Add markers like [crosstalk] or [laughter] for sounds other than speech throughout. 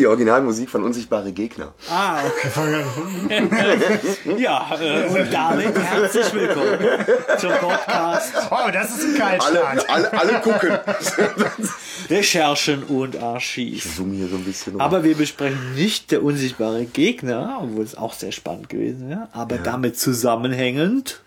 die Originalmusik von Unsichtbare Gegner. Ah, okay. ja, äh, und damit herzlich willkommen zum Podcast. Oh, das ist ein Kaltstart. Alle, alle, alle gucken. Recherchen und Archiv. Ich zoome hier so ein bisschen rum. Aber wir besprechen nicht der unsichtbare Gegner, obwohl es auch sehr spannend gewesen wäre, aber damit zusammenhängend.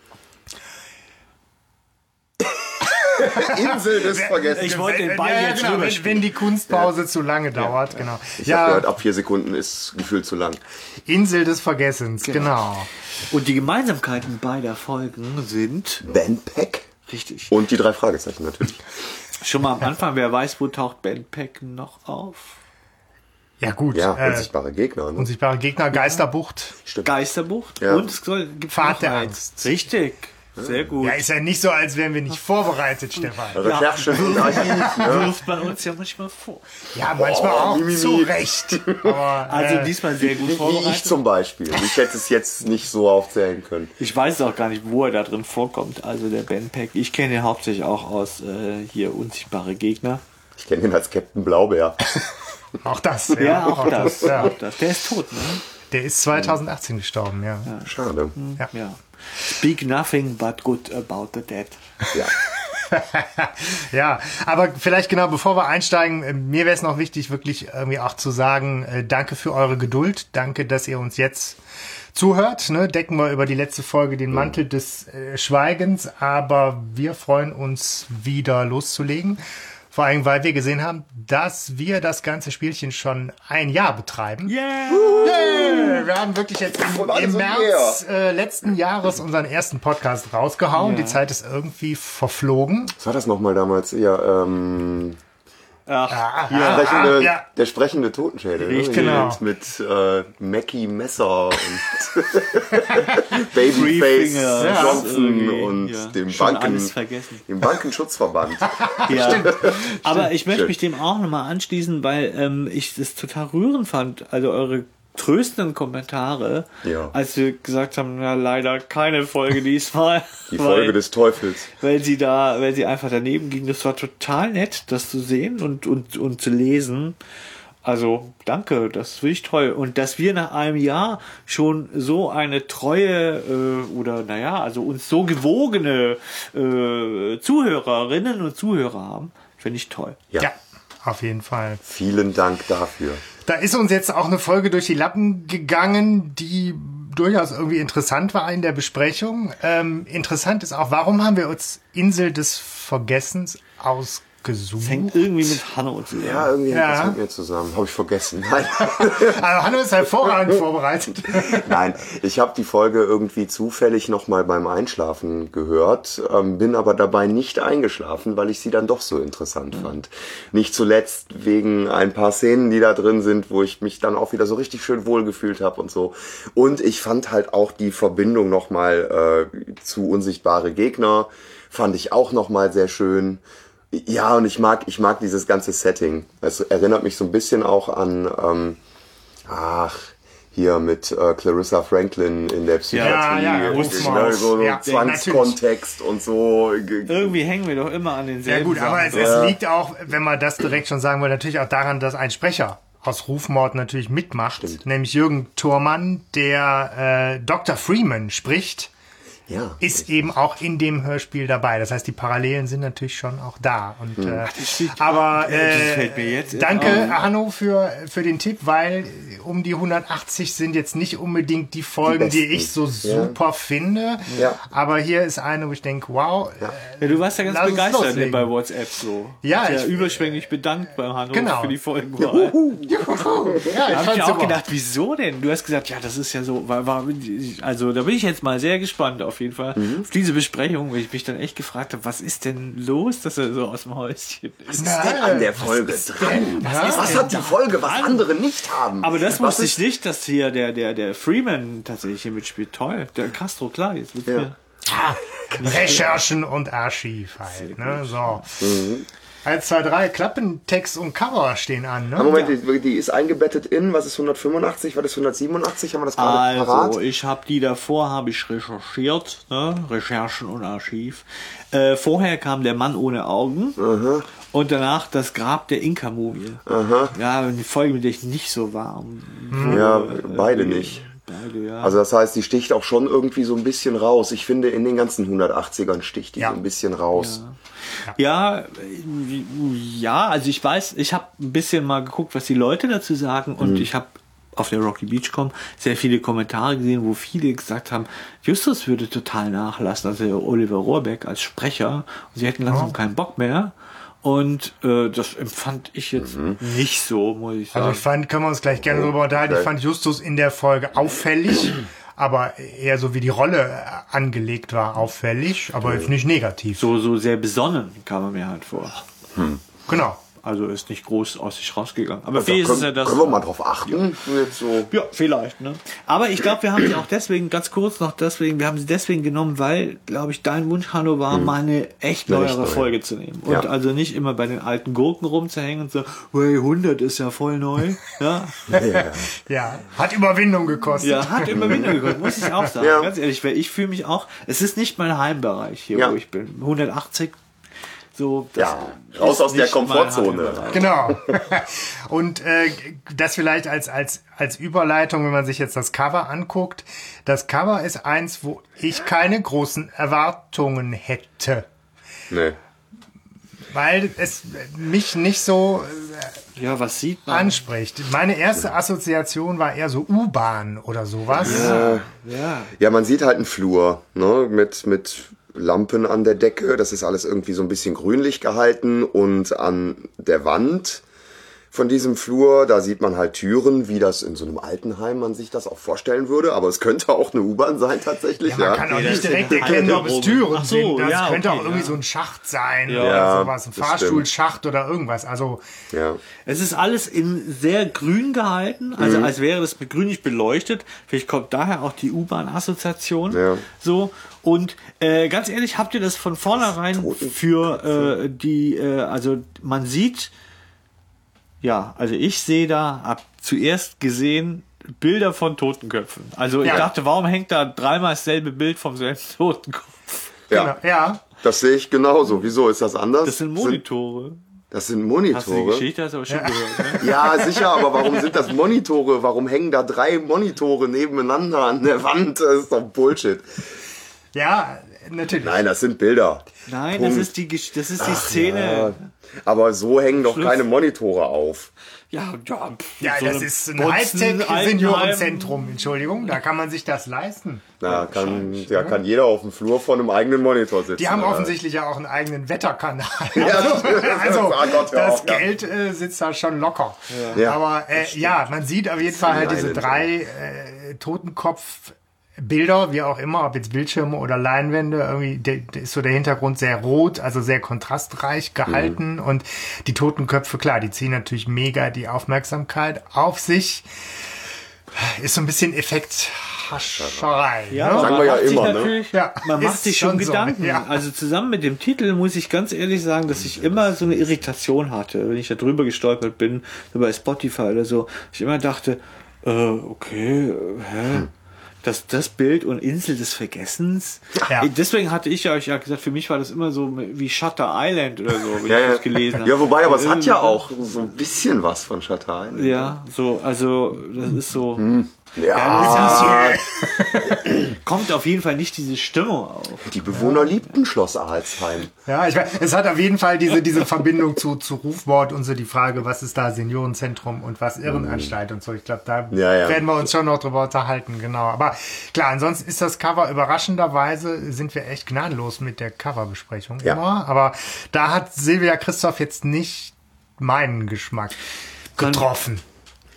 [laughs] Insel des Vergessens. Ich wollte den Ball ja, jetzt genau, wenn, wenn die Kunstpause zu lange dauert, genau. Ich ja, habe gehört, ab vier Sekunden ist gefühlt zu lang. Insel des Vergessens, genau. Und die Gemeinsamkeiten beider Folgen sind Ben Peck. richtig. Und die drei Fragezeichen natürlich. [laughs] Schon mal am Anfang, wer weiß, wo taucht Ben Peck noch auf? Ja, gut. Ja, äh, unsichtbare Gegner. Ne? unsichtbare Gegner, Geisterbucht. Stimmt. Geisterbucht Ja. und es soll, gibt Pfad der eins. Angst. Richtig, sehr gut. Ja, ist ja nicht so, als wären wir nicht vorbereitet, Stefan. Und Archiv. Ne? wirft man uns ja manchmal vor. Ja, manchmal auch Mimimi. zu Recht. [laughs] Aber, Also äh, diesmal sehr gut Wie ich vorbereitet. zum Beispiel. Ich hätte es jetzt nicht so aufzählen können. Ich weiß auch gar nicht, wo er da drin vorkommt. Also der Ben Peck. Ich kenne ihn hauptsächlich auch aus äh, hier unsichtbare Gegner. Ich kenne ihn als Captain Blaubeer. [laughs] auch das. Ja, auch das. Ja. Auch das. Der ist tot, ne? Der ist 2018 gestorben, ja. Schade. Ja. Speak nothing but good about the dead. Ja. [laughs] Ja, aber vielleicht genau bevor wir einsteigen, äh, mir wäre es noch wichtig, wirklich irgendwie auch zu sagen, äh, danke für eure Geduld, danke, dass ihr uns jetzt zuhört. Ne? Decken wir über die letzte Folge den Mantel des äh, Schweigens, aber wir freuen uns wieder loszulegen. Vor allem, weil wir gesehen haben, dass wir das ganze Spielchen schon ein Jahr betreiben. Yeah! Yeah, wir haben wirklich jetzt im, im März äh, letzten Jahres unseren ersten Podcast rausgehauen. Ja. Die Zeit ist irgendwie verflogen. Was war das nochmal damals? Ja, ähm, Ach, Ja, sprechende, ah, ja. der sprechende Totenschädel. Ne? Richtig, genau. Mit, mit äh, Mackie Messer und [laughs] Babyface. Johnson und ja. dem Schon Banken, dem Bankenschutzverband. [laughs] Ja. Aber ich möchte Schön. mich dem auch nochmal anschließen, weil ähm, ich das total rührend fand. Also eure tröstenden Kommentare, Ja. als wir gesagt haben, ja leider keine Folge [laughs] diesmal. Die weil, Folge des Teufels. weil sie da, weil sie einfach daneben ging. Das war total nett, das zu sehen und, und, und zu lesen. Also danke, das finde ich toll. Und dass wir nach einem Jahr schon so eine treue äh, oder naja, also uns so gewogene äh, Zuhörerinnen und Zuhörer haben, finde ich toll. Ja. Ja, auf jeden Fall. Vielen Dank dafür. Da ist uns jetzt auch eine Folge durch die Lappen gegangen, die durchaus irgendwie interessant war in der Besprechung. Ähm, interessant ist auch, warum haben wir uns Insel des Vergessens ausgesucht? Das hängt irgendwie mit Hanno zusammen. Ja, irgendwie hängt Ja. das mit mir zusammen. Habe ich vergessen. Nein, [laughs] Also Hanno ist hervorragend [laughs] vorbereitet. Nein ich habe die Folge irgendwie zufällig nochmal beim Einschlafen gehört, ähm, bin aber dabei nicht eingeschlafen, weil ich sie dann doch so interessant fand. Nicht zuletzt wegen ein paar Szenen, die da drin sind, wo ich mich dann auch wieder so richtig schön wohlgefühlt habe und so. Und ich fand halt auch die Verbindung nochmal äh, zu unsichtbare Gegner, fand ich auch nochmal sehr schön. Ja, und ich mag, ich mag dieses ganze Setting. Es erinnert mich so ein bisschen auch an, ähm, ach, hier mit äh, Clarissa Franklin in der Psychiatrie. Ja, ja, so Ja, Zwangskontext und so. Irgendwie hängen wir doch immer an Ja denselben gut, aber es, Sachen. es liegt auch, wenn man das direkt schon sagen will, natürlich auch daran, dass ein Sprecher aus Rufmord natürlich mitmacht, nämlich Jürgen Thormann, der äh, Dr. Freeman spricht. Ja. ist eben auch in dem Hörspiel dabei. Das heißt, die Parallelen sind natürlich schon auch da. Und, äh, steht- aber das äh, fällt mir jetzt danke, Hanno, für, für den Tipp, weil um die 180 sind jetzt nicht unbedingt die Folgen, die, besten. ich so super finde. Ja. Aber hier ist eine, wo ich denke, wow, Ja, du warst ja ganz begeistert bei WhatsApp so. Ja, Hast ja ich- überschwänglich bedankt bei Hanno Genau. für die Folgen. [laughs] ja, ich Da habe ich fand's mir auch gedacht, wieso denn? Du hast gesagt, ja, das ist ja so, war, war, also da bin ich jetzt mal sehr gespannt auf jeden Fall Mhm. auf diese Besprechung, weil ich mich dann echt gefragt habe, was ist denn los, dass er so aus dem Häuschen ist. Was ist denn an der Folge dran? Was, was hat die Folge, was andere nicht haben? Aber das was wusste ich nicht, dass hier der, der, der Freeman tatsächlich hier mitspielt. Toll. Der Castro, klar, jetzt wird's Ja. mir. Recherchen und Archiv halt. Ne? So. Eins, zwei, drei, Klappentext und Cover stehen an. Ne? Moment, die, die ist eingebettet in, was ist 185, was ist 187? Haben wir das gerade Also, parat? ich habe die davor, habe ich recherchiert, ne? Recherchen und Archiv. Äh, vorher kam Der Mann ohne Augen und danach Das Grab der Inka-Mumie. Ja, eine Folge, mit der ich nicht so warm. Ja, beide nicht. Beide, ja. Also das heißt, die sticht auch schon irgendwie so ein bisschen raus. Ich finde, in den ganzen 180ern sticht die Ja. so ein bisschen raus. Ja, äh, ja, also ich weiß, ich habe ein bisschen mal geguckt, was die Leute dazu sagen und ich habe auf der Rocky Beach Com sehr viele Kommentare gesehen, wo viele gesagt haben, Justus würde total nachlassen, also Oliver Rohrbeck als Sprecher und sie hätten langsam keinen Bock mehr. Und äh, das empfand ich jetzt nicht so, muss ich sagen. Also ich fand, können wir uns gleich gerne drüber unterhalten, ich fand Justus in der Folge auffällig, aber eher so wie die Rolle äh, angelegt war, auffällig, aber jetzt nicht negativ. so, so sehr besonnen kam er mir halt vor. Genau. Also ist nicht groß aus sich rausgegangen. Aber wie ist es können, ja das? können wir mal drauf achten? Jetzt so. Ja, vielleicht, ne? Aber ich glaube, wir haben sie auch deswegen, ganz kurz noch deswegen, wir haben sie deswegen genommen, weil, glaube ich, dein Wunsch, Hanno, war, mal eine echt Eine neuere echt neue. Folge zu nehmen. Und Ja. also nicht immer bei den alten Gurken rumzuhängen und so, hey, 100 ist ja voll neu. Ja, Ja, hat Überwindung gekostet. ja hat immer wieder gekostet, muss ich auch sagen. Ja. Ganz ehrlich, weil ich fühle mich auch, es ist nicht mein Heimbereich hier, Ja. wo ich bin. 180, so, das Ja, raus aus der Komfortzone. Genau. [laughs] Und äh, das vielleicht als, als, als Überleitung, wenn man sich jetzt das Cover anguckt. Das Cover ist eins, wo ich keine großen Erwartungen hätte. Nee. Weil es mich nicht so Ja, was sieht man? anspricht. Meine erste Assoziation war eher so U-Bahn oder sowas. Ja. Ja, man sieht halt einen Flur, ne, mit, mit Lampen an der Decke. Das ist alles irgendwie so ein bisschen grünlich gehalten und an der Wand von diesem Flur, da sieht man halt Türen, wie das in so einem Altenheim man sich das auch vorstellen würde. Aber es könnte auch eine U-Bahn sein tatsächlich. Ja, man Ja, kann auch nicht direkt eine erkennen, ob es. Türen Ach so, sind. Das ja, könnte okay, auch irgendwie ja. so ein Schacht sein Ja, oder sowas. Ein Fahrstuhlschacht oder irgendwas. Also ja. Es ist alles in sehr grün gehalten, also Mhm. als wäre das mit grün nicht beleuchtet. Vielleicht kommt daher auch die U-Bahn-Assoziation. Ja. So. Und äh, ganz ehrlich, habt ihr das von vornherein für äh, die, äh, also man sieht, ja, also ich sehe da, hab zuerst gesehen, Bilder von Totenköpfen. Also ich Ja. dachte, warum hängt da dreimal dasselbe Bild vom selben [laughs] Totenkopf? Ja. genau, ja. Das sehe ich genauso. Wieso ist das anders? Das sind Monitore. Das sind Hast du die Monitore. Geschichte hast du aber schon gehört, ne? Ja, sicher, aber warum sind das Monitore? Warum hängen da drei Monitore nebeneinander an der Wand? Das ist doch Bullshit. Ja, natürlich. Nein, das sind Bilder. Nein, Punkt. das ist die, das ist die Szene. Ja, aber so hängen doch Schluss. keine Monitore auf. Ja, ja, Ja, so das ist ein Hightech-Seniorenzentrum, Entschuldigung. Da kann man sich das leisten. Da kann, da kann jeder auf dem Flur vor einem eigenen Monitor sitzen. Die haben aber- offensichtlich ja auch einen eigenen Wetterkanal. [laughs] Ja, [laughs] also, Ah Gott, hör das ja. Geld äh, sitzt da schon locker. Ja. Aber äh, ja, man sieht auf jeden Fall halt diese drei äh, Totenkopf-Bilder, wie auch immer, ob jetzt Bildschirme oder Leinwände, irgendwie ist so der Hintergrund sehr rot, also sehr kontrastreich gehalten. Mhm. Und die Totenköpfe, klar, die ziehen natürlich mega die Aufmerksamkeit auf sich. Ist so ein bisschen Effekthascherei. Ja, ne? Sagen man wir ja macht sich immer, ne? Ja, man macht sich schon, schon so, Gedanken. ja. Also zusammen mit dem Titel muss ich ganz ehrlich sagen, dass ich immer so eine Irritation hatte, wenn ich da drüber gestolpert bin, so bei Spotify oder so. Ich immer dachte, äh, okay, äh, hä? Das, das Bild und Insel des Vergessens. Ja. Deswegen hatte ich ja euch ja gesagt, für mich war das immer so wie Shutter Island oder so, wenn Ja, ich ja. das gelesen habe. ja, wobei, aber es hat ja auch so ein bisschen was von Shutter Island. Ja, so, also das ist so. Ja, [laughs] Kommt auf jeden Fall nicht diese Stimmung auf. die Bewohner liebten Schloss Alsheim. Ja, ich weiß, es hat auf jeden Fall diese, diese Verbindung zu, zu Rufmord und so die Frage, was ist da Seniorenzentrum und was Irrenanstalt und so. Ich glaube, da Ja, ja. werden wir uns schon noch drüber unterhalten, genau. Aber klar, ansonsten ist das Cover überraschenderweise, sind wir echt gnadenlos mit der Coverbesprechung Ja. immer. Aber da hat Silvia Christoph jetzt nicht meinen Geschmack getroffen.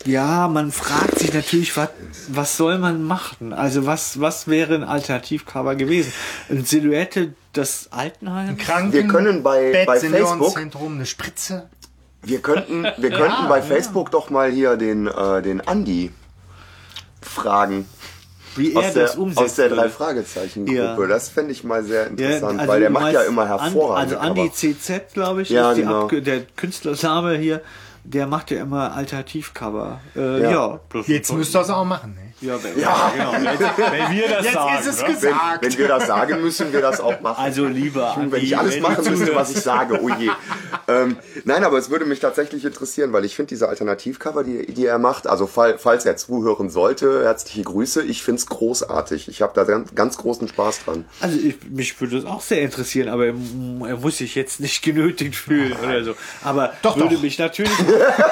Ja, man fragt sich natürlich, was, was soll man machen? Also was, was wäre ein Alternativcover gewesen? Eine Silhouette des Altenheims? Kranken Wir können bei- Bett, bei Facebook- Seniorenzentrum, eine Spritze. Wir könnten, wir könnten bei Facebook doch mal hier den, äh, den Andi fragen. wie er aus der, das umsetzt. Aus der drei Fragezeichen Gruppe. Ja. Das fände ich mal sehr interessant, also weil der macht ja immer hervorragend. Also Andi CZ, glaube ich, Ja, ist genau. Der Künstlername hier. Der macht ja immer Alternativcover. Äh, Ja. ja. das Jetzt müsst ihr es auch machen. Ne? Ja, wenn, ja. [laughs] genau. Wenn, wenn wir das Jetzt sagen. ist es ne? wenn, gesagt. wenn wir das sagen, müssen wir das auch machen. Also lieber wenn Andi, ich alles wenn machen müsste, was ich sage, oh je. ähm, nein, aber es würde mich tatsächlich interessieren, weil ich finde diese Alternativcover, die, die er macht, also fall, falls er zuhören sollte, herzliche Grüße, ich finde es großartig. Ich habe da ganz, ganz großen Spaß dran. Also ich, mich würde das auch sehr interessieren, aber er, er muss sich jetzt nicht genötigt fühlen oder so. Aber Doch, würde doch. mich natürlich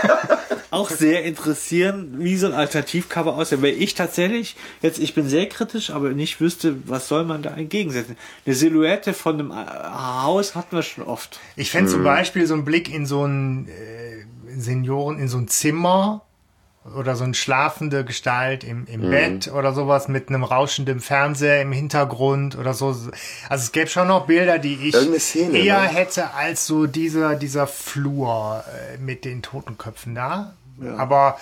[laughs] auch sehr interessieren, wie so ein Alternativcover aussieht. Weil ich tatsächlich, jetzt ich bin sehr kritisch, aber nicht wüsste, was soll man da entgegensetzen. Eine Silhouette von einem äh, Haus hatten wir schon oft. Ich fände Mhm. zum Beispiel so einen Blick in so ein äh, Senioren, in so ein Zimmer oder so eine schlafende Gestalt im, Mhm. im Bett oder sowas mit einem rauschenden Fernseher im Hintergrund oder so. Also es gäbe schon noch Bilder, die ich Szene, eher ne? hätte als so dieser, dieser Flur äh, mit den Totenköpfen da. Aber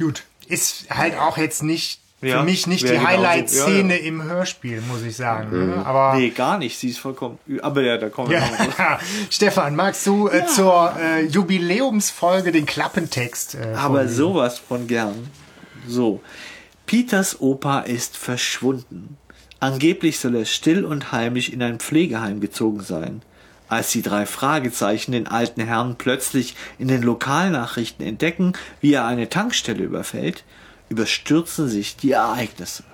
gut, ist halt auch jetzt nicht Ja, für mich nicht die genauso. Highlight-Szene Ja, ja. im Hörspiel, muss ich sagen. Mhm. Ne? Aber Nee, gar nicht. Sie ist vollkommen. Aber ja, da kommen wir ja. [laughs] Stefan, magst du äh, zur äh, Jubiläumsfolge den Klappentext? Äh, Aber vorlesen? sowas von gern. So. Peters Opa ist verschwunden. Angeblich soll er still und heimlich in ein Pflegeheim gezogen sein. Als die drei Fragezeichen den alten Herrn plötzlich in den Lokalnachrichten entdecken, wie er eine Tankstelle überfällt, überstürzen sich die Ereignisse.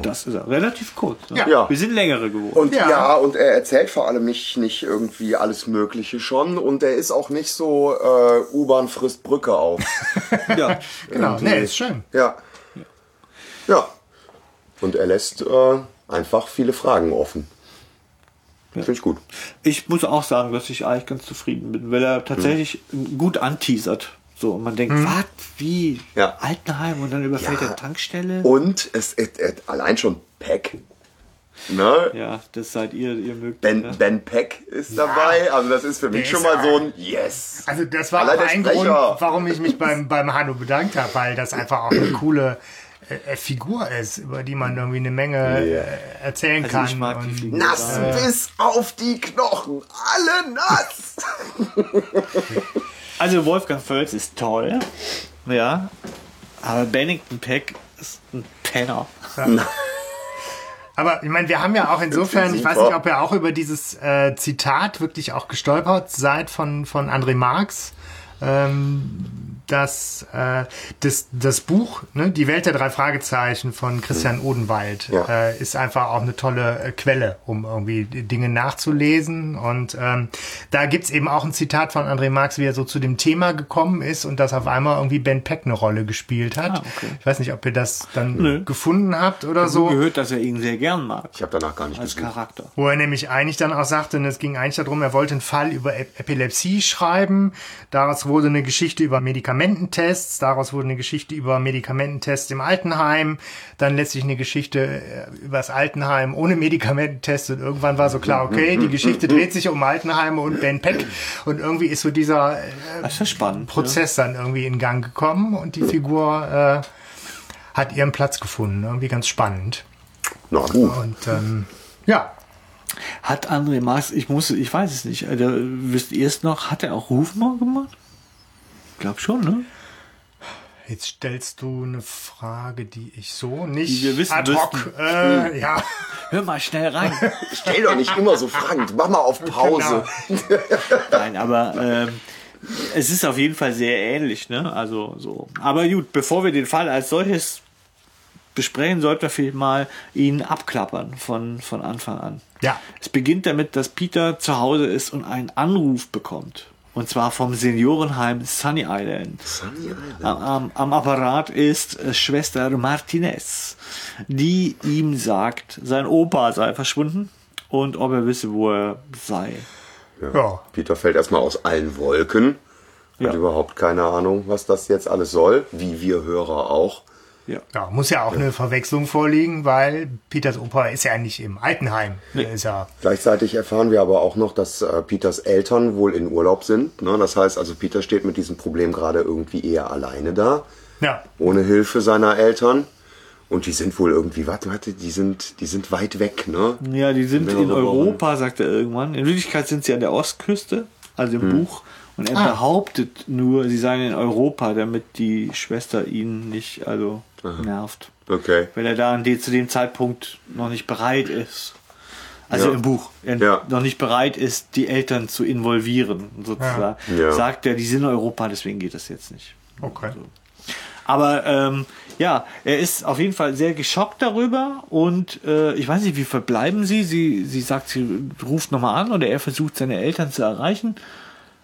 Das ist relativ kurz. Ne? Ja. Wir sind längere geworden. Und ja. Ja. und er erzählt vor allem nicht, nicht irgendwie alles Mögliche schon und er ist auch nicht so äh, U-Bahn frisst Brücke auf. [laughs] ja. [laughs] Genau, nee, ist schön. ja. Ja. Und er lässt äh, einfach viele Fragen offen. Finde ich gut. Ich muss auch sagen, dass ich eigentlich ganz zufrieden bin, weil er tatsächlich gut anteasert. So, und man denkt, was, wie, Ja. Altenheim und dann überfällt Ja. er Tankstelle? Und es, es, es allein schon Peck. Ne? ja, das seid ihr, ihr mögt. Ben, ne? ben Peck ist dabei. Also das ist für mich Der schon mal so ein Yes. Also das war Allein auch der ein Sprecher. Grund, warum ich mich beim, beim Hanno bedankt habe, weil das einfach auch eine [clears throat] coole äh, Figur ist, über die man irgendwie eine Menge äh, erzählen Also kann. ich mag die und- Figur. Nass bis auf die Knochen. Alle nass. [laughs] Also Wolfgang Völz ist toll. Ja. Aber Bennington Peck ist ein Penner. Aber ich meine, wir haben ja auch insofern, ich weiß nicht, ob ihr auch über dieses äh, Zitat wirklich auch gestolpert seid von, von André Marx. Ähm, dass äh, das, das Buch, ne, Die Welt der drei Fragezeichen von Christian Odenwald, Ja. äh, ist einfach auch eine tolle äh, Quelle, um irgendwie Dinge nachzulesen. Und ähm, da gibt's eben auch ein Zitat von André Marx, wie er so zu dem Thema gekommen ist und dass auf einmal irgendwie Ben Peck eine Rolle gespielt hat. Ah, okay. Ich weiß nicht, ob ihr das dann Nö. gefunden habt oder So gehört, dass er ihn sehr gern mag. Ich habe danach gar nicht Als gesucht. Charakter. Wo er nämlich eigentlich dann auch sagte, und es ging eigentlich darum, er wollte einen Fall über Ep- Epilepsie schreiben. Daraus wurde eine Geschichte über Medikamententests. Daraus wurde eine Geschichte über Medikamententests im Altenheim. Dann letztlich eine Geschichte äh, über das Altenheim ohne Medikamententests. Und irgendwann war so klar, okay, die Geschichte dreht sich um Altenheime und Ben Peck. Und irgendwie ist so dieser äh, Das ist ja spannend. Prozess dann irgendwie in Gang gekommen und die Figur äh, hat ihren Platz gefunden. Irgendwie ganz spannend. Na gut. Und ähm, ja, Hat André Marx, ich muss, ich weiß es nicht, also, wisst ihr es noch, hat er auch Rufmord gemacht? Glaub schon, ne? Jetzt stellst du eine Frage, die ich so nicht Die wir wissen ad hoc, äh, ja, Hör mal schnell rein. [laughs] Stell doch nicht immer so Fragen. Mach mal auf Pause. [laughs] Nein, aber ähm, es ist auf jeden Fall sehr ähnlich, ne? Also so. Aber gut, bevor wir den Fall als solches besprechen, sollten wir vielleicht mal ihn abklappern von, von Anfang an. Ja. Es beginnt damit, dass Peter zu Hause ist und einen Anruf bekommt. Und zwar vom Seniorenheim Sunny Island. Am, am, am Apparat ist äh, Schwester Martinez, die ihm sagt, sein Opa sei verschwunden und ob er wisse, wo er sei. ja. Peter fällt erstmal aus allen Wolken. Hat Ja. überhaupt keine Ahnung, was das jetzt alles soll. Wie wir Hörer auch. Ja. ja, muss ja auch eine Verwechslung vorliegen, weil Peters Opa ist ja nicht im Altenheim. Der ist ja, Gleichzeitig erfahren wir aber auch noch, dass äh, Peters Eltern wohl in Urlaub sind. Ne? Das heißt also, Peter steht mit diesem Problem gerade irgendwie eher alleine da. ja, ohne Hilfe seiner Eltern. Und die sind wohl irgendwie, warte, warte, die sind, die sind weit weg, ne? Ja, die sind in Europa, sagt er irgendwann. In Wirklichkeit sind sie an der Ostküste, also Hm. im Buch. Und er Ah. behauptet nur, sie seien in Europa, damit die Schwester ihn nicht also nervt. Okay. Weil er da an dem, zu dem Zeitpunkt noch nicht bereit ist. Also Ja. im Buch. Er Ja. noch nicht bereit ist, die Eltern zu involvieren, sozusagen. Ja. Sagt er, die sind in Europa, deswegen geht das jetzt nicht. Okay. Aber ähm, ja, er ist auf jeden Fall sehr geschockt darüber und äh, ich weiß nicht, wie verbleiben sie? Sie, sie sagt, sie ruft nochmal an oder er versucht seine Eltern zu erreichen.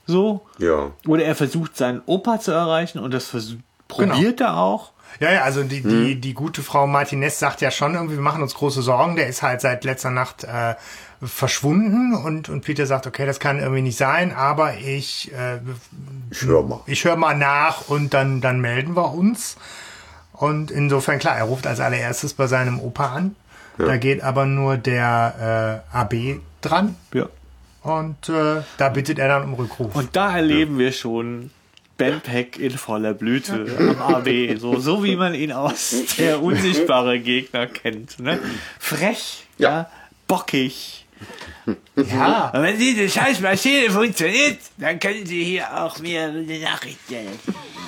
So. Ja. Oder er versucht seinen Opa zu erreichen und das versuch, Genau. probiert er auch. Ja, ja, also die, die, die gute Frau Martinez sagt ja schon irgendwie, wir machen uns große Sorgen. Der ist halt seit letzter Nacht äh, verschwunden und, und Peter sagt, okay, das kann irgendwie nicht sein, aber ich, äh, Ich hör mal. ich höre mal nach und dann, dann melden wir uns. Und insofern, klar, er ruft als allererstes bei seinem Opa an. Da geht aber nur der äh, AB dran Ja. und äh, da bittet er dann um Rückruf. Und da erleben wir schon Ben Peck in voller Blüte am AB, so, so wie man ihn aus der [laughs] unsichtbare Gegner kennt. Ne? Frech, ja. Ja. bockig. ja, Und wenn diese Scheißmaschine funktioniert, dann können Sie hier auch mir eine Nachricht stellen.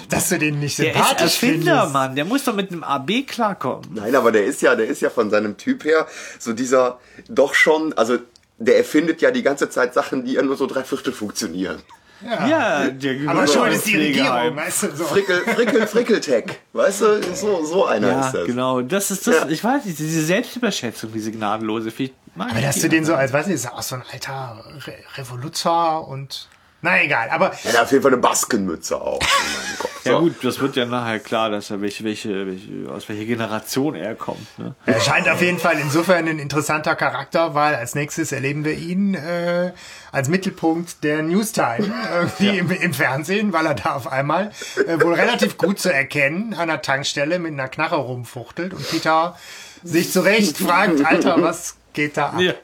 dass du den nicht Der ist sympathisch Erfinder, findest. Mann. Der muss doch mit einem AB klarkommen. Nein, aber der ist ja, der ist ja von seinem Typ her so dieser, doch schon, also der erfindet ja die ganze Zeit Sachen, die ja nur so drei Viertel funktionieren. Ja, der Aber ins ist die Pflegeheim. Regierung, weißt du, so. Frickel, Frickel, Frickeltech. Weißt du, so, so einer Ja, ist das. genau. Das ist das, Ja. ich weiß nicht, diese Selbstüberschätzung, diese gnadenlose. Aber dass du den so als, weiß nicht, ist auch so ein alter Re Revoluzer und. Na egal, aber Er hat auf jeden Fall eine Baskenmütze auch in meinem Kopf. Ja So. gut, das wird ja nachher klar, dass er welche, welche, welche aus welcher Generation er kommt. Ne? er scheint auf jeden Fall insofern ein interessanter Charakter, weil als nächstes erleben wir ihn äh, als Mittelpunkt der Newstime irgendwie im, im Fernsehen, weil er da auf einmal äh, wohl relativ gut zu erkennen an der Tankstelle mit einer Knarre rumfuchtelt und Peter sich zu Recht fragt, Alter, was geht da ab? Ja,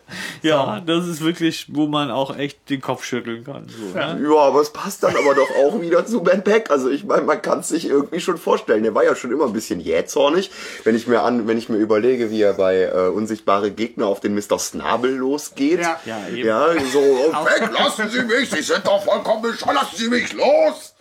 ja, das ist wirklich, wo man auch echt den Kopf schütteln kann. So, ne? Ja, aber es passt dann aber doch auch wieder zu Ben Peck. Also ich meine, man kann es sich irgendwie schon vorstellen. Der war ja schon immer ein bisschen jähzornig. Wenn ich mir an, wenn ich mir überlege, wie er bei äh, unsichtbare Gegner auf den Mr. Snabel losgeht. Ja. Ja, eben. Ja, so, oh, Peck, lassen Sie mich, Sie sind doch vollkommen bescheuert, lassen Sie mich los!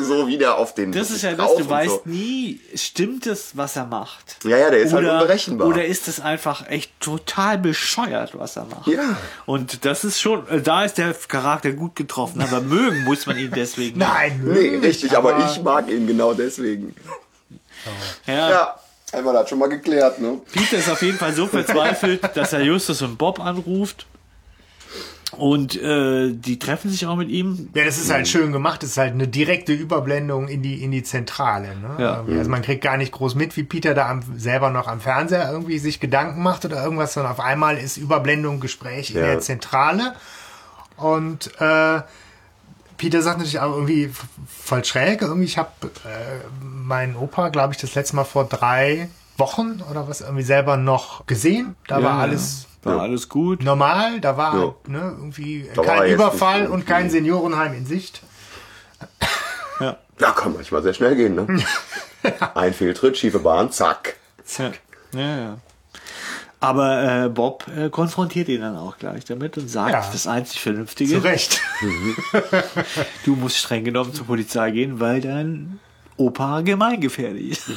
so wie der auf den Das ist ja das, du weißt so. nie, stimmt es, was er macht? Ja, ja, der ist halt unberechenbar. Oder ist es einfach echt total bescheuert, was er macht? Ja. Und das ist schon, äh, da ist der Charakter gut getroffen, aber mögen muss man ihn deswegen. Nein, Nee, nicht, richtig, aber, ich mag ihn genau deswegen. Ja, Ja, einmal das schon mal geklärt, ne? Peter ist auf jeden Fall so verzweifelt, dass er Justus und Bob anruft. Und äh, die treffen sich auch mit ihm. Ja, das ist halt schön gemacht. Das ist halt eine direkte Überblendung in die, in die Zentrale. Ne? Ja. Also man kriegt gar nicht groß mit, wie Peter da am, selber noch am Fernseher irgendwie sich Gedanken macht oder irgendwas, sondern auf einmal ist Überblendung, Gespräch in Ja. der Zentrale. Und äh, Peter sagt natürlich auch irgendwie voll schräg. Irgendwie, ich habe äh, meinen Opa, glaube ich, das letzte Mal vor drei Wochen oder was irgendwie selber noch gesehen. Da war Ja, alles War alles gut. normal. Da war Ja. halt, ne, irgendwie Da kein Überfall und kein Seniorenheim in Sicht. [laughs] Ja. Ja, kann manchmal sehr schnell gehen, ne? [laughs] Ein Fehltritt, schiefe Bahn, zack. Ja, ja, ja. Aber äh, Bob äh, konfrontiert ihn dann auch gleich damit und sagt, Ja. das einzig Vernünftige, Zu Recht. [laughs] du musst streng genommen zur Polizei gehen, weil dein Opa gemeingefährlich ist.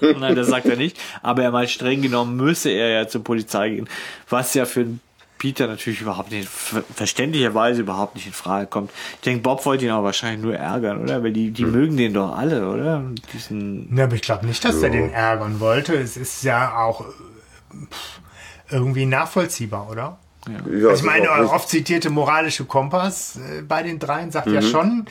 [laughs] Nein, das sagt er nicht. Aber er meint, streng genommen müsse er ja zur Polizei gehen. Was ja für einen Peter natürlich überhaupt nicht, ver- verständlicherweise überhaupt nicht in Frage kommt. Ich denke, Bob wollte ihn aber wahrscheinlich nur ärgern, oder? Weil die, die mögen den doch alle, oder? Diesen, Ja, aber ich glaube nicht, dass er den ärgern wollte. Es ist ja auch äh, pff, irgendwie nachvollziehbar, oder? Ja, Also ich meine, auch nicht- oft zitierte moralische Kompass äh, bei den dreien sagt ja schon,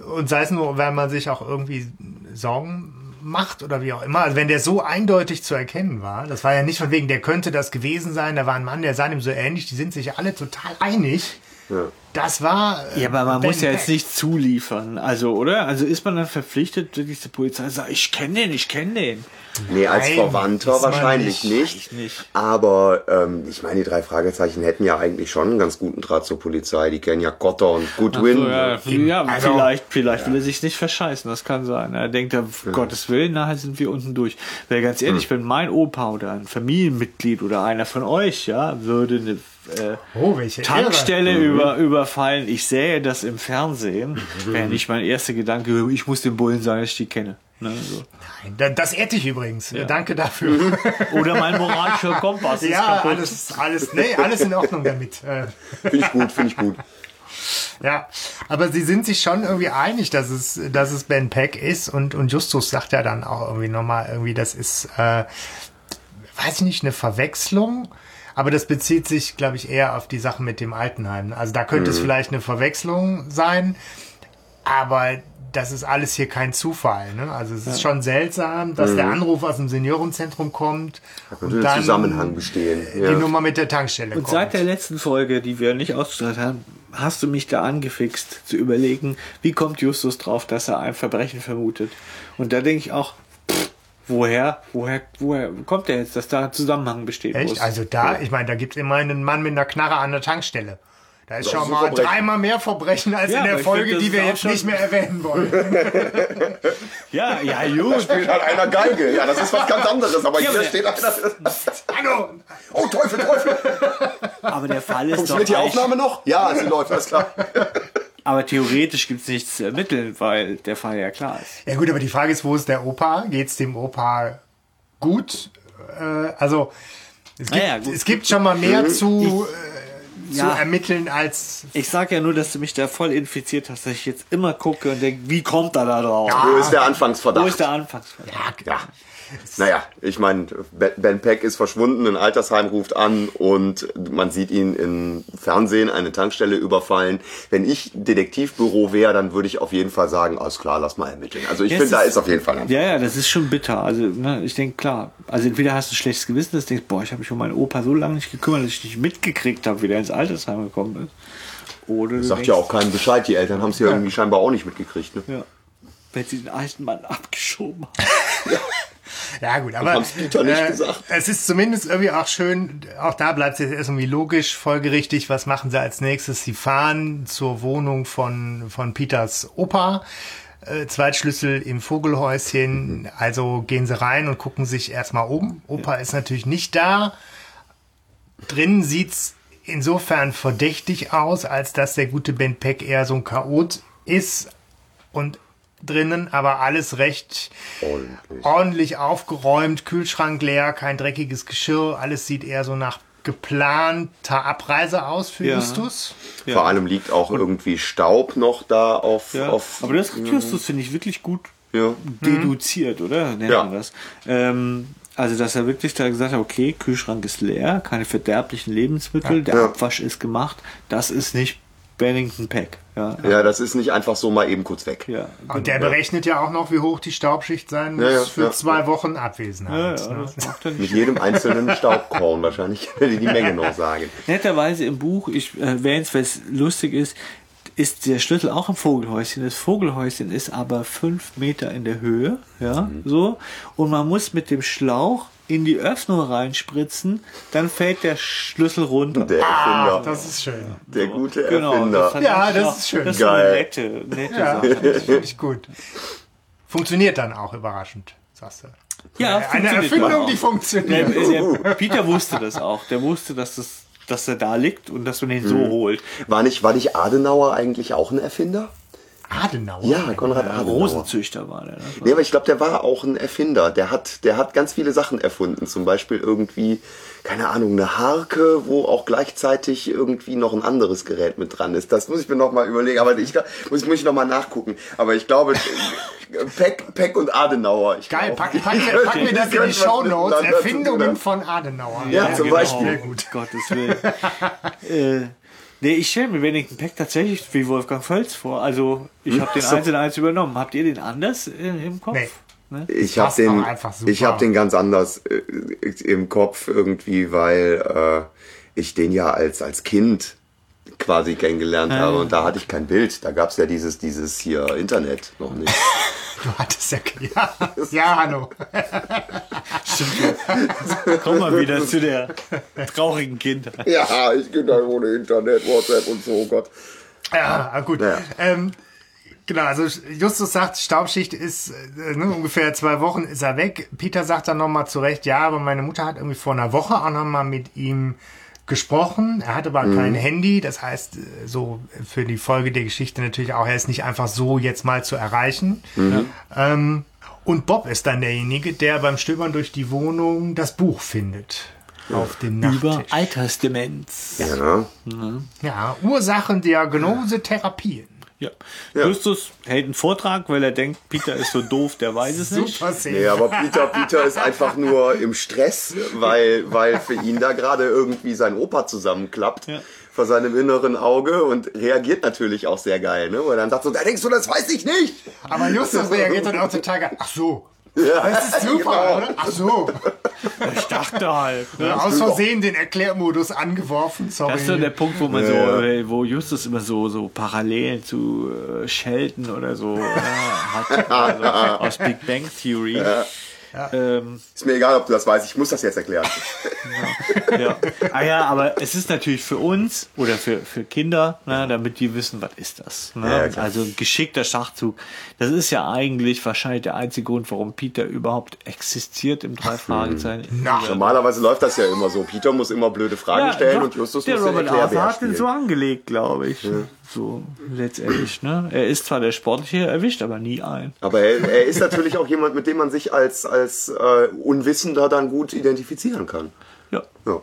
und sei es nur, wenn man sich auch irgendwie Sorgen macht oder wie auch immer, also wenn der so eindeutig zu erkennen war, das war ja nicht von wegen, der könnte das gewesen sein, da war ein Mann, der sah ihm so ähnlich, die sind sich alle total einig. Ja. Das war. Ja, aber man Ben muss ja jetzt nicht zuliefern. Also, oder? Also ist man dann verpflichtet, wirklich zur Polizei zu sagen, ich kenne den, ich kenne den. Nee, als Nein, Verwandter wahrscheinlich nicht. nicht. Ich nicht. Aber ähm, ich meine, die drei Fragezeichen hätten ja eigentlich schon einen ganz guten Draht zur Polizei. Die kennen ja Cotter und Goodwin. So, ja, ja Also- vielleicht, vielleicht will er sich nicht verscheißen, das kann sein. Er denkt, um Gottes Willen, nachher sind wir unten durch. Weil ganz ehrlich, wenn mein Opa oder ein Familienmitglied oder einer von euch, ja, würde eine äh, Oh, Tankstelle Mhm. über, überfallen, ich sähe das im Fernsehen, Mhm. wäre nicht mein erster Gedanke, ich muss den Bullen sagen, dass ich die kenne. Ne, so. Das ehrt dich übrigens. Danke dafür. [laughs] Oder mein moralischer Kompass ist ja, kaputt. alles, alles, nee, alles in Ordnung damit. Äh, Finde ich gut, finde ich gut. Ja, aber sie sind sich schon irgendwie einig, dass es, dass es Ben Peck ist und, und Justus sagt ja dann auch irgendwie nochmal irgendwie, das ist, äh, weiß ich nicht, eine Verwechslung, aber das bezieht sich, glaube ich, eher auf die Sache mit dem Altenheim. Also da könnte es vielleicht eine Verwechslung sein, aber das ist alles hier kein Zufall. Ne? Also es ist schon seltsam, dass der Anruf aus dem Seniorenzentrum kommt Könnte ein Zusammenhang bestehen. die Ja. Nummer mit der Tankstelle Und kommt. seit der letzten Folge, die wir nicht ausgestrahlt haben, hast du mich da angefixt zu überlegen, wie kommt Justus drauf, dass er ein Verbrechen vermutet. Und da denke ich auch, pff, woher, woher, woher kommt der jetzt, dass da ein Zusammenhang besteht? Echt? muss? Also da, ich meine, da gibt es immer einen Mann mit einer Knarre an der Tankstelle. Da ist schon mal Verbrechen. dreimal mehr Verbrechen als Ja, in der ich Folge, find, die wir jetzt nicht mehr erwähnen wollen. [laughs] ja, ja, gut. Spielt halt einer Geige. Ja, das ist was ganz anderes. Aber Ja, hier steht einer. Hallo! Oh, Teufel, Teufel. Aber der Fall ist doch Funktioniert die Aufnahme noch? Ja, sie läuft, alles klar. Aber theoretisch gibt es nichts zu ermitteln, weil der Fall ja klar ist. Ja gut, aber die Frage ist, wo ist der Opa? Geht's dem Opa gut? Äh, also es gibt, ja, es gibt schon mal mehr zu, äh, Ja. zu ermitteln als Ich sag ja nur, dass du mich da voll infiziert hast, dass ich jetzt immer gucke und denke, wie kommt er da drauf? Wo ist der Anfangsverdacht? Wo ist der Anfangsfall? Ja. [laughs] Naja, ich meine, Ben Peck ist verschwunden, ein Altersheim ruft an und man sieht ihn im Fernsehen eine Tankstelle überfallen. Wenn ich Detektivbüro wäre, dann würde ich auf jeden Fall sagen, alles klar, lass mal ermitteln. Also ich Ja, finde, da ist- auf jeden Fall ein Ja, ja, das ist schon bitter. Also, ne, ich denke, klar. Also, entweder hast du ein schlechtes Gewissen, dass du denkst, boah, ich habe mich um meinen Opa so lange nicht gekümmert, dass ich nicht mitgekriegt habe, wie der ins Altersheim gekommen ist. Oder du Sagt ja auch keinen Bescheid, die Eltern haben es ja, irgendwie scheinbar auch nicht mitgekriegt. Ne? Ja. Wenn sie den alten Mann abgeschoben haben. [laughs] [laughs] Ja [laughs] gut, aber äh, es ist zumindest irgendwie auch schön, auch da bleibt es jetzt irgendwie logisch, folgerichtig, was machen sie als nächstes? Sie fahren zur Wohnung von, von Peters Opa, äh, Zweitschlüssel im Vogelhäuschen, also gehen sie rein und gucken sich erstmal um. Opa ist natürlich nicht da. Drinnen sieht's insofern verdächtig aus, als dass der gute Ben Peck eher so ein Chaot ist und drinnen aber alles recht Ordentlich. ordentlich aufgeräumt, Kühlschrank leer, kein dreckiges Geschirr, alles sieht eher so nach geplanter Abreise aus für Ja. Justus. Vor allem liegt auch irgendwie Staub noch da auf. Ja. auf Aber das Justus finde ich wirklich gut ja. deduziert, oder? Nennt Ja. man das. Ähm, also, dass er wirklich da gesagt hat, okay, Kühlschrank ist leer, keine verderblichen Lebensmittel, der Ja. Abwasch ist gemacht, das ist nicht Bennington Peck. Ja, ja, das ist nicht einfach so mal eben kurz weg. ja. Und der berechnet ja auch noch, wie hoch die Staubschicht sein muss Ja, ja, für ja. zwei Wochen Abwesenheit. ja, ne? das macht er Mit jedem einzelnen Staubkorn wahrscheinlich, [laughs] wenn die die Menge noch sagen. Netterweise im Buch, ich äh, erwähne es, weil es lustig ist, ist der Schlüssel auch im Vogelhäuschen. Das Vogelhäuschen ist aber fünf Meter in der Höhe, ja, Mhm. so. Und man muss mit dem Schlauch in die Öffnung reinspritzen, dann fällt der Schlüssel runter. Der Ah, Erfinder, das ist schön. der gute Genau, Erfinder. fand Ja, das auch- ist schön. Das ist so eine Geil. nette, nette Ja, Sache. finde ich, gut. Funktioniert dann auch überraschend, sagst du. Ja, Eine Erfindung, die Der, funktioniert. der, Peter wusste das auch. Der wusste, dass das dass er da liegt und dass man ihn so Mhm. holt. War nicht, war nicht Adenauer eigentlich auch ein Erfinder? Adenauer. Ja, Konrad Adenauer. Rosenzüchter war der. Ne? Nee, aber ich glaube, der war auch ein Erfinder. Der hat, der hat ganz viele Sachen erfunden. Zum Beispiel irgendwie, keine Ahnung, eine Harke, wo auch gleichzeitig irgendwie noch ein anderes Gerät mit dran ist. Das muss ich mir noch mal überlegen. Aber ich glaub- muss, muss ich noch mal nachgucken. Aber ich glaube, [laughs] Peck, Peck und Adenauer. Ich Geil, pack, pack, mir- [laughs] könnten- pack mir das in die Show Notes. Erfindungen von Adenauer. Ja, zum Beispiel. Sehr gut. Gottes Willen. [laughs] äh, nee, ich stelle mir Bennington Peck tatsächlich wie Wolfgang Völz vor. Also, ich habe den so. eins in eins übernommen. Habt ihr den anders im Kopf? Nee. Ne? Ich habe den, ich habe den ganz anders äh, im Kopf irgendwie, weil äh, ich den ja als als Kind quasi kennengelernt habe. Und da hatte ich kein Bild. Da gab es ja dieses, dieses hier Internet noch nicht. [laughs] Du hattest ja, ja, ja, Hanno. [laughs] Stimmt. Kommen wir wieder zu der traurigen Kindheit. Ja, ich bin da ohne Internet, WhatsApp und so, oh Gott. Ja, ah, gut. Ja. Ähm, genau, also Justus sagt, Staubschicht ist äh, ne, ungefähr zwei Wochen ist er weg. Peter sagt dann nochmal zurecht, ja, aber meine Mutter hat irgendwie vor einer Woche auch nochmal mit ihm gesprochen. Er hat aber kein Handy, das heißt, äh, so für die Folge der Geschichte natürlich auch, er ist nicht einfach so jetzt mal zu erreichen. Ähm, und Bob ist dann derjenige, der beim Stöbern durch die Wohnung das Buch findet. Auf dem Über Nachttisch. Altersdemenz. Ja. Ja, Ursachen, Diagnose, Therapien. Ja. Justus hält einen Vortrag, weil er denkt, Peter ist so doof, der weiß es nicht. Super Szene. Nee, aber Peter, Peter ist einfach nur im Stress, weil, weil für ihn da gerade irgendwie sein Opa zusammenklappt Ja. vor seinem inneren Auge und reagiert natürlich auch sehr geil, ne? Weil er dann sagt so, da denkst du, das weiß ich nicht. Aber Justus reagiert dann auch total geil. Ach so. Ja, Das ist super, genau. oder? Ach so. Ich dachte halt. Ne? Aus Versehen den Erklärmodus angeworfen. Sorry. Das ist so der Punkt, wo man so, Ja. äh, wo Justus immer so, so Parallelen zu äh, Sheldon oder so äh, hat. [laughs] Also aus Big Bang Theory. Ähm, Ist mir egal, ob du das weißt, ich muss das jetzt erklären. [laughs] ja. Ah ja, aber es ist natürlich für uns oder für, für Kinder, ne, damit die wissen, was ist das. Ne? Ja, also ein geschickter Schachzug. Das ist ja eigentlich wahrscheinlich der einzige Grund, warum Peter überhaupt existiert im drei Fragezeichen. Na, Normalerweise läuft das ja immer so. Peter muss immer blöde Fragen stellen doch, und Justus der muss den Robert Arthur hat den so angelegt, glaube ich. So letztendlich. Ne? Er ist zwar der Sportliche, erwischt aber nie ein. Aber er, er ist natürlich auch jemand, mit dem man sich als, als äh, Unwissender dann gut identifizieren kann. Ja. Ja.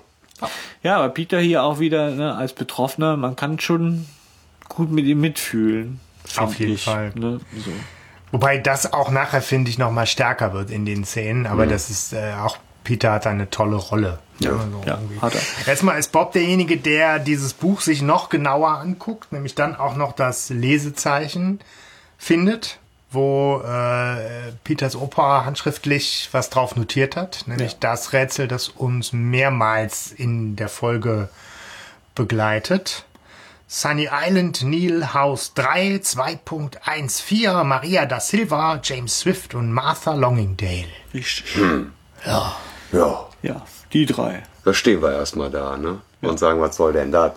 Ja, aber Peter hier auch wieder ne, als Betroffener, man kann schon gut mit ihm mitfühlen. Auf jeden ich, Fall. Ne? So. Wobei das auch nachher, finde ich, nochmal stärker wird in den Szenen. Aber das ist äh, auch, Peter hat eine tolle Rolle. Ja, so Ja, irgendwie. hat er. Erstmal ist Bob derjenige, der dieses Buch sich noch genauer anguckt, nämlich dann auch noch das Lesezeichen findet, wo äh, Peters Opa handschriftlich was drauf notiert hat, nämlich Ja. das Rätsel, das uns mehrmals in der Folge begleitet. Sunny Island, Neil House 3, 2.14, Maria da Silva, James Swift und Martha Longingdale. Richtig. Ja, Ja, die drei. da stehen wir erstmal da, ne? Und sagen, was soll denn das?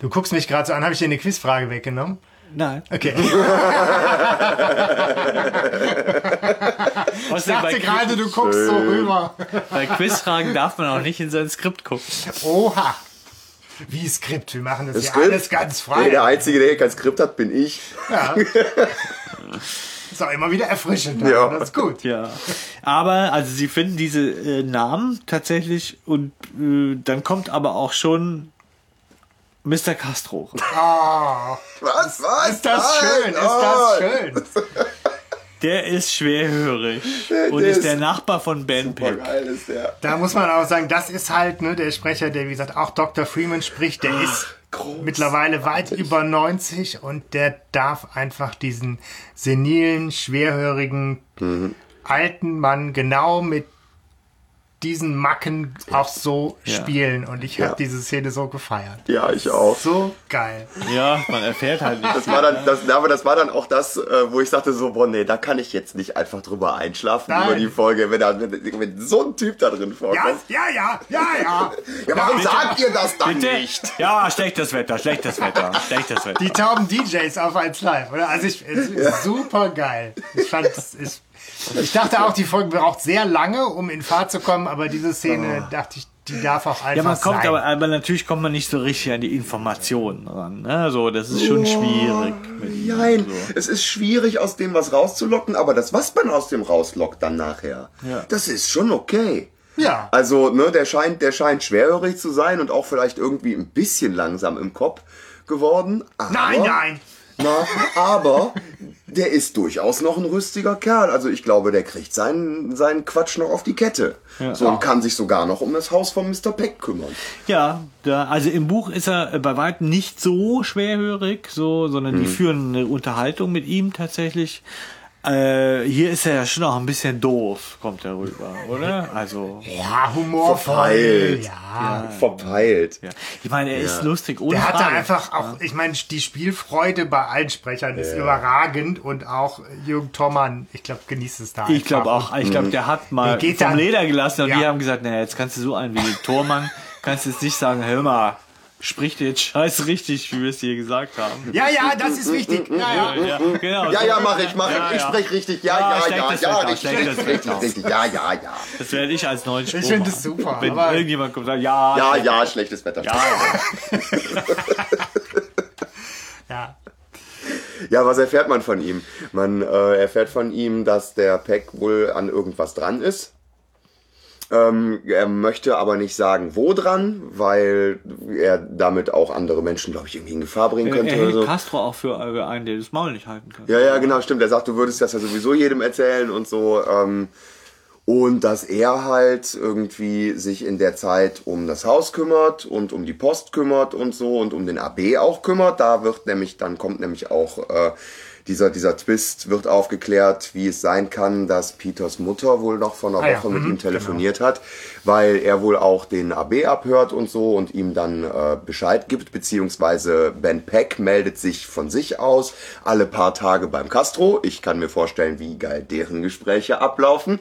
Du guckst mich gerade so an, habe ich dir eine Quizfrage weggenommen? Nein. Okay. [laughs] Ich dachte gerade, du guckst so rüber. bei Quizfragen darf man auch nicht in sein Skript gucken. Oha. Wie Skript, wir machen das, Das hier Skript? alles ganz Nee, der frei. Einzige, der hier kein Skript hat, bin ich. Ja. [laughs] Ist auch immer wieder erfrischend. Ja. Das ist gut. Ja. Aber, also sie finden diese äh, Namen tatsächlich und äh, dann kommt aber auch schon Mr. Castro. Oh, Was? Was? ist das Nein, schön, ist das schön. Der ist schwerhörig und der ist der Nachbar von Ben Peck. geil ist der. Da muss man auch sagen, das ist halt ne, der Sprecher, der wie gesagt auch Dr. Freeman spricht, der ist großartig. mittlerweile weit über 90 und der darf einfach diesen senilen, schwerhörigen, alten Mann genau mit diesen Macken auch so Ja. spielen und ich habe Ja. diese Szene so gefeiert. Ja, ich auch. So geil. Ja, man erfährt halt nicht. Das war dann, das, aber das war dann auch das, äh, wo ich sagte so, boah, nee, da kann ich jetzt nicht einfach drüber einschlafen Nein. über die Folge, wenn, da, wenn, wenn so ein Typ da drin Ja, vorkommt. ja, ja, ja, ja. Ja, [laughs] warum sagt ihr das dann Bitte? nicht? Ja, schlechtes Wetter, schlechtes Wetter, [laughs] schlechtes Wetter. Die tauben DJs auf 1 Live, oder? Also ich, es ist super geil. Ich fand, es ist, ich dachte auch, die Folge braucht sehr lange, um in Fahrt zu kommen, aber diese Szene dachte ich, die darf auch einfach Ja, man kommt sein. aber, aber natürlich kommt man nicht so richtig an die Informationen ran. Ne? So, das ist schon schwierig. mit ihm. Nein, So. es ist schwierig, aus dem was rauszulocken, aber das, was man aus dem rauslockt dann nachher, Ja. das ist schon okay. ja. Also, ne, der scheint, der scheint schwerhörig zu sein und auch vielleicht irgendwie ein bisschen langsam im Kopf geworden. Aber, Nein, nein. Na, aber der ist durchaus noch ein rüstiger Kerl. Also ich glaube, der kriegt seinen, seinen Quatsch noch auf die Kette. So und kann sich sogar noch um das Haus von Mr. Peck kümmern. Ja, da, also im Buch ist er äh, bei weitem nicht so schwerhörig, so, sondern Mhm. die führen eine Unterhaltung mit ihm tatsächlich. Äh, hier ist er ja schon noch ein bisschen doof, kommt er rüber, oder? Also, Ja, humorvoll. Verpeilt. Ja. Verpeilt. ja. Ich meine, er ist Ja. lustig, ohne Der hatte Frage. einfach auch, ich meine, die Spielfreude bei allen Sprechern ist überragend und auch Jürgen Thormann, ich glaube, genießt es da. Ich glaube auch, ich glaube, der hat mal Der geht vom dann- Leder gelassen und Ja. die haben gesagt, naja, jetzt kannst du so einen wie den Tormann, kannst jetzt nicht sagen, hör mal, sprich dir jetzt scheiß richtig, wie wir es hier gesagt haben. Ja, ja, das ist wichtig. Ja, ja. Ja, genau. Ja, ja, mach ich, mach Ja, ich. Ich ja. spreche richtig. Ja, Ja, ja, ja, schlechtes ja, Wetter, richtig, richtig, richtig, richtig. Ja, ja, ja. Das werde ich als neuen Spruch Ich finde das super, Wenn aber- irgendjemand kommt und sagt, ja, Ja, ja, schlechtes Wetter. ja, [laughs] ja. Ja, was erfährt man von ihm? Man äh, erfährt von ihm, dass der Peck wohl an irgendwas dran ist. Ähm, er möchte aber nicht sagen, wo dran, weil er damit auch andere Menschen, glaube ich, irgendwie in Gefahr bringen Er könnte. hält so. Castro auch für äh, einen, der das Maul nicht halten kann. Ja, ja, genau, stimmt. Er sagt, du würdest das ja sowieso jedem erzählen und so. Ähm, und dass er halt irgendwie sich in der Zeit um das Haus kümmert und um die Post kümmert und so und um den AB auch kümmert. Da wird nämlich, dann kommt nämlich auch äh, dieser, dieser Twist wird aufgeklärt, wie es sein kann, dass Peters Mutter wohl noch vor einer Ah ja, Woche mit mhm, ihm telefoniert hat, weil er wohl auch den AB abhört und so und ihm dann äh, Bescheid gibt, beziehungsweise Ben Peck meldet sich von sich aus alle paar Tage beim Castro. Ich kann mir vorstellen, wie geil deren Gespräche ablaufen.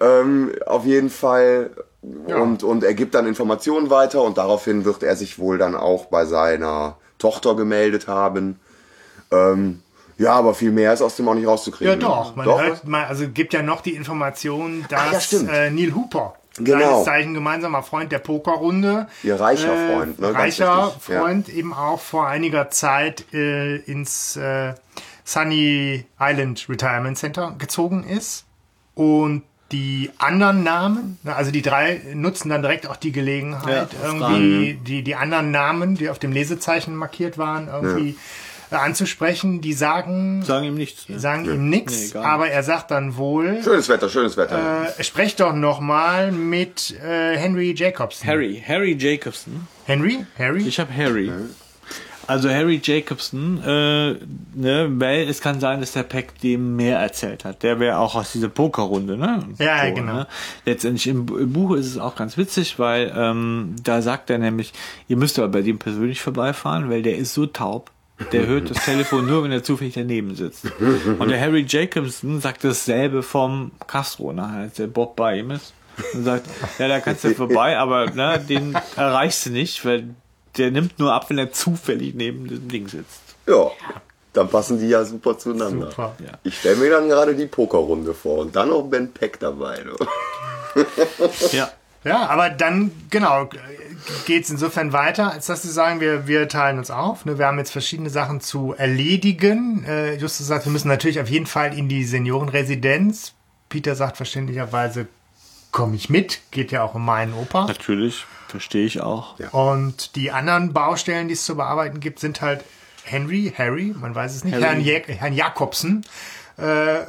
Ähm, auf jeden Fall. Und, und er gibt dann Informationen weiter und daraufhin wird er sich wohl dann auch bei seiner Tochter gemeldet haben. Ähm, ja, aber viel mehr ist aus dem auch nicht rauszukriegen. Ja, doch. Man Doch, hört mal, also gibt ja noch die Information, dass Ach ja, äh, Neil Hooper, Genau. Zeichen gemeinsamer Freund der Pokerrunde, Ihr reicher Freund, ne? Reicher wichtig, ja. Freund eben auch vor einiger Zeit äh, ins äh, Sunny Island Retirement Center gezogen ist und die anderen Namen, ne, also die drei nutzen dann direkt auch die Gelegenheit, Ja, irgendwie die, die anderen Namen, die auf dem Lesezeichen markiert waren, irgendwie äh, anzusprechen. Die sagen, Sagen ihm nichts. Ne? sagen ihm Nee, nichts, nicht. aber er sagt dann wohl, Schönes Wetter, schönes Wetter. äh, sprecht doch noch mal mit äh, Henry Jacobson. Harry, Harry Jacobson. Henry? Harry? Ich habe Harry. Also Harry Jacobson, äh, ne, weil es kann sein, dass der Peck dem mehr erzählt hat. Der wäre auch aus dieser Pokerrunde, ne? Ja, genau. Letztendlich im, im Buch ist es auch ganz witzig, weil ähm, da sagt er nämlich, ihr müsst aber bei dem persönlich vorbeifahren, weil der ist so taub. Der hört das Telefon nur, wenn er zufällig daneben sitzt. Und der Harry Jacobson sagt dasselbe vom Castro nachher, als der Bob bei ihm ist. Und sagt, ja, da kannst du vorbei, aber ne, den erreichst du nicht, weil der nimmt nur ab, wenn er zufällig neben diesem Ding sitzt. Ja, dann passen die ja super zueinander. Super. Ja. Ich stelle mir dann gerade die Pokerrunde vor und dann noch Ben Peck dabei. Ne? Ja. Ja, aber dann, genau, geht's insofern weiter, als dass sie sagen, wir, wir teilen uns auf. Ne? Wir haben jetzt verschiedene Sachen zu erledigen. Äh, Justus sagt, wir müssen natürlich auf jeden Fall in die Seniorenresidenz. Peter sagt verständlicherweise, komme ich mit. Geht ja auch um meinen Opa. Natürlich, verstehe ich auch. Ja. Und die anderen Baustellen, die es zu bearbeiten gibt, sind halt Henry, Harry, man weiß es nicht, Harry. Herrn, ja Herrn Jakobsen äh,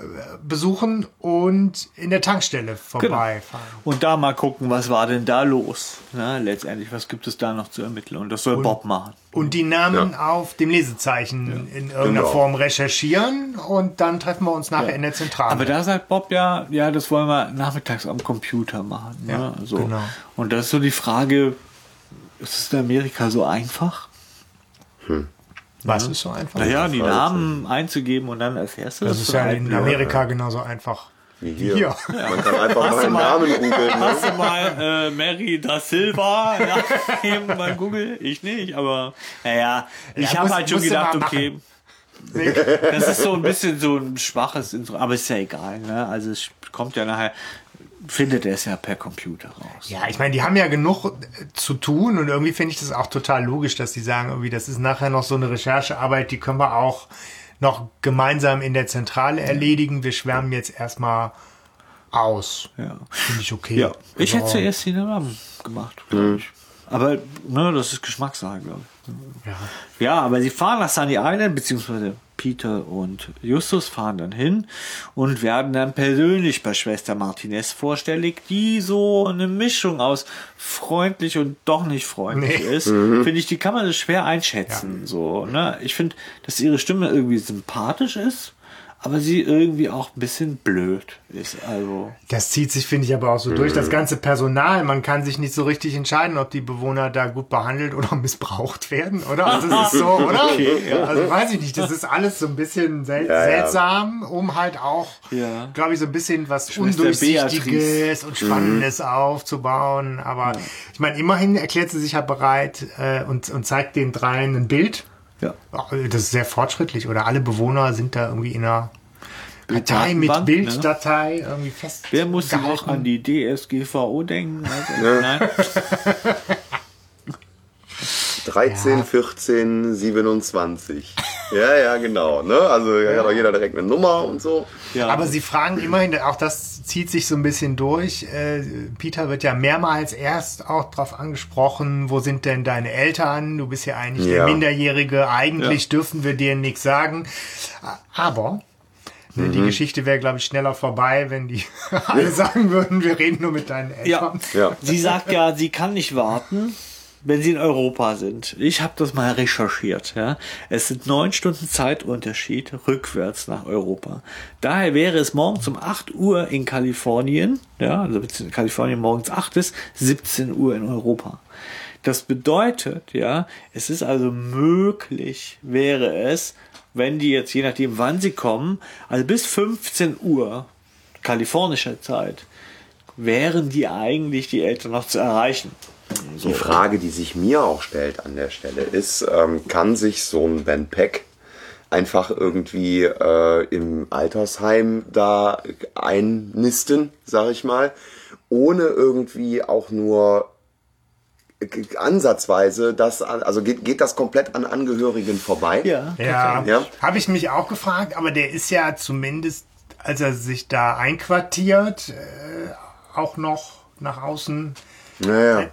besuchen und in der Tankstelle vorbeifahren. Und da mal gucken, was war denn da los? Na, letztendlich, was gibt es da noch zu ermitteln? Und das soll Bob machen. Und die Namen auf dem Lesezeichen in irgendeiner Genau. Form recherchieren und dann treffen wir uns nachher in der Zentrale. Aber da sagt Bob ja, ja, das wollen wir nachmittags am Computer machen. Ne? Ja, so. genau. Und das ist so die Frage, ist es in Amerika so einfach? Was ist so einfach? Naja, die. Namen einzugeben und dann erfährst du das das ist ja in Amerika genauso einfach. Wie hier. Hier. Man kann einfach mal einen Namen googeln. Ne? Hast du mal äh, Mary da Silva nachgegeben bei Google? Ich nicht, aber naja, ich Ja, habe halt schon gedacht, okay, das ist so ein bisschen so ein schwaches Intro, aber ist ja egal, ne? Also es kommt ja nachher, findet er es ja per Computer raus. Ja, ich meine, die haben ja genug äh, zu tun und irgendwie finde ich das auch total logisch, dass die sagen, irgendwie, das ist nachher noch so eine Recherchearbeit, die können wir auch noch gemeinsam in der Zentrale erledigen. Wir schwärmen jetzt erstmal aus. Ja. Finde ich okay. Ja, ich hätte Also, zuerst den Namen gemacht, glaube ich. Aber ne, das ist Geschmackssache, glaube ich. Ja. Ja, aber sie fahren nach Sunny Island, beziehungsweise Peter und Justus fahren dann hin und werden dann persönlich bei Schwester Martinez vorstellig, die so eine Mischung aus freundlich und doch nicht freundlich Nee. ist. Finde ich, die kann man so schwer einschätzen. So, ne? Ich finde, dass ihre Stimme irgendwie sympathisch ist, aber sie irgendwie auch ein bisschen blöd ist. Also Das zieht sich, finde ich, aber auch so durch. Das ganze Personal, man kann sich nicht so richtig entscheiden, ob die Bewohner da gut behandelt oder [laughs] missbraucht werden, oder? Also es ist so, [laughs] oder? Also weiß ich nicht, das ist alles so ein bisschen sel Ja, ja. seltsam, um halt auch, Ja. glaube ich, so ein bisschen was Schwester Undurchsichtiges Beatrice. und Spannendes aufzubauen. Aber ich meine, immerhin erklärt sie sich ja bereit äh, und, und zeigt den dreien ein Bild. Ja. Das ist sehr fortschrittlich, oder alle Bewohner sind da irgendwie in einer Datei mit Datenbank, Bilddatei irgendwie fest. Wer muss auch an die DSGVO denken? Also, Nein. 13, 14, 27. Ja, ja, genau. Ne? Also ja, hat auch jeder direkt eine Nummer und so. Ja. Aber sie fragen immerhin, auch das zieht sich so ein bisschen durch. Äh, Peter wird ja mehrmals erst auch darauf angesprochen, wo sind denn deine Eltern? Du bist ja eigentlich der Ja. Minderjährige, eigentlich Ja. dürfen wir dir nichts sagen. Aber ne, Mhm. die Geschichte wäre, glaube ich, schneller vorbei, wenn die [laughs] alle sagen würden, wir reden nur mit deinen Ja. Eltern. Ja. Sie sagt ja, sie kann nicht warten, wenn sie in Europa sind. Ich habe das mal recherchiert. Ja. Es sind neun Stunden Zeitunterschied rückwärts nach Europa. Daher wäre es morgens um 8 Uhr in Kalifornien, ja, also in Kalifornien morgens 8 ist, 17 Uhr in Europa. Das bedeutet, ja, es ist also möglich, wäre es, wenn die jetzt, je nachdem wann sie kommen, also bis 15 Uhr kalifornischer Zeit, wären die eigentlich die Eltern noch zu erreichen. Die Frage, die sich mir auch stellt an der Stelle, ist, ähm, kann sich so ein Ben Peck einfach irgendwie äh, im Altersheim da einnisten, sag ich mal, ohne irgendwie auch nur äh, ansatzweise das, also geht, geht das komplett an Angehörigen vorbei? Ja. Ja, Ja. habe ich mich auch gefragt, aber der ist ja zumindest, als er sich da einquartiert, äh, auch noch nach außen Naja.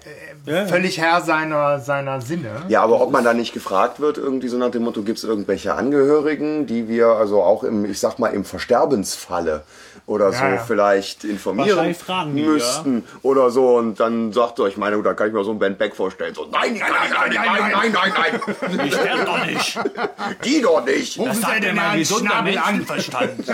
völlig Herr seiner, seiner Sinne. Ja, aber ob man da nicht gefragt wird, irgendwie so nach dem Motto, gibt es irgendwelche Angehörigen, die wir also auch im, ich sag mal, im Versterbensfalle oder so Ja, ja. vielleicht informieren fragen die, müssten oder so und dann sagt ihr, ich meine, da kann ich mir so einen Ben Beck vorstellen. So, nein, nein, nein, nein, nein, nein, nein, nein, Ich sterbe doch nicht. [laughs] die doch nicht. Rufen Sie denn mal an. Menschenverstand.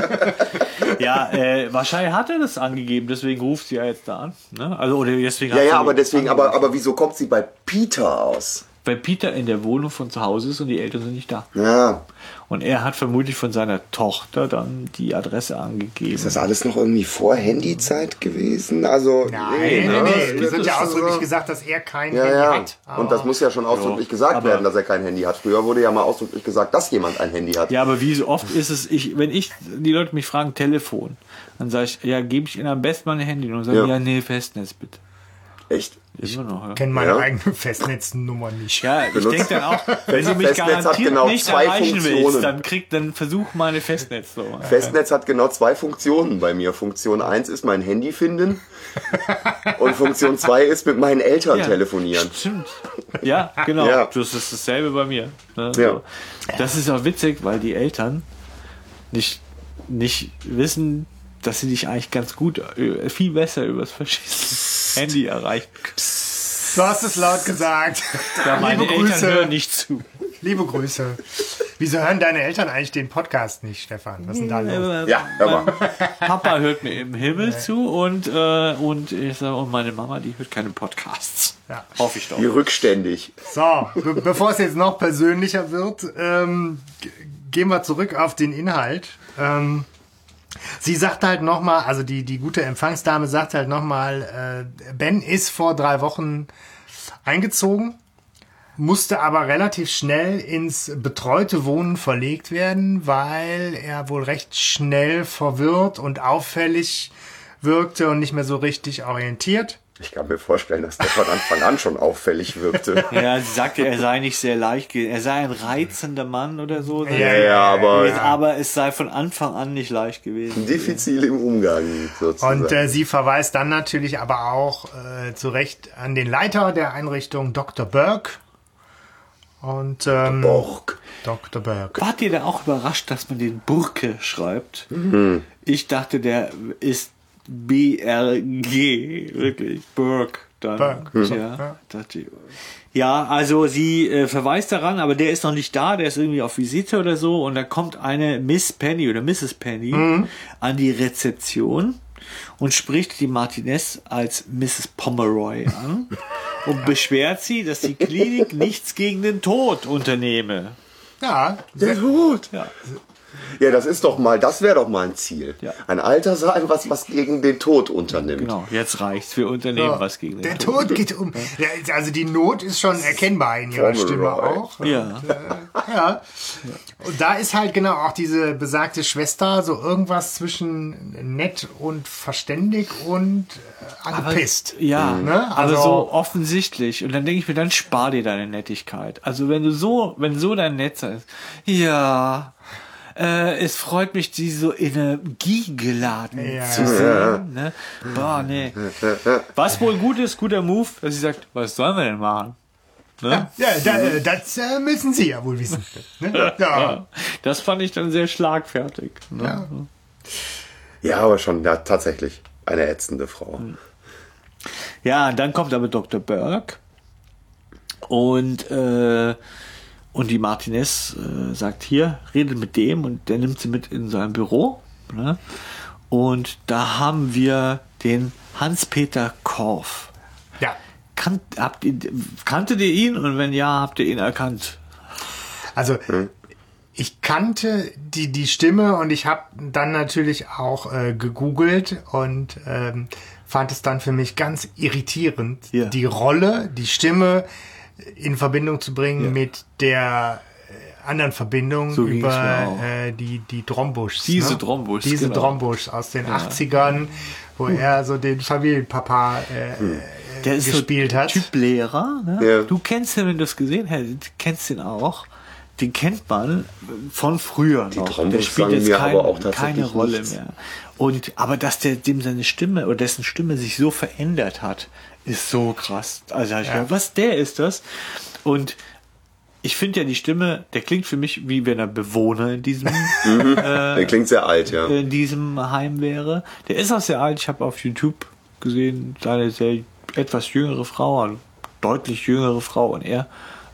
ja, äh, wahrscheinlich hat er das angegeben, deswegen ruft sie ja jetzt da an. Ne? Also, oder deswegen Ja, hat ja, aber deswegen, aber, aber wieso kommt sie bei Peter aus? Weil Peter in der Wohnung von zu Hause ist und die Eltern sind nicht da. Ja, Und er hat vermutlich von seiner Tochter dann die Adresse angegeben. ist das alles noch irgendwie vor Handyzeit gewesen? Also, Nein, nee, ne? nee, es wird ja ausdrücklich so- gesagt, dass er kein Ja, Handy ja. hat. Und das muss ja schon ausdrücklich gesagt aber- werden, dass er kein Handy hat. Früher wurde ja mal ausdrücklich gesagt, dass jemand ein Handy hat. Ja, aber wie so oft ist es, ich, wenn ich, die Leute mich fragen, Telefon, dann sage ich, ja, gebe ich ihnen am besten meine Handy und sagen, Ja. ja, nee, Festnetz bitte. Echt? Immer noch, ja. kenne meine Ja. eigene Festnetznummer nicht. Ja, ich Benutzt- denke dann auch, wenn du mich Festnetz hat garantiert genau nicht zwei erreichen willst, Funktionen. dann krieg, dann versuch meine Festnetznummer. Festnetz hat genau zwei Funktionen bei mir. Funktion 1 ist mein Handy finden [laughs] und Funktion 2 ist mit meinen Eltern telefonieren. Stimmt. Ja, genau. Ja. Das ist dasselbe bei mir. Ne? Ja. So. Das ist auch witzig, weil die Eltern nicht, nicht wissen, dass sie dich eigentlich ganz gut, äh, viel besser übers verschissene Handy erreichen können. Du hast es laut gesagt. Ja, meine Liebe Eltern Grüße. hören nicht zu. Liebe Grüße. Wieso hören deine Eltern eigentlich den Podcast nicht, Stefan? Was ist denn da los? Ja, hör mal. [laughs] Papa hört mir im Himmel zu und, äh, und, ich sag, und meine Mama, die hört keine Podcasts. Ja. Hoffe ich doch. Wie rückständig. So, be bevor es jetzt noch persönlicher wird, ähm, gehen wir zurück auf den Inhalt. Ähm, sie sagt halt nochmal, also die, die gute Empfangsdame sagt halt nochmal, äh, Ben ist vor drei Wochen eingezogen, musste aber relativ schnell ins betreute Wohnen verlegt werden, weil er wohl recht schnell verwirrt und auffällig wirkte und nicht mehr so richtig orientiert. Ich kann mir vorstellen, dass der von Anfang an schon auffällig wirkte. [laughs] Ja, sie sagte, er sei nicht sehr leicht, er sei ein reizender Mann oder so. Ja, ja, aber Aber es sei von Anfang an nicht leicht gewesen. diffizil im Umgang sozusagen. Und äh, sie verweist dann natürlich aber auch äh, zu Recht an den Leiter der Einrichtung Dr. Burke. Und ähm, Borg. Dr. Burke. Wart ihr da auch überrascht, dass man den Burke schreibt? Ich dachte, der ist B-R-G, wirklich, Burke. dann. Burke. Ja, Ja. dachte ich. ja, also sie äh, verweist daran, aber der ist noch nicht da, der ist irgendwie auf Visite oder so und da kommt eine Miss Penny oder Mrs. Penny Mhm. an die Rezeption und spricht die Martinez als Mrs. Pomeroy an [laughs] und beschwert sie, dass die Klinik nichts gegen den Tod unternehme. Ja, Der Tod. Ja. Ja, das ist doch mal, das wäre doch mal ein Ziel. Ja. Ein Altersheim, was was gegen den Tod unternimmt. Genau, jetzt reicht's. Wir unternehmen Ja. was gegen den Der Tod. Tod geht um. Ja, Also die Not ist schon erkennbar in ihrer Pomeroy. Stimme auch. Ja. Ja. Und da ist halt genau auch diese besagte Schwester, so irgendwas zwischen nett und verständig und äh, angepisst. Ja, Ne? aber Also- so offensichtlich. Und dann denke ich mir, dann spar dir deine Nettigkeit. Also wenn du so, wenn so dein Netz ist, ja, äh, es freut mich, sie so energiegeladen Ja. zu sehen. Ne? Boah, nee. Was wohl gut ist, guter Move, dass sie sagt, was sollen wir denn machen? Ne? Ja, da, äh, das äh, müssen Sie ja wohl wissen. Ne? Ja. Das fand ich dann sehr schlagfertig. Ne? Ja. Ja, aber schon ja, tatsächlich eine ätzende Frau. Ja, dann kommt aber Dr. Burke und, äh, und die Martinez äh, sagt hier, redet mit dem und der nimmt sie mit in sein Büro. Ne? Und da haben wir den Hans-Peter Korff. ja. Kannt, habt ihr, kanntet ihr ihn und wenn ja, habt ihr ihn erkannt? Also ich kannte die, die Stimme und ich habe dann natürlich auch äh, gegoogelt und ähm, fand es dann für mich ganz irritierend, Ja. die Rolle, die Stimme in Verbindung zu bringen Ja. mit der äh, anderen Verbindung So über äh, die, die Drombuschs. Diese ne? Drombuschs, Diese genau. Drombuschs aus den 80ern, wo er so den Familienpapa äh, Der ist gespielt so hat. Typ Lehrer. Ne? Ja. Du kennst ihn, wenn du es gesehen hast, du kennst ihn auch. Den kennt man von früher noch. Trombusch Der spielt jetzt kein, aber auch keine Rolle nichts. mehr. Und aber dass der dem seine Stimme oder dessen Stimme sich so verändert hat, ist so krass. Also ich gedacht, was der ist das? Und ich finde ja die Stimme, der klingt für mich wie wenn er Bewohner in diesem [laughs] Der klingt sehr alt, ja. in diesem Heim wäre. Der ist auch sehr alt. Ich habe auf YouTube gesehen, eine sehr etwas jüngere Frau, eine deutlich jüngere Frau und er,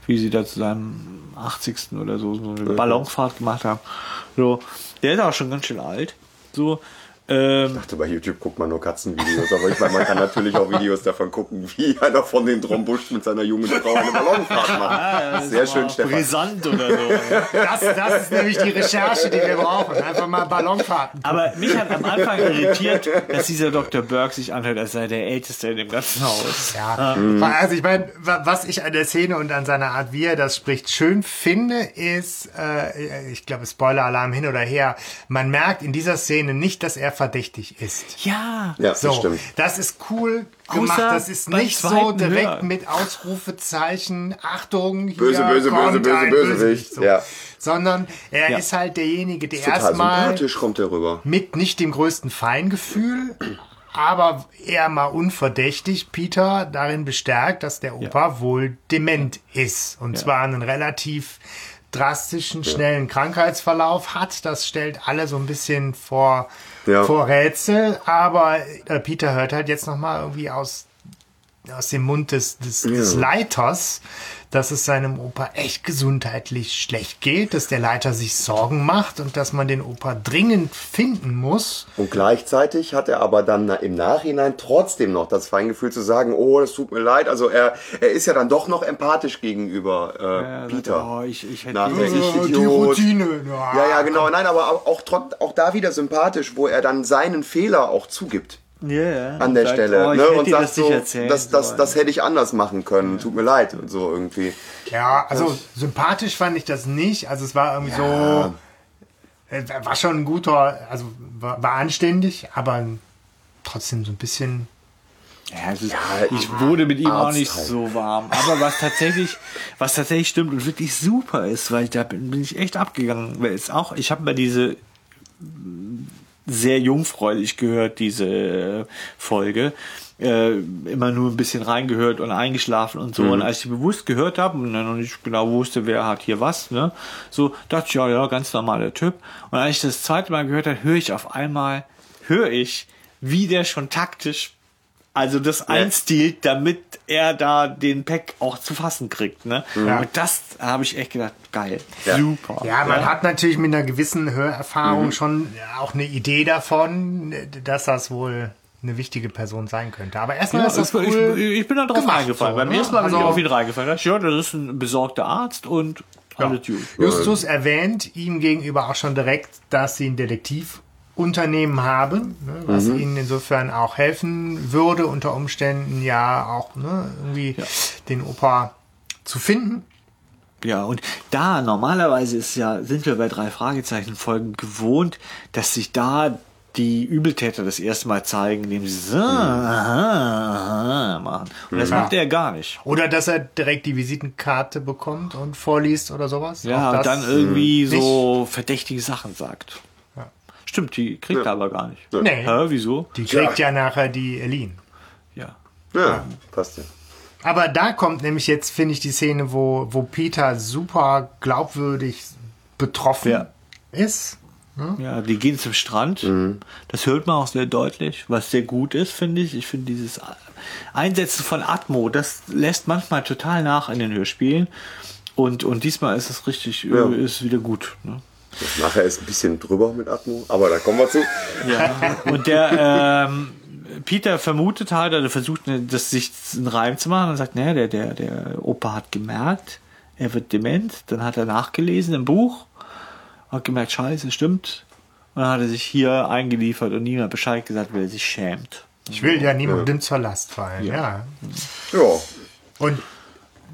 wie sie da zu seinem 80. oder so, so eine Ballonfahrt gemacht haben. So, der ist auch schon ganz schön alt. So, ähm, dachte, bei YouTube guckt man nur Katzenvideos, aber ich meine, man kann natürlich auch Videos davon gucken, wie einer von den Drombusch mit seiner jungen Frau eine Ballonfahrt macht. Sehr schön, Stefan. brisant oder so. Das, das ist nämlich die Recherche, die wir brauchen. Einfach mal Ballonfahrten. Aber mich hat am Anfang irritiert, dass dieser Dr. Burke sich anhört, als sei der Älteste in dem ganzen Haus. Ja, also ich meine, wa- was ich an der Szene und an seiner Art, wie er das spricht, schön finde, ist, äh, ich glaube, Spoiler-Alarm hin oder her, man merkt in dieser Szene nicht, dass er verdächtig ist. Ja. Ja, das So, stimmt. das ist cool gemacht. Außer Das ist nicht so direkt Hören. mit Ausrufezeichen, Achtung, hier Böse, böse, kommt böse, ein böse, Bösewicht, So. ja. Sondern er Ja. ist halt derjenige, der erstmal er mit nicht dem größten Feingefühl, aber eher mal unverdächtig Peter darin bestärkt, dass der Opa wohl dement ist. Und zwar einen relativ drastischen, schnellen Krankheitsverlauf hat. Das stellt alle so ein bisschen vor, Ja. vor Rätsel. Aber äh, Peter hört halt jetzt nochmal irgendwie aus aus dem Mund des, des, des Leiters, dass es seinem Opa echt gesundheitlich schlecht geht, dass der Leiter sich Sorgen macht und dass man den Opa dringend finden muss. Und gleichzeitig hat er aber dann im Nachhinein trotzdem noch das Feingefühl zu sagen, oh, das tut mir leid. Also er, er ist ja dann doch noch empathisch gegenüber äh, Er sagt, Peter. Oh, ich, ich hätte. Äh, die. Routine. Ja, ja, genau. Nein, aber auch, auch da wieder sympathisch, wo er dann seinen Fehler auch zugibt Yeah, an der sagt, Stelle. oh, ich ne? hätte Und das so, nicht erzählen das, das, sollen. das hätte ich anders machen können. Tut mir leid. Und so irgendwie. Ja, also sympathisch fand ich das nicht. Also es war irgendwie so, äh, war schon ein guter, also war, war anständig, aber trotzdem so ein bisschen. Ja, es ist, Ja, ich wurde mit ihm auch Arzt nicht halt. so warm. Aber was tatsächlich, was tatsächlich stimmt und wirklich super ist, weil da bin, bin ich echt abgegangen, weil es auch, ich habe mal diese sehr jungfräulich gehört, diese Folge. Äh, immer nur ein bisschen reingehört und eingeschlafen und so. Und als ich die bewusst gehört habe und dann noch nicht genau wusste, wer hat hier was, ne, so dachte ich, ja, ja, ganz normaler Typ. Und als ich das zweite Mal gehört habe, höre ich auf einmal, höre ich, wie der schon taktisch also das einstiehlt, damit er da den Pack auch zu fassen kriegt. Ne? Und das habe ich echt gedacht, geil. Ja. Super. Ja, man hat natürlich mit einer gewissen Hörerfahrung schon auch eine Idee davon, dass das wohl eine wichtige Person sein könnte. Aber erstmal Ja, ist das ich, cool. ich, ich bin da drauf reingefallen. so, Beim ne? ersten Mal bin ich Also- auf ihn reingefallen. Ja, das ist ein besorgter Arzt und alles gut. Justus erwähnt ihm gegenüber auch schon direkt, dass sie ein Detektivunternehmen haben, ne, was ihnen insofern auch helfen würde, unter Umständen ja auch ne, irgendwie den Opa zu finden. Ja, und da normalerweise ist ja, sind wir bei drei Fragezeichen Folgen gewohnt, dass sich da die Übeltäter das erste Mal zeigen, indem sie so aha, aha machen. Und das macht er gar nicht. Oder dass er direkt die Visitenkarte bekommt und vorliest oder sowas. Ja, und dann irgendwie nicht. so verdächtige Sachen sagt. Stimmt, die kriegt er aber gar nicht. Nee. Hä, wieso? Die kriegt ja, nachher die Elin. Ja. Ja, passt ja. Aber da kommt nämlich jetzt, finde ich, die Szene, wo, wo Peter super glaubwürdig betroffen Ja. ist. Ja, die gehen zum Strand. Das hört man auch sehr deutlich, was sehr gut ist, finde ich. Ich finde dieses Einsetzen von Atmo, das lässt manchmal total nach in den Hörspielen. Und, und diesmal ist es richtig, Ja. äh, ist wieder gut. Ne? Das nachher ist ein bisschen drüber mit Atmo, aber da kommen wir zu. Ja. Und der ähm, Peter vermutet halt, oder versucht, ne, das sich einen Reim zu machen und sagt, naja, der, der, der Opa hat gemerkt, er wird dement. Dann hat er nachgelesen im Buch, hat gemerkt, scheiße, stimmt. Und dann hat er sich hier eingeliefert und niemand Bescheid gesagt, weil er sich schämt. Ich will ja niemandem zur Last fallen. Ja. Ja, Und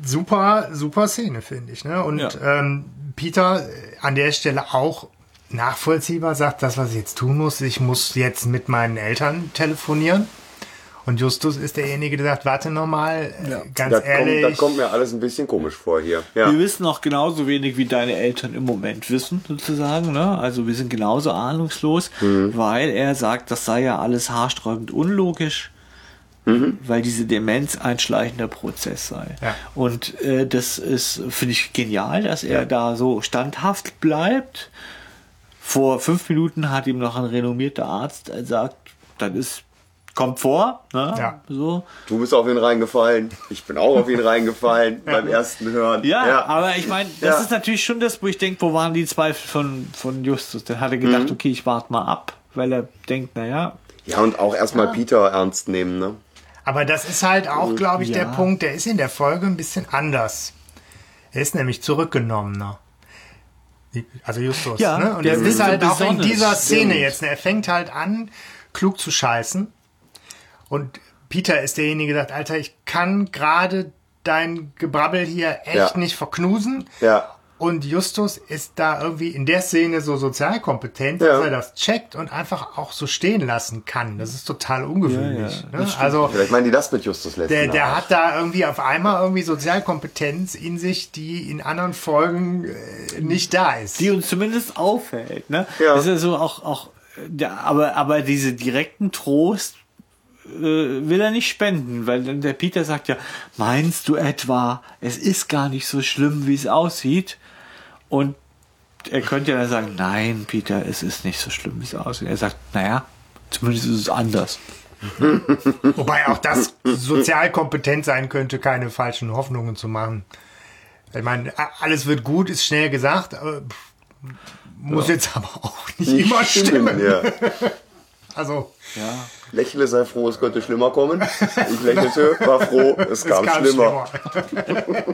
super, super Szene, finde ich. Ne? Und Ja. ähm, Peter an der Stelle auch nachvollziehbar sagt, das, was ich jetzt tun muss, ich muss jetzt mit meinen Eltern telefonieren. Und Justus ist derjenige, der sagt, warte noch mal, äh, ganz kommt, ehrlich. das kommt mir alles ein bisschen komisch vor hier. Ja. Wir wissen auch genauso wenig, wie deine Eltern im Moment wissen, sozusagen. Ne? Also wir sind genauso ahnungslos, weil er sagt, das sei ja alles haarsträubend unlogisch, weil diese Demenz ein schleichender Prozess sei. Ja. Und äh, das ist, finde ich, genial, dass er da so standhaft bleibt. Vor fünf Minuten hat ihm noch ein renommierter Arzt gesagt, das ist kommt vor, ne? Ja. So. Du bist auf ihn reingefallen. Ich bin auch auf ihn reingefallen [laughs] beim ersten Hören. Ja, aber ich meine, das Ja. ist natürlich schon das, wo ich denke, wo waren die Zweifel von, von Justus? Dann hat er gedacht, Mhm. okay, ich warte mal ab, weil er denkt, naja, Ja, und auch erstmal Peter ernst nehmen, ne? Aber das ist halt auch, glaube ich, der Ja. Punkt, der ist in der Folge ein bisschen anders. Er ist nämlich zurückgenommener. Also Justus. Ja, ne? Und der das ist so halt auch in dieser Szene Stimmt. jetzt. ne? Er fängt halt an, klug zu scheißen. Und Peter ist derjenige, der sagt, Alter, ich kann gerade dein Gebrabbel hier echt Ja. nicht verknusen. Ja. Und Justus ist da irgendwie in der Szene so sozialkompetent, Ja. dass er das checkt und einfach auch so stehen lassen kann. Das ist total ungewöhnlich. Ja, ja, ne? Also Vielleicht meinen die das mit Justus letzten der, der hat da irgendwie auf einmal irgendwie Sozialkompetenz in sich, die in anderen Folgen äh, nicht da ist. die uns zumindest auffällt, ne? Ja. Das ist ja so auch, auch, der, aber, aber diese direkten Trost äh, will er nicht spenden, weil dann der Peter sagt ja, meinst du etwa, es ist gar nicht so schlimm, wie es aussieht? Und er könnte ja dann sagen, nein, Peter, es ist nicht so schlimm, wie es aussieht. Er sagt, naja, zumindest ist es anders. [laughs] Wobei auch das sozialkompetent sein könnte, keine falschen Hoffnungen zu machen. Ich meine, alles wird gut, ist schnell gesagt, aber muss jetzt aber auch nicht, Nicht immer stimmen. Ja. [laughs] Also, Ja. Lächle, sei froh, es könnte schlimmer kommen. Ich lächelte, [laughs] war froh, es kam, es kam schlimmer. schlimmer.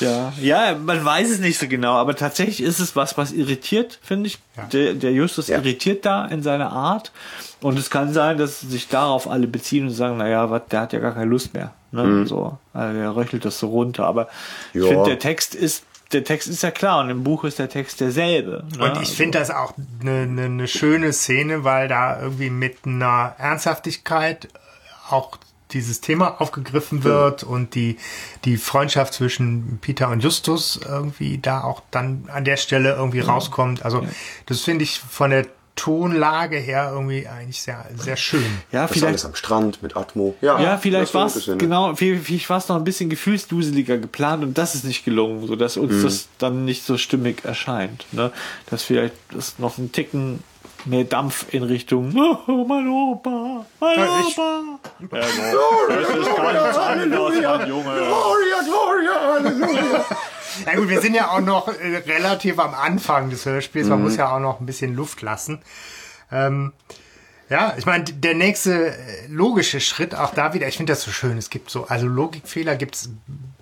Ja, ja, man weiß es nicht so genau, aber tatsächlich ist es was, was irritiert, finde ich. Ja. Der, der Justus Ja. irritiert da in seiner Art. Und es kann sein, dass sich darauf alle beziehen und sagen, naja, was, der hat ja gar keine Lust mehr. Ne? So, also der röchelt das so runter. Aber ich Ja. finde, der Text ist, der Text ist ja klar und im Buch ist der Text derselbe. Ne? Und ich finde das auch eine, eine, eine schöne Szene, weil da irgendwie mit einer Ernsthaftigkeit auch dieses Thema aufgegriffen wird und die, die Freundschaft zwischen Peter und Justus irgendwie da auch dann an der Stelle irgendwie rauskommt. Also das finde ich von der Tonlage her irgendwie eigentlich sehr, sehr schön. Ja, Das ist vielleicht alles am Strand mit Atmo. Ja, Ja, vielleicht das war es genau, vielleicht war es noch ein bisschen gefühlsduseliger geplant und das ist nicht gelungen, so dass Mhm. uns das dann nicht so stimmig erscheint. Ne? Dass vielleicht das noch ein Ticken mehr Dampf in Richtung [laughs] oh, mein Opa, mein Ja, ich- Opa. Ja, genau. Das mein Junge. Gloria, Gloria, Halleluja. Na gut, wir sind ja auch noch äh, relativ am Anfang des Hörspiels. Man muss ja auch noch ein bisschen Luft lassen. Ähm, ja, ich meine, der nächste äh, logische Schritt, auch da wieder, ich finde das so schön, es gibt so, also Logikfehler gibt's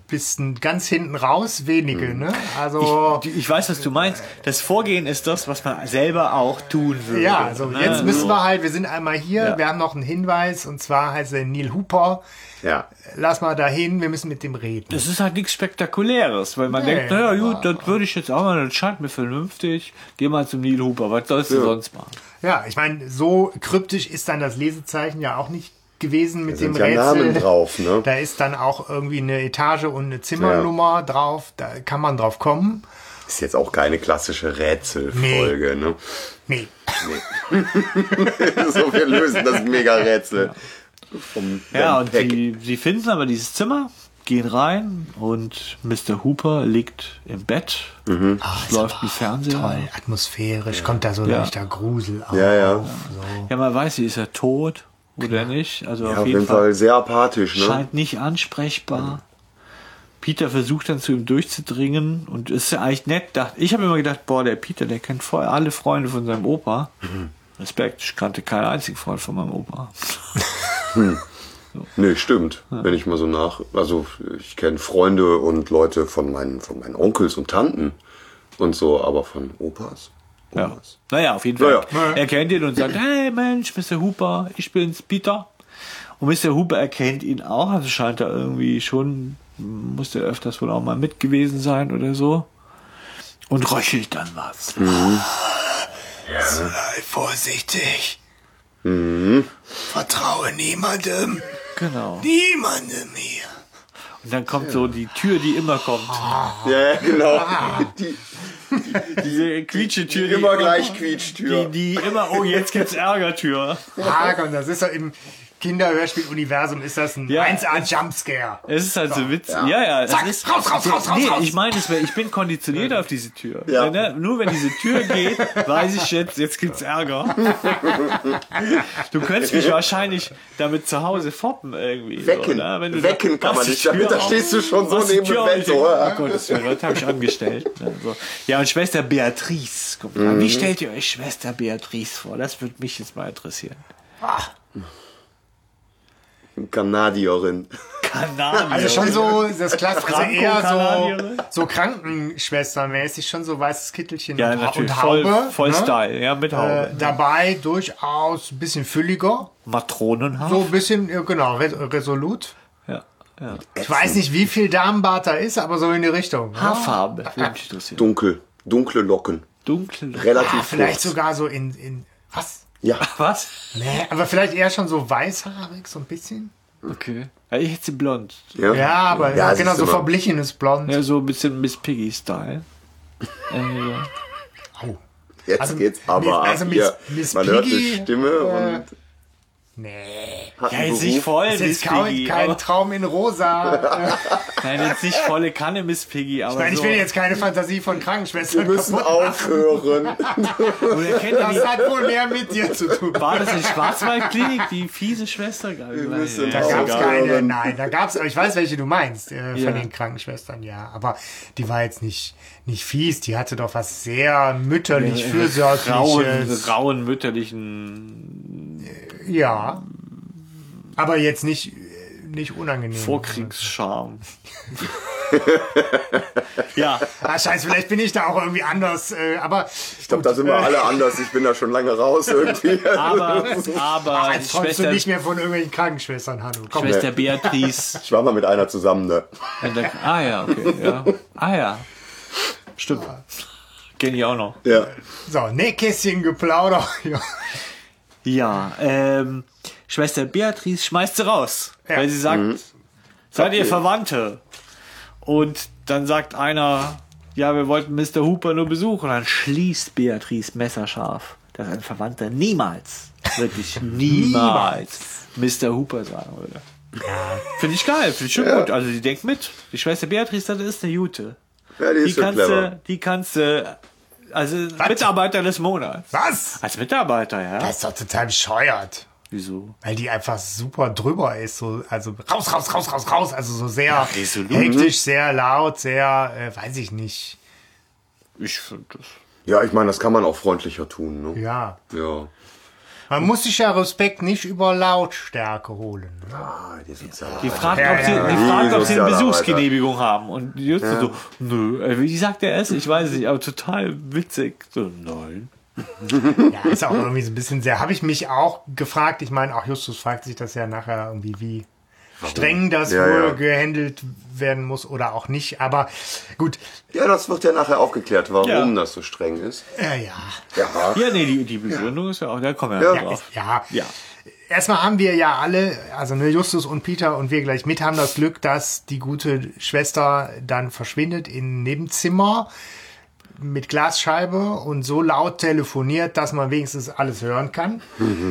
bis n- ganz hinten raus wenige, ne? Also, Ich, ich weiß, was du meinst. Das Vorgehen ist das, was man selber auch tun würde. ja, also ne? jetzt müssen wir halt, wir sind einmal hier, Ja. wir haben noch einen Hinweis, und zwar heißt er Neil Hooper. Ja. Lass mal dahin, wir müssen mit dem reden. Das ist halt nichts Spektakuläres, weil man Nee, denkt, naja, gut, das würde ich jetzt auch mal, das scheint mir vernünftig. Geh mal zum Neil Hooper, was sollst du sonst machen? Ja, ich meine, so kryptisch ist dann das Lesezeichen ja auch nicht gewesen mit Da sind dem ja Rätsel. Namen drauf, ne? Da ist dann auch irgendwie eine Etage und eine Zimmernummer drauf. Da kann man drauf kommen. Ist jetzt auch keine klassische Rätselfolge, ne? Nee. [laughs] so, wir lösen das Mega-Rätsel. Ja, Ben und sie, sie finden aber dieses Zimmer, gehen rein und Mr. Hooper liegt im Bett. Mhm. Es läuft ein Fernseher. Toll, atmosphärisch, kommt da so Ja. leichter Grusel auf. Ja, ja. So. Ja, man weiß, sie ist er tot oder nicht. Also Ja, auf, auf jeden Fall, sehr apathisch, ne? scheint nicht ansprechbar. Peter versucht dann zu ihm durchzudringen und ist ja eigentlich nett. Ich habe immer gedacht, boah, der Peter, der kennt voll alle Freunde von seinem Opa. Mhm. Respekt, ich kannte keinen einzigen Freund von meinem Opa. [laughs] Nee, stimmt. Wenn ich mal so nach, also ich kenne Freunde und Leute von meinen, von meinen Onkels und Tanten und so, aber von Opas. Ja. Naja, auf jeden Fall. Naja. Er kennt ihn und sagt, hey Mensch, Mr. Hooper, ich bin's, Peter. Und Mr. Hooper erkennt ihn auch, also scheint er irgendwie schon, muss er öfters wohl auch mal mit gewesen sein oder so. Und röchelt dann was. [laughs] Sei vorsichtig. Vertraue niemandem. Genau. Niemandem hier. Und dann kommt so die Tür, die immer kommt. Ja, ja, genau. Die, Diese Quietsche-Tür, die immer gleich Quietschtür. Die, die immer, oh, jetzt gibt's Ärgertür. Ah, komm, das ist doch im Kinderhörspiel-Universum ist das ein Ja. 1A-Jumpscare. Es ist halt so witzig. Ja, ja. es Zack, ist, raus, raus, raus, raus, nee, raus. ich meine, ich bin konditioniert auf diese Tür. Ja. Ne? Nur wenn diese Tür geht, weiß ich jetzt, jetzt gibt's Ärger. Du könntest mich wahrscheinlich damit zu Hause foppen irgendwie. Wecken. So, ne? Wenn du Wecken da- kann man nicht, damit da stehst du schon so neben dem Bett, so, ja. Oh Gottes Willen, was habe ich angestellt? Ne? So. Ja, und Schwester Beatrice. Kommt Mhm. an. Wie stellt ihr euch Schwester Beatrice vor? Das würde mich jetzt mal interessieren. Kanadierin. Kanadier. Also schon so [laughs] das klassische, also eher so, so Krankenschwestermäßig, schon so weißes Kittelchen Ja, und, natürlich. und Voll, Haube. voll ne? Style. Ja, mit Haube. Äh, dabei durchaus ein bisschen fülliger, Matronenhaft. so ein bisschen, ja, genau, res resolut. Ja, ja. Ich weiß nicht, wie viel Damenbart da ist, aber so in die Richtung. ne? Haarfarbe. Interessieren. Dunkel. Dunkle Locken. Dunkel. Relativ Ah, vielleicht kurz. sogar so in, in was? Ja. Was? Nee, aber vielleicht eher schon so weißhaarig, so ein bisschen. Okay. Ja, ich hätte sie blond. Ja, Ja, aber Ja, ja, genau, so verblichenes Blond. Ja, so ein bisschen Miss Piggy-Style. [laughs] äh, Oh. Jetzt Also, geht's aber also Miss-. Miss Man hört die Piggy, Stimme äh, und Nee. hat ja, jetzt nicht voll Das Miss ist kein, Piggy. kein aber, Traum in rosa. [laughs] nein, jetzt nicht volle Kanne Miss Piggy, aber Ich meine, ich so. will jetzt keine Fantasie von Krankenschwestern Wir müssen aufhören. [laughs] Das hat wohl mehr mit dir zu tun. war das in Schwarzwaldklinik, die fiese Schwester? Wir müssen Da Ja, gab es keine, nein, da gab es, ich weiß, welche du meinst, äh, Ja. von den Krankenschwestern, ja. Aber die war jetzt nicht, nicht fies, die hatte doch was sehr mütterlich, rauen, fürsorgliches. rauen mütterlichen Ja. Aber jetzt nicht, äh, nicht unangenehm. Vorkriegscharme. [laughs] ja, Ah, scheiße, vielleicht bin ich da auch irgendwie anders, äh, aber Ich glaube, da sind wir alle anders. Ich bin da schon lange raus irgendwie. [laughs] aber, aber jetzt träumst du Schwester, nicht mehr von irgendwelchen Krankenschwestern, Hanno. Komm, Schwester Beatrice. Ich war mal mit einer zusammen, ne? ah ja, okay. Ja. Ah ja. Stimmt. [laughs] Kenn ich auch noch. Ja. so, Nähkästchen geplaudert. Ja. [laughs] Ja, ähm, Schwester Beatrice schmeißt sie raus, Ja. weil sie sagt, seid ihr Okay. Verwandte? Und dann sagt einer, ja, wir wollten Mr. Hooper nur besuchen. Dann schließt Beatrice messerscharf dass ein Verwandter niemals, wirklich [laughs] niemals, Mr. Hooper sagen würde. Finde ich geil, finde ich schon gut. Also die denkt mit. Die Schwester Beatrice, das ist eine Jute. Ja, die Die ist so kannst clever. du, die kannst du, also Mitarbeiter des Monats. Was? Als Mitarbeiter, ja. Das ist doch total bescheuert. Wieso? Weil die einfach super drüber ist. So, also raus, raus, raus, raus, raus. Also so sehr resolut. hektisch, sehr laut, sehr, äh, weiß ich nicht. Ich finde das. Ja, ich meine, das kann man auch freundlicher tun. Ne? Ja. Ja. Man muss sich ja Respekt nicht über Lautstärke holen. Ne? Ah, die. Die fragt, Ja, ob sie, ja, die ja. fragt, ob sie eine. Besuchsgenehmigung haben. Und die Juste so, nö. Äh, Wie sagt der es? Ich weiß es nicht, aber total witzig. So, nein. Ja, ist auch irgendwie so ein bisschen sehr. Habe ich mich auch gefragt. Ich meine, auch Justus fragt sich das ja nachher irgendwie, wie streng das Ja, wohl ja. gehandelt werden muss oder auch nicht. Aber gut, Ja, das wird ja nachher aufgeklärt, warum Ja. das so streng ist. äh, ja. Ja. Ja, nee, die, die Begründung ist ja auch, da kommen wir ja, Ja, drauf. Ja. Ja. Erstmal haben wir ja alle, also ne, Justus und Peter und wir gleich mit, haben das Glück, dass die gute Schwester dann verschwindet in ein Nebenzimmer mit Glasscheibe und so laut telefoniert, dass man wenigstens alles hören kann.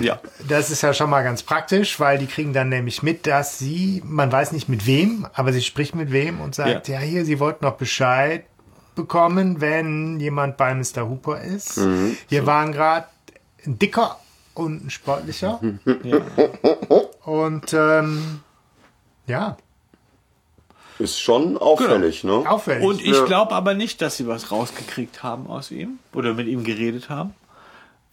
Ja. Das ist ja schon mal ganz praktisch, weil die kriegen dann nämlich mit, dass sie, man weiß nicht mit wem, aber sie spricht mit wem und sagt, ja, hier, sie wollten noch Bescheid bekommen, wenn jemand bei Mr. Hooper ist. Hier waren gerade ein dicker und ein sportlicher. ja. Und ähm, ja, Ist schon auffällig, ne? auffällig. Und ich Ja. glaube aber nicht, dass sie was rausgekriegt haben aus ihm oder mit ihm geredet haben.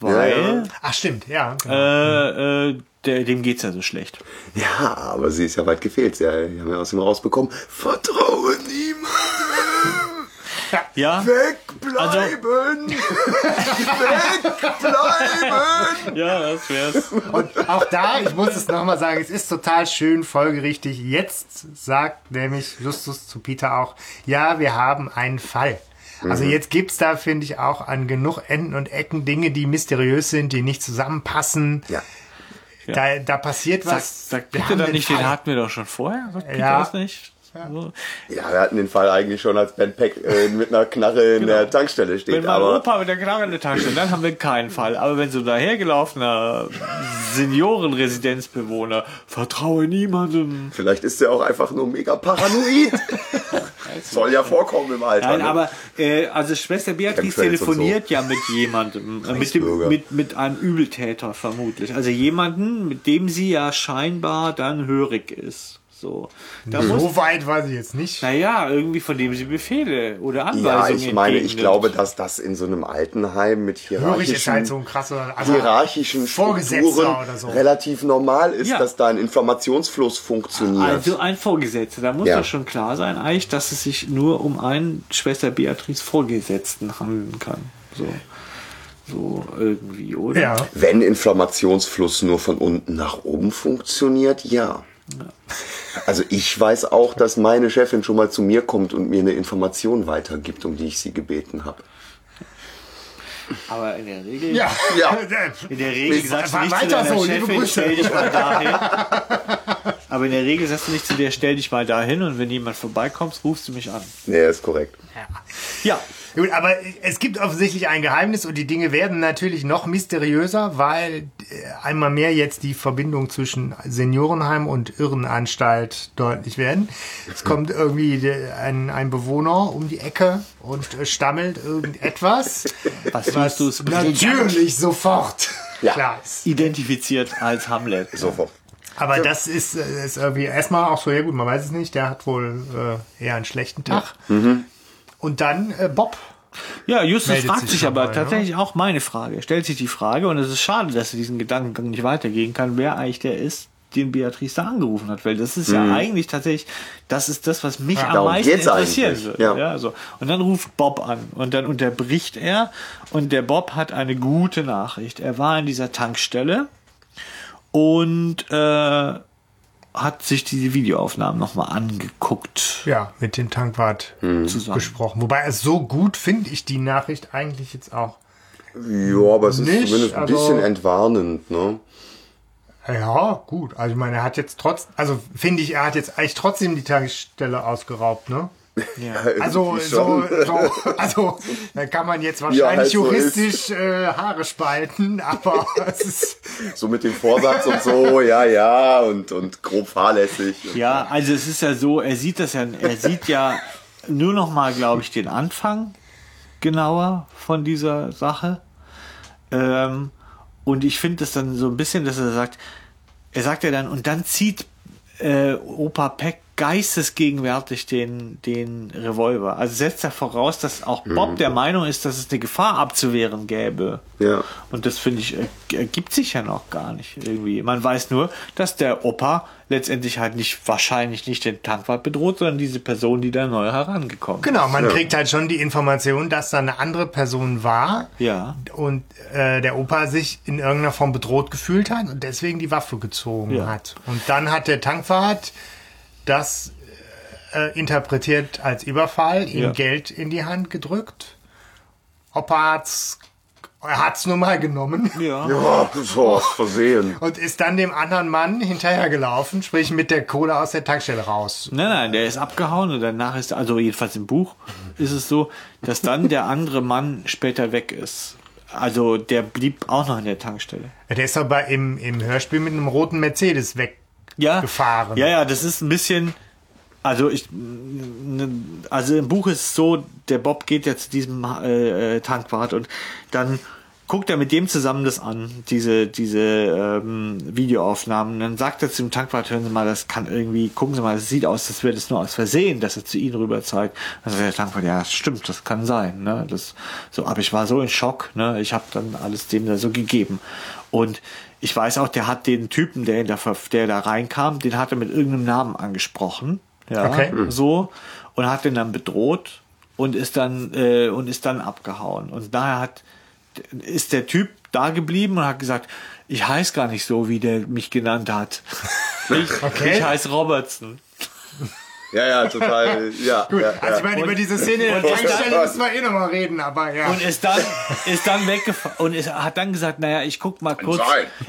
Ja, Weil Ach stimmt, ja. Genau. Äh, äh, der, dem geht's ja so schlecht. Ja, aber sie ist ja weit gefehlt. Sie haben ja aus ihm rausbekommen, vertraue niemandem. Ja, Wegbleiben! Wegbleiben! ja, das wär's. Und auch da, ich muss es nochmal sagen, es ist total schön folgerichtig. Jetzt sagt nämlich Justus zu Peter auch, ja, wir haben einen Fall. Also Mhm. jetzt gibt's da, finde ich, auch an genug Enden und Ecken Dinge, die mysteriös sind, die nicht zusammenpassen. Ja. Da, da passiert was. sag Wir bitte haben dann den nicht, den Fall. hatten wir doch schon vorher. Sagt Peter Ja. das nicht? So. Ja, wir hatten den Fall eigentlich schon, als Ben Peck äh, mit einer Knarre in der Tankstelle steht. Wenn mein aber Opa mit der Knarre in der Tasche, dann haben wir keinen Fall. Aber wenn so ein dahergelaufener Seniorenresidenzbewohner, vertraue niemandem. vielleicht ist er auch einfach nur mega paranoid. Soll ja vorkommen im Alter. Nein, ne? aber äh, also Schwester Beatrice telefoniert ja mit jemandem, äh, mit, dem, mit, mit einem Übeltäter vermutlich. Also jemanden, mit dem sie ja scheinbar dann hörig ist. So. Da muss, So weit weiß ich jetzt nicht. naja, irgendwie von dem sie Befehle oder Anweisungen ja, ich meine, ich glaube, dass das in so einem Altenheim mit ist hierarchischen, halt so ein krasser, also hierarchischen Vorgesetzter Strukturen oder so. relativ normal ist, Ja. dass da ein Informationsfluss funktioniert. Also ein Vorgesetzter, da muss Ja. ja schon klar sein, eigentlich, dass es sich nur um einen Schwester Beatrice Vorgesetzten handeln kann. So, so irgendwie, oder? Ja. Wenn Informationsfluss nur von unten nach oben funktioniert, ja. Also ich weiß auch, dass meine Chefin schon mal zu mir kommt und mir eine Information weitergibt, um die ich sie gebeten habe. Aber in der Regel, Ja. Ja. in der Regel Nicht- sagst du nicht zu deiner so, Chefin, stell dich mal dahin. [laughs] Aber in der Regel sagst du nicht zu der, stell dich mal dahin und wenn jemand vorbeikommt, rufst du mich an. Nee, ist korrekt. Ja, Gut, aber es gibt offensichtlich ein Geheimnis und die Dinge werden natürlich noch mysteriöser, weil äh, einmal mehr jetzt die Verbindung zwischen Seniorenheim und Irrenanstalt deutlich werden. Es kommt irgendwie de- ein, ein Bewohner um die Ecke und äh, stammelt irgendetwas, was was du es natürlich sofort Ja. klar ist. identifiziert als Hamlet. Sofort. Aber das ist, äh, ist irgendwie erstmal auch so, ja gut, man weiß es nicht, der hat wohl äh, eher einen schlechten Tag. Und dann äh, Bob. Ja, Justus fragt sich sich aber mal, tatsächlich auch meine Frage. Er stellt sich die Frage, und es ist schade, dass er diesen Gedankengang nicht weitergehen kann, wer eigentlich der ist, den Beatrice da angerufen hat. Weil das ist ja eigentlich tatsächlich, das ist das, was mich am Mhm. darum meisten interessieren würde. ja. Ja. so. Und dann ruft Bob an und dann unterbricht er und der Bob hat eine gute Nachricht. Er war in dieser Tankstelle und äh, hat sich diese Videoaufnahmen nochmal angeguckt. Ja, mit dem Tankwart Zusammen. gesprochen. Wobei es so gut finde ich die Nachricht eigentlich jetzt auch. Ja, aber es ist Nicht, zumindest ein also- bisschen entwarnend, ne? Ja, gut. Also ich meine, er hat jetzt trotz, also finde ich, er hat jetzt eigentlich trotzdem die Tagesstelle ausgeraubt, ne? Ja. Also, so, so, also, da kann man jetzt wahrscheinlich halt so juristisch äh, Haare spalten, [laughs] aber es ist, So mit dem Vorsatz und so, ja, ja, und, und grob fahrlässig. Ja, also es ist ja so, er sieht das ja, er sieht ja nur noch mal, glaube ich, den Anfang genauer von dieser Sache. Ähm, und ich finde es dann so ein bisschen, dass er sagt, er sagt ja dann, und dann zieht äh, Opa Peck geistesgegenwärtig den, den Revolver. Also setzt er voraus, dass auch Bob der Meinung ist, dass es eine Gefahr abzuwehren gäbe. Ja. Und das finde ich, äh, ergibt sich ja noch gar nicht irgendwie. Man weiß nur, dass der Opa letztendlich halt nicht, wahrscheinlich nicht den Tankwart bedroht, sondern diese Person, die da neu herangekommen genau, man kriegt halt schon die Information, dass da eine andere Person war ist. Ja. und äh, der Opa sich in irgendeiner Form bedroht gefühlt hat und deswegen die Waffe gezogen Ja. hat. Und dann hat der Tankwart das äh, interpretiert als Überfall, ihm Ja. Geld in die Hand gedrückt. Opa hat's, er hat's nur mal genommen. Ja. Ja, so aus Versehen. Und ist dann dem anderen Mann hinterhergelaufen, sprich mit der Kohle aus der Tankstelle raus. Nein, nein, der ist abgehauen und danach ist, also jedenfalls im Buch ist es so, dass dann der andere Mann später weg ist. Also der blieb auch noch in der Tankstelle. Der ist aber im, im Hörspiel mit einem roten Mercedes weg. Ja, gefahren. Ja, ja, das ist ein bisschen. Also ich, ne, also im Buch ist es so, der Bob geht ja zu diesem äh, äh, Tankwart und dann guckt er mit dem zusammen das an, diese diese ähm, Videoaufnahmen. Dann sagt er zu dem Tankwart, hören Sie mal, das kann irgendwie, gucken Sie mal, das sieht aus, als wäre das nur aus Versehen, dass er zu Ihnen rüber zeigt. Dann sagt der Tankwart, ja, das stimmt, das kann sein. Ne? Das, so, aber ich war so in Schock, ne? ich habe dann alles dem da so gegeben. Und ich weiß auch, der hat den Typen, der, in der, der da reinkam, den hat er mit irgendeinem Namen angesprochen. Ja, Okay. so. Und hat den dann bedroht und ist dann, äh, und ist dann abgehauen. Und daher hat, ist der Typ da geblieben und hat gesagt, ich heiße gar nicht so, wie der mich genannt hat. Ich, [laughs] Okay. ich heiße Robertson. Ja, ja, total. [laughs] Ja, Gut, ja, also ich meine, über diese Szene in der Tankstelle müssen wir eh nochmal reden, aber ja. Und ist dann, ist dann weggefahren und ist, hat dann gesagt, naja, ich guck mal kurz,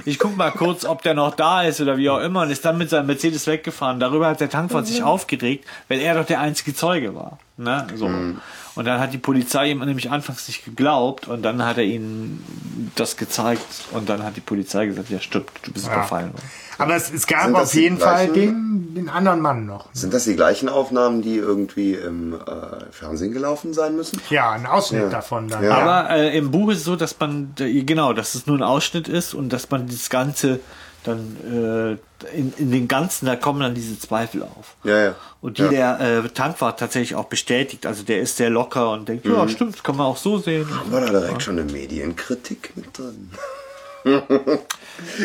ich guck mal kurz, ob der noch da ist oder wie auch immer und ist dann mit seinem Mercedes weggefahren. Darüber hat der Tankwart sich aufgeregt, weil er doch der einzige Zeuge war. Ne? So. Und dann hat die Polizei ihm nämlich anfangs nicht geglaubt und dann hat er ihnen das gezeigt und dann hat die Polizei gesagt, ja stimmt, du bist Ja. überfallen. Aber es, es gab auf jeden Fall den, den anderen Mann noch. Sind das die gleichen Aufnahmen, die irgendwie im äh, Fernsehen gelaufen sein müssen? Ja, ein Ausschnitt Ja. davon dann. Ja. Aber äh, im Buch ist es so, dass man, genau, dass es nur ein Ausschnitt ist und dass man das Ganze dann äh, in, in den Ganzen, da kommen dann diese Zweifel auf. Ja, ja. Und die ja. der äh, Tankwart tatsächlich auch bestätigt. Also der ist sehr locker und denkt, ja, stimmt, das kann man auch so sehen. War da direkt schon eine Medienkritik mit drin? [laughs]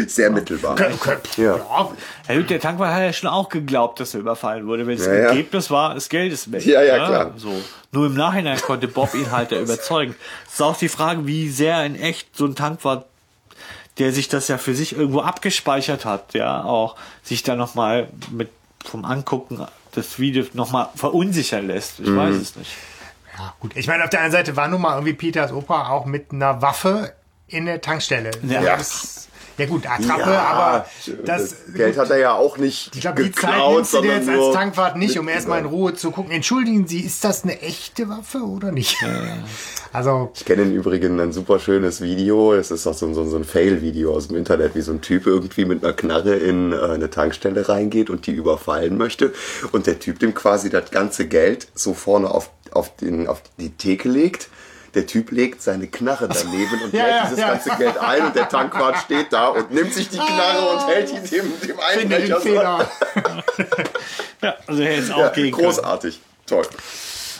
Sehr mittelbar. Ja. Ja, Ja, der Tankwart hat ja schon auch geglaubt, dass er überfallen wurde, weil das Ja, ja. Ergebnis war, das Geld ist weg. Ja, ja, ne? klar. So. Nur im Nachhinein konnte Bob ihn halt da [laughs] überzeugen. Es ist auch die Frage, wie sehr in echt so ein Tankwart, der sich das ja für sich irgendwo abgespeichert hat, ja, auch sich da nochmal mit vom Angucken das Video nochmal verunsichern lässt. Ich Mhm. weiß es nicht. ja, gut. Ich meine, auf der einen Seite war nun mal irgendwie Peters Opa auch mit einer Waffe in der Tankstelle. Ja. Das, ja gut, Attrappe, Ja, aber das, Geld hat er ja auch nicht ich glaube, die Zeit nimmst du dir jetzt als Tankwart nicht, um erstmal in Ruhe zu gucken. Entschuldigen Sie, ist das eine echte Waffe oder nicht? [laughs] Also, Ich kenne im Übrigen ein super schönes Video. Es ist auch so, so, so ein Fail-Video aus dem Internet, wie so ein Typ irgendwie mit einer Knarre in äh, eine Tankstelle reingeht und die überfallen möchte. Und der Typ dem quasi das ganze Geld so vorne auf, auf, den, auf die Theke legt. Der Typ legt seine Knarre daneben und Ja, hält ja, dieses ja. ganze Geld ein und der Tankwart steht da und nimmt sich die Knarre und hält die dem, dem den Einbrecher so. Fehler. [laughs] Ja, also er ist auch Ja, gegen. großartig. Toll.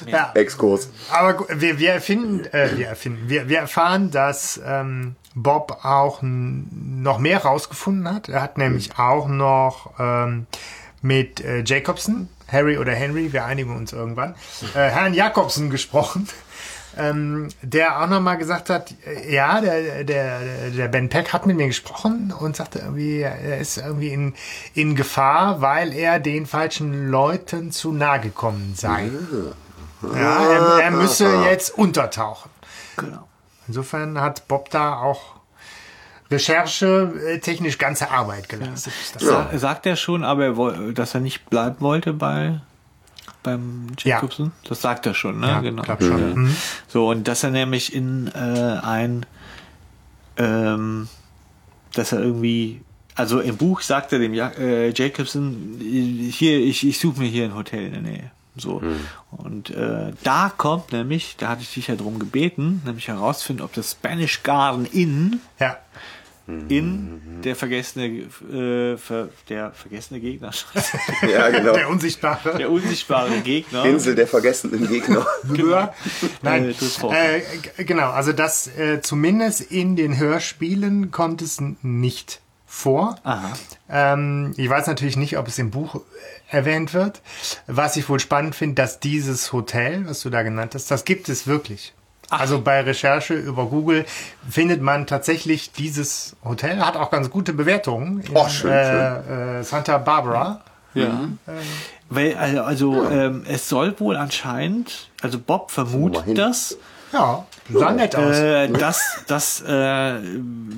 Ja. Exkurs. Aber wir, wir erfinden, äh, wir erfinden, wir, wir erfahren, dass ähm, Bob auch noch mehr rausgefunden hat. Er hat nämlich auch noch ähm, mit äh, Jacobson, Harry oder Henry, wir einigen uns irgendwann, äh, Herrn Jacobson gesprochen. Ähm, der auch nochmal gesagt hat, ja, der, der, der Ben Peck hat mit mir gesprochen und sagte irgendwie, er ist irgendwie in, in Gefahr, weil er den falschen Leuten zu nahe gekommen sei. Ja, er, er müsse jetzt untertauchen. Genau. Insofern hat Bob da auch Recherche äh, technisch ganze Arbeit geleistet. Sa sagt er schon, aber er woll- dass er nicht bleiben wollte bei beim Jacobson? Das sagt er schon, ne? Ja, genau. glaub schon. Ja. Mhm. So, und dass er nämlich in äh, ein, ähm, dass er irgendwie, also im Buch sagt er dem ja äh, Jacobson, hier, ich, ich suche mir hier ein Hotel in der Nähe. So. Und äh, da kommt nämlich, da hatte ich dich ja drum gebeten, nämlich herausfinden, ob das Spanish Garden Inn Ja. In der vergessene, äh, ver, der vergessene Gegner, [laughs] Ja, genau. Der Unsichtbare. der unsichtbare Gegner. Insel der vergessenen Gegner. [laughs] Genau. Nein, Äh, äh, genau, also das äh, zumindest in den Hörspielen kommt es nicht vor. Aha. Ähm, ich weiß natürlich nicht, ob es im Buch äh, erwähnt wird. Was ich wohl spannend finde, dass dieses Hotel, was du da genannt hast, das gibt es wirklich. Also bei Recherche über Google findet man tatsächlich dieses Hotel, hat auch ganz gute Bewertungen in Oh, schön, äh, Äh, Santa Barbara. Ja. Weil, also, also ähm, es soll wohl anscheinend, also Bob vermutet das, Ja, sah nett aus. äh, dass, dass äh,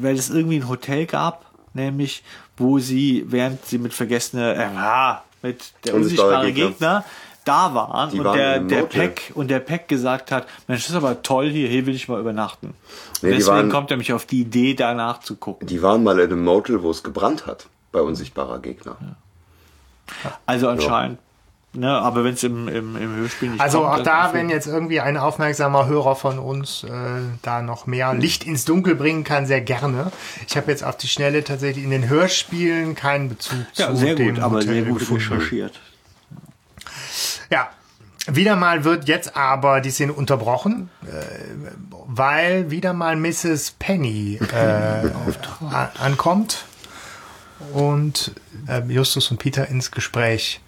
weil es irgendwie ein Hotel gab, nämlich wo sie, während sie mit vergessener, äh, mit der Unsichtbare unsichtbare Gegner. Gegner, da waren Die und waren der, der. Peck und der Peck gesagt hat, Mensch, das ist aber toll hier, hier will ich mal übernachten. Nee, Deswegen waren- kommt er mich auf die Idee, danach zu gucken. Die waren mal in einem Motel, wo es gebrannt hat. Bei unsichtbarer Gegner. Also anscheinend, ne, aber wenn es im, im, im Hörspiel nicht Also kommt, auch da, wenn jetzt irgendwie ein aufmerksamer Hörer von uns äh, da noch mehr Licht ins Dunkel bringen kann, sehr gerne. Ich habe jetzt auf die Schnelle tatsächlich in den Hörspielen keinen Bezug Ja, zu sehr dem gut, aber Hotel sehr gut recherchiert. Ja. Wieder mal wird jetzt aber die Szene unterbrochen, äh, weil wieder mal Mrs. Penny äh, [laughs] ankommt und äh, Justus und Peter ins Gespräch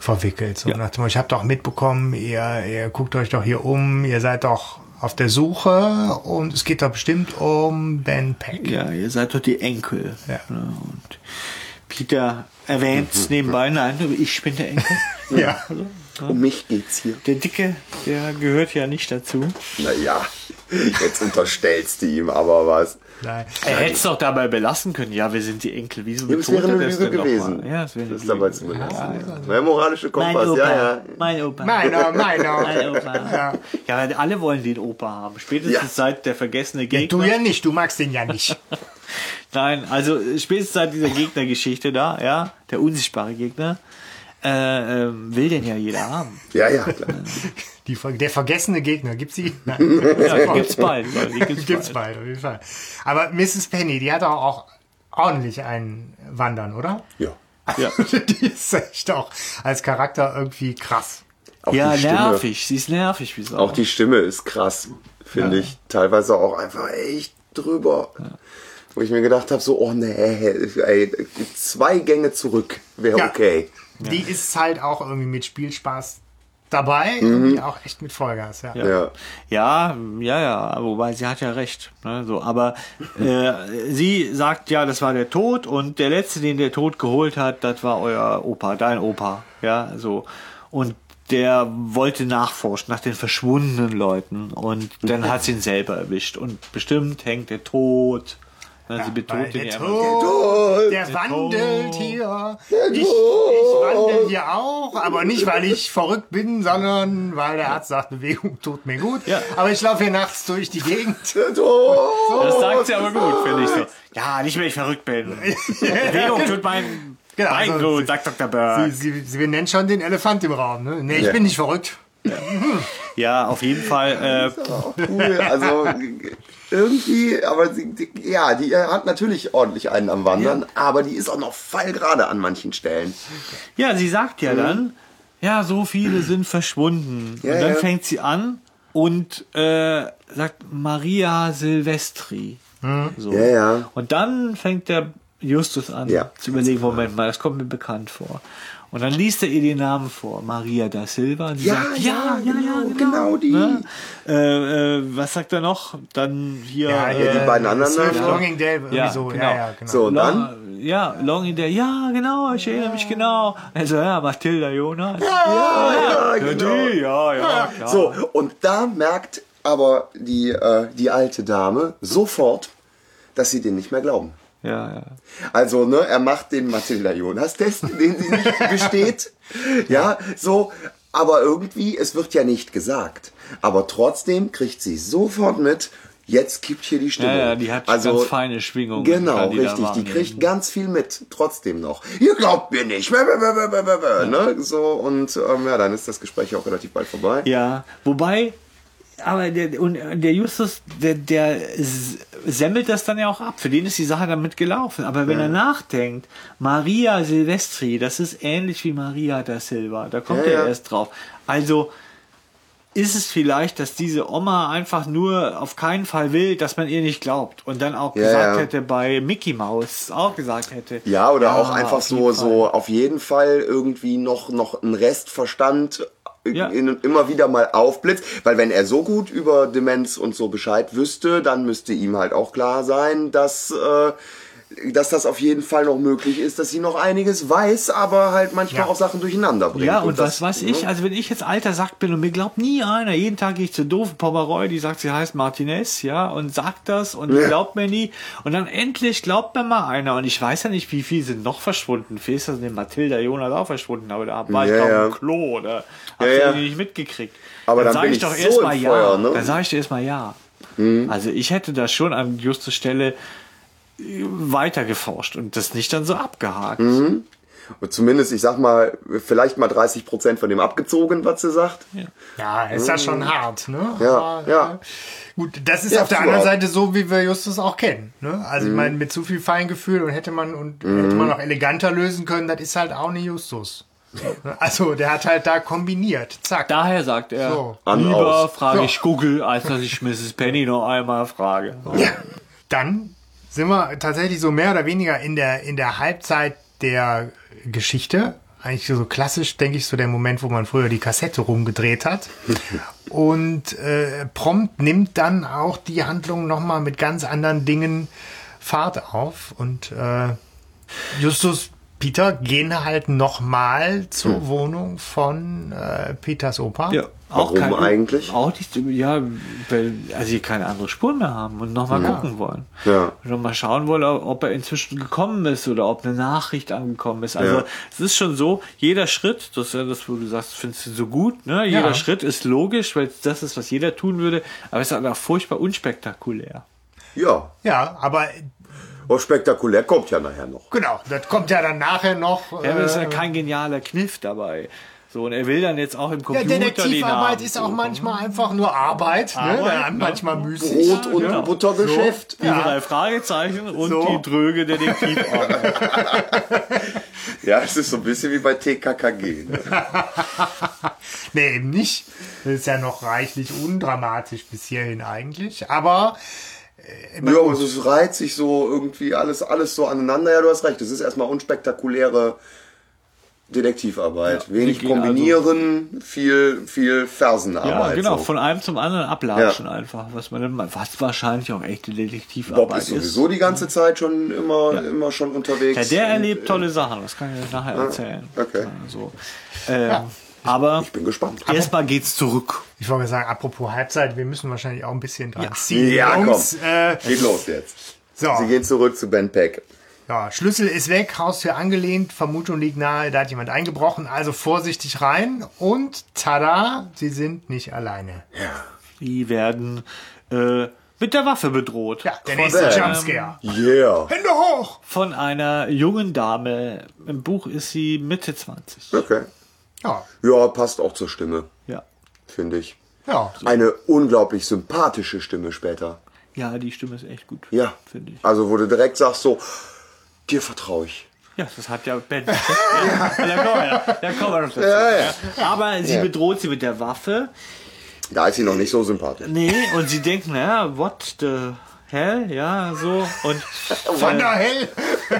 verwickelt. So Ja. nach dem Motto, ich habe doch mitbekommen, ihr, ihr guckt euch doch hier um, ihr seid doch auf der Suche und es geht doch bestimmt um Ben Peck. Ja, ihr seid doch die Enkel. Ja. Ne, Und Peter erwähnt nebenbei, nein, ich bin der Enkel. [laughs] Ja. Um mich geht's hier. Der Dicke, der gehört ja nicht dazu. Naja, jetzt unterstellst du ihm aber was. Nein. Er hätte es doch dabei belassen können. Ja, wir sind die Enkel. Wieso Ja, betont wäre er eine das Lüge denn gewesen. mal? Ja, es wäre eine Das ist Lüge. dabei zu belassen. Der moralische Mein Kompass, Opa. ja, ja. Mein Opa. Meiner, [laughs] meiner. Mein Opa. Ja. Ja, alle wollen den Opa haben. Spätestens Ja. seit der vergessene Ja, Gegner. du ja nicht, du magst den ja nicht. [laughs] Nein, also äh, spätestens seit dieser Gegnergeschichte da, ja, der unsichtbare Gegner, äh, ähm, will den ja jeder haben. Ja, ja, klar. Die, ver- der vergessene Gegner, gibt's sie? Nein. Ja, die gibt's bald. Ja, die gibt's, Gibt's bald. bald, auf jeden Fall. Aber Mrs. Penny, die hat doch auch ordentlich ein Wandern, oder? Ja. [laughs] Ja. die ist echt auch als Charakter irgendwie krass. Auch ja, die Stimme, nervig. Sie ist nervig wie Sau. Auch die Stimme ist krass, finde Ja. ich. Teilweise auch einfach echt drüber. Wo ich mir gedacht habe, so, oh nee, ey, zwei Gänge zurück wäre Ja. okay. Die ist halt auch irgendwie mit Spielspaß dabei, irgendwie auch echt mit Vollgas, ja. Ja. Ja, ja, ja, wobei sie hat ja recht. Ne, so, aber äh, sie sagt ja, das war der Tod und der letzte, den der Tod geholt hat, das war euer Opa, dein Opa. Ja, so. Und der wollte nachforschen nach den verschwundenen Leuten und dann [laughs] hat sie ihn selber erwischt. Und bestimmt hängt der Tod. Sie Weil betont ihn der ja. Tod, der, Der wandelt Tod. hier. Ich, ich wandel hier auch, aber nicht, weil ich verrückt bin, sondern weil der Arzt sagt, Bewegung tut mir gut. Ja. Aber ich laufe hier nachts durch die Gegend. [laughs] Das sagt sie aber gut, finde ich so. Ja, nicht, wenn ich verrückt bin. [laughs] Bewegung tut mein Genau, Bein also gut, sie- sagt Dr. Sie, Berg. sie, sie benennen schon den Elefant im Raum. Ne? Nee, ich Ja. bin nicht verrückt. Ja, auf jeden Fall. Äh, Cool, also irgendwie, aber sie, die, ja, die hat natürlich ordentlich einen am Wandern, aber die ist auch noch fallgerade an manchen Stellen. Ja, sie sagt ja dann, ja, so viele sind verschwunden. Ja, und dann ja. fängt sie an und äh, sagt Maria Silvestri. So. Ja, ja. Und dann fängt der Justus an Ja. zu überlegen, Moment mal, das kommt mir bekannt vor. Und dann liest er ihr den Namen vor, Maria da Silva. Und sie Ja, sagt, ja, ja, ja, ja, genau, genau. genau die. Ne? Äh, äh, was sagt er noch? Dann hier. Ja, äh, die beiden anderen Namen. Longing Day, irgendwie Ja, so. genau. Ja, ja, genau. So, und dann? Long, ja, Long in der, ja, genau, ich erinnere mich genau. Also, ja, Mathilda Jonas. Ja, Ja, genau. die, ja, ja, klar. So, und da merkt aber die, äh, die alte Dame sofort, dass sie den nicht mehr glauben. Ja, ja. Also, ne, er macht den Matilda Jonas-Test, den sie nicht [laughs] besteht. Ja, so. aber irgendwie, es wird ja nicht gesagt. Aber trotzdem kriegt sie sofort mit, jetzt kippt hier die Stimmung. Ja, ja, die hat also, ganz feine Schwingungen. Genau, die richtig. Die kriegt ganz viel mit, trotzdem noch. Ihr glaubt mir nicht. Bäh, bäh, bäh, bäh, Ne? So, und ähm, ja, dann ist das Gespräch auch relativ bald vorbei. Ja, wobei, aber der, und der Justus, der, der semmelt das dann ja auch ab. Für den ist die Sache damit gelaufen. Aber wenn er nachdenkt, Maria Silvestri, das ist ähnlich wie Maria da Silva. Da kommt Ja, er ja. erst drauf. Also ist es vielleicht, dass diese Oma einfach nur auf keinen Fall will, dass man ihr nicht glaubt. Und dann auch Ja, gesagt ja. hätte bei Mickey Mouse, auch gesagt hätte. Ja, oder auch einfach so, so auf jeden Fall irgendwie noch, noch ein Restverstand Ja. immer wieder mal aufblitzt. Weil wenn er so gut über Demenz und so Bescheid wüsste, dann müsste ihm halt auch klar sein, dass, äh, dass das auf jeden Fall noch möglich ist, dass sie noch einiges weiß, aber halt manchmal Ja. auch Sachen durcheinander bringt. Ja, und, das, was weiß ich, ne? also wenn ich jetzt alter Sack bin und mir glaubt nie einer, jeden Tag gehe ich zur doofen Pomeroy, die sagt, sie heißt Martinez, ja, und sagt das und Ja. glaubt mir nie. Und dann endlich glaubt mir mal einer. Und ich weiß ja nicht, wie viele sind noch verschwunden. Fes ist den Mathilda Jonas auch verschwunden, aber da war ich Ja, doch ja. im Klo oder hab Ja, ich ja. nicht mitgekriegt. Aber dann sag bin ich ich doch so erstmal ja. Ne? Dann sage ich dir erstmal ja. Also ich hätte da schon an Justus Stelle äh, weiter geforscht und das nicht dann so abgehakt. Und zumindest, ich sag mal, vielleicht mal 30 Prozent von dem abgezogen, was sie sagt. Ja, ist ja schon hart, ne? Ja, Aber, ja. äh, Gut, das ist Ja, auf der anderen Seite so, wie wir Justus auch kennen. Ne? Also Mhm. ich meine, mit zu viel Feingefühl und hätte man und hätte man noch eleganter lösen können, das ist halt auch nicht Justus. [laughs] Also der hat halt da kombiniert. Zack. Daher sagt er, So. Lieber aus. frage So. ich Google, als dass ich Mrs. Penny noch einmal frage. Ja. Dann sind wir tatsächlich so mehr oder weniger in der, in der Halbzeit der Geschichte. Eigentlich so klassisch, denke ich, so der Moment, wo man früher die Kassette rumgedreht hat. [laughs] Und äh, prompt nimmt dann auch die Handlung nochmal mit ganz anderen Dingen Fahrt auf. Und äh, Justus Peter gehen halt nochmal zur Wohnung von äh, Peters Opa. Ja, Warum eigentlich? Auch nicht, ja, weil also sie keine andere Spur mehr haben und nochmal gucken wollen. Ja. Und nochmal schauen wollen, ob er inzwischen gekommen ist oder ob eine Nachricht angekommen ist. Also Ja. es ist schon so, jeder Schritt, das ist ja das, wo du sagst, findest du so gut, ne? Jeder Ja. Schritt ist logisch, weil das ist, was jeder tun würde, aber es ist halt auch furchtbar unspektakulär. Ja. Ja, aber Oh, spektakulär kommt ja nachher noch. genau, das kommt ja dann nachher noch. Ja, aber es ist ja äh, kein genialer Kniff dabei. So, und er will dann jetzt auch im Ja, Computer die Detektivarbeit ist auch manchmal einfach nur Arbeit, ne? Arbeit, ne? manchmal müßig. Brot- und Ja. Buttergeschäft. Die drei Fragezeichen und So. die dröge Detektivarbeit. [laughs] Ja, es ist so ein bisschen wie bei TKKG. Ne? [laughs] Nee, eben nicht. Das ist ja noch reichlich undramatisch bis hierhin eigentlich. Aber Ja, also es reiht sich so irgendwie alles, alles so aneinander. Ja, du hast recht. Es ist erstmal unspektakuläre Detektivarbeit. Wenig wir gehen kombinieren, viel, viel Ja, Fersenarbeit. genau, so. von einem zum anderen ablatschen einfach, was man dann, was wahrscheinlich auch echte Bob Detektivarbeit ist sowieso die ganze Zeit schon immer, immer schon unterwegs. Ja, der erlebt tolle Sachen, das kann ich dir nachher erzählen. okay. Also, ähm, Aber Ich bin gespannt. erstmal geht's zurück. ich wollte sagen, apropos Halbzeit, wir müssen wahrscheinlich auch ein bisschen dran ziehen. Ja, komm. Äh, Geht los jetzt. so. Sie gehen zurück zu Ben Peck. Ja, Schlüssel ist weg, Haustür angelehnt, Vermutung liegt nahe, da hat jemand eingebrochen, also vorsichtig rein und tada, sie sind nicht alleine. Die werden äh, mit der Waffe bedroht. Ja, der von, nächste ähm, Jumpscare. Yeah. Hände hoch! von einer jungen Dame. Im Buch ist sie Mitte 20. Okay. Ja, Ja, passt auch zur Stimme, Ja. finde ich. ja. Eine unglaublich sympathische Stimme später. Ja, die Stimme ist echt gut. Ja. Finde ich. Also, wo du direkt sagst so, dir vertraue ich. Ja, das hat ja Ben. [laughs] ja, da kommen wir, ja. da kommen wir noch dazu. Ja, Aber sie Ja. bedroht sie mit der Waffe. Da ist sie noch nicht so sympathisch. Nee, und sie denken, naja, what the hell? Ja, so. Und Van der Hell!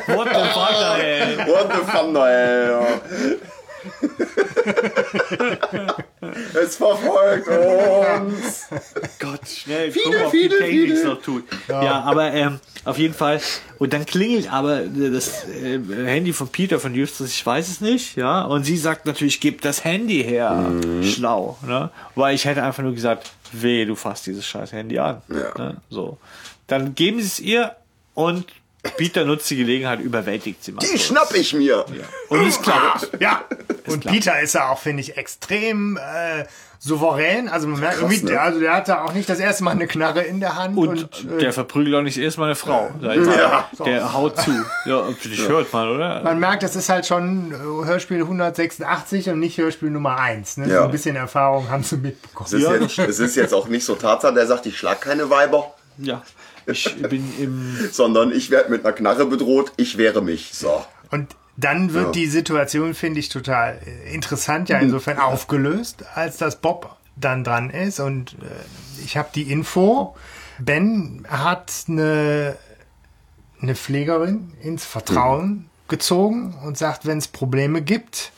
what the fuck the hell? What the fun, ey. [laughs] es verfolgt uns. Gott, schnell, Viele, guck, ob viele, viele. noch tut. Ja, aber ähm, auf jeden Fall. Und dann klingelt aber das äh, Handy von Peter von Justus, ich weiß es nicht, ja. Und sie sagt natürlich, gib das Handy her. Mhm. Schlau, ne? Weil ich hätte einfach nur gesagt, weh, du fasst dieses scheiß Handy an. Ja. Ne? So. Dann geben sie es ihr und Peter nutzt die Gelegenheit, überwältigt sie mal. Die schnapp ich mir. Und es klappt. Ja, und klar. Peter ist ja auch, finde ich, extrem äh, souverän. Also man merkt Krass, irgendwie, ne? der, also der hat da auch nicht das erste Mal eine Knarre in der Hand. Und, Und, äh, der verprügelt auch nicht erstmal eine Frau. sag ich mal. Ja. Der haut zu. Ja, das hört man, oder? man merkt, das ist halt schon äh, Hörspiel 186 und nicht Hörspiel Nummer 1. Ne? Ja. So ein bisschen Erfahrung haben sie mitbekommen. Es ist, Ja, jetzt, es ist jetzt auch nicht so Tarzan, der sagt, ich schlag keine Weiber, Ja. Ich bin im. sondern ich werde mit einer Knarre bedroht, ich wehre mich. So. Und dann wird Ja. die Situation, finde ich, total äh, interessant, ja insofern aufgelöst, als dass Bob dann dran ist. Und äh, ich habe die Info, Ben hat eine, eine Pflegerin ins Vertrauen gezogen und sagt, wenn es Probleme gibt,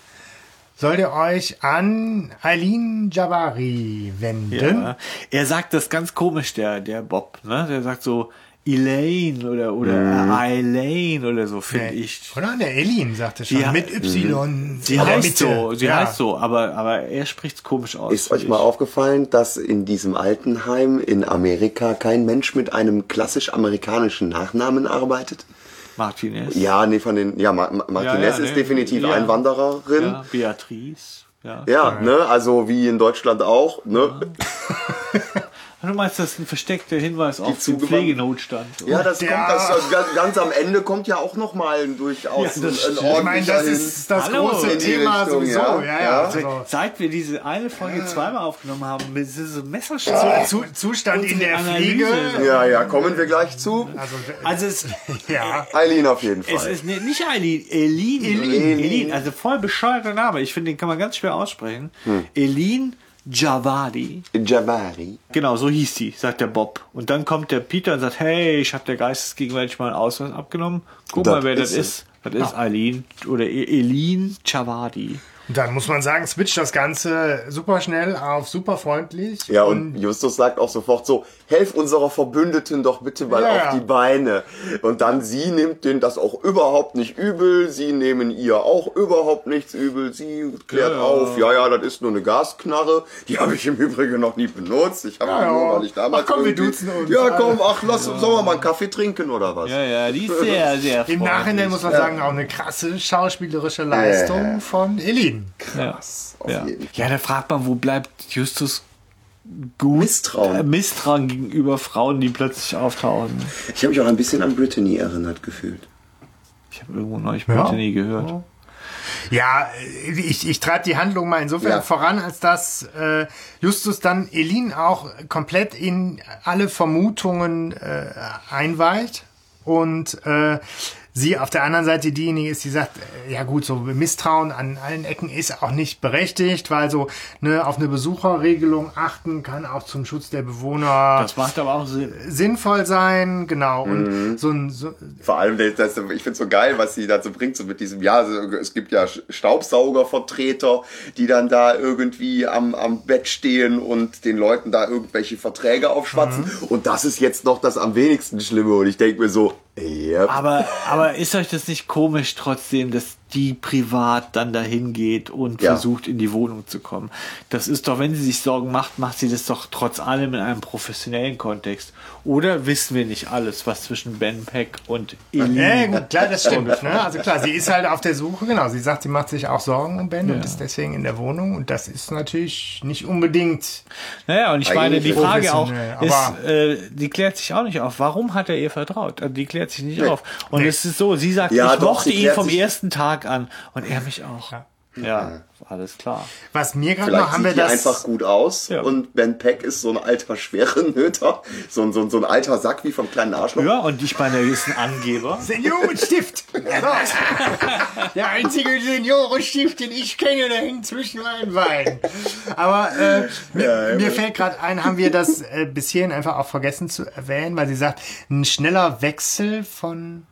sollt ihr euch an Eileen Jabari wenden. Ja. Er sagt das ganz komisch, der, der Bob, ne? Der sagt so Elaine oder, oder Eileen oder so, finde Nee, ich. Oder? Der Eileen sagte schon. Ja. Mit Y. Sie in der heißt Mitte. so, sie Ja. heißt so, aber, aber er spricht's komisch aus. Ist euch mal aufgefallen, dass in diesem Altenheim in Amerika kein Mensch mit einem klassisch amerikanischen Nachnamen arbeitet? Martinez. Ja, nee, von den, ja, Ma Ma Martinez Ja, ja, ist nee. definitiv Ja. Einwandererin. Beatrice. Ja. Ja, ne, also wie in Deutschland auch, ne? Du meinst, das ist ein versteckter Hinweis auf den Pflegenotstand? Ja, das Ja. kommt, das, ganz, ganz am Ende kommt ja auch nochmal durchaus Ja, das ein, ein. Ich meine, das ist das Hallo. große Thema Richtung, sowieso. ja. Ja, ja. Also, Seit wir diese eine Folge zweimal aufgenommen haben, mit diesem Messerschlag. Zu, Zustand in der Analyse. Pflege. Ja, ja, kommen wir gleich zu. Also, Also es, [laughs] ja. Eileen auf jeden es Fall. ist ne- nicht Eileen, Elin. Elin. Elin. Also voll bescheuerter Name. Ich finde, den kann man ganz schwer aussprechen. Hm. Elin Javadi. Jabari. Genau, so hieß die, sagt der Bob. Und dann kommt der Peter und sagt, hey, ich habe der geistesgegenwärtig mal einen Ausweis abgenommen. Guck Das mal, wer das ist ist. Das ist Eileen oder E- Elin Javadi. Und dann muss man sagen, switcht das Ganze super schnell auf super freundlich. Ja, und Justus sagt auch sofort so, helf unserer Verbündeten doch bitte mal Ja, auf ja. die Beine. Und dann sie nimmt den das auch überhaupt nicht übel, sie nehmen ihr auch überhaupt nichts übel, sie klärt Ja, ja. auf, ja, ja, das ist nur eine Gasknarre, die habe ich im Übrigen noch nie benutzt, ich habe Ja, nur, ja. weil ich damals Ach komm, wir duzen uns. Ja, komm, ach, lass, sollen wir mal einen Kaffee trinken oder was? Ja, ja, die ist sehr, [laughs] sehr Im Nachhinein muss man sagen, auch eine krasse schauspielerische Leistung von Elin. Krass. auf Ja. jeden ja, da fragt man, wo bleibt Justus gut Misstrauen. äh, Misstrauen gegenüber Frauen, die plötzlich auftauchen. Ich habe mich auch ein bisschen an Brittany erinnert gefühlt. Ich habe irgendwo neulich Ja. Brittany gehört. Ja, ich, ich treibe die Handlung mal insofern Ja. voran, als dass äh, Justus dann Elin auch komplett in alle Vermutungen äh, einweiht und äh, sie auf der anderen Seite diejenige ist, die sagt, äh, ja gut, so Misstrauen an allen Ecken ist auch nicht berechtigt, weil so ne, auf eine Besucherregelung achten kann auch zum Schutz der Bewohner Das macht aber auch Sinn. sinnvoll sein, genau. Mhm. Und so ein so, Vor allem, das, das, ich finde so geil, was sie dazu bringt, so mit diesem, ja, es gibt ja Staubsaugervertreter, die dann da irgendwie am, am Bett stehen und den Leuten da irgendwelche Verträge aufschwatzen. Mhm. Und das ist jetzt noch das am wenigsten Schlimme. Und ich denke mir so, yep. Aber, aber ist euch das nicht komisch trotzdem, dass die privat dann dahin geht und Ja. versucht, in die Wohnung zu kommen? Das ist doch, wenn sie sich Sorgen macht, macht sie das doch trotz allem in einem professionellen Kontext. Oder wissen wir nicht alles, was zwischen Ben Peck und Elin Ja, gut, [laughs] klar, das stimmt. Ne? Also klar, sie ist halt auf der Suche, genau. Sie sagt, sie macht sich auch Sorgen um Ben und ist deswegen in der Wohnung. Und das ist natürlich nicht unbedingt. Naja, und ich meine, die Frage auch ist, äh, die klärt sich auch nicht auf. Warum hat er ihr vertraut? Also die klärt sich nicht Nee. auf. Und Nee. es ist so, sie sagt, Ja, ich doch, mochte ihn vom ersten Tag an und er mich auch. Ja, alles klar. Was mir gerade noch haben wir das. einfach gut aus Ja. und Ben Peck ist so ein alter Schwerenöter, so ein, so, ein- so ein alter Sack wie vom kleinen Arschloch. Ja, und ich meine, er ist ein Angeber. Seniorenstift! [laughs] Der einzige Seniorenstift, den ich kenne, der hängt zwischen meinen Beinen. Aber äh, mir, Ja, ja. mir fällt gerade ein, haben wir das äh, bis hierhin einfach auch vergessen zu erwähnen, weil sie sagt, ein schneller Wechsel von.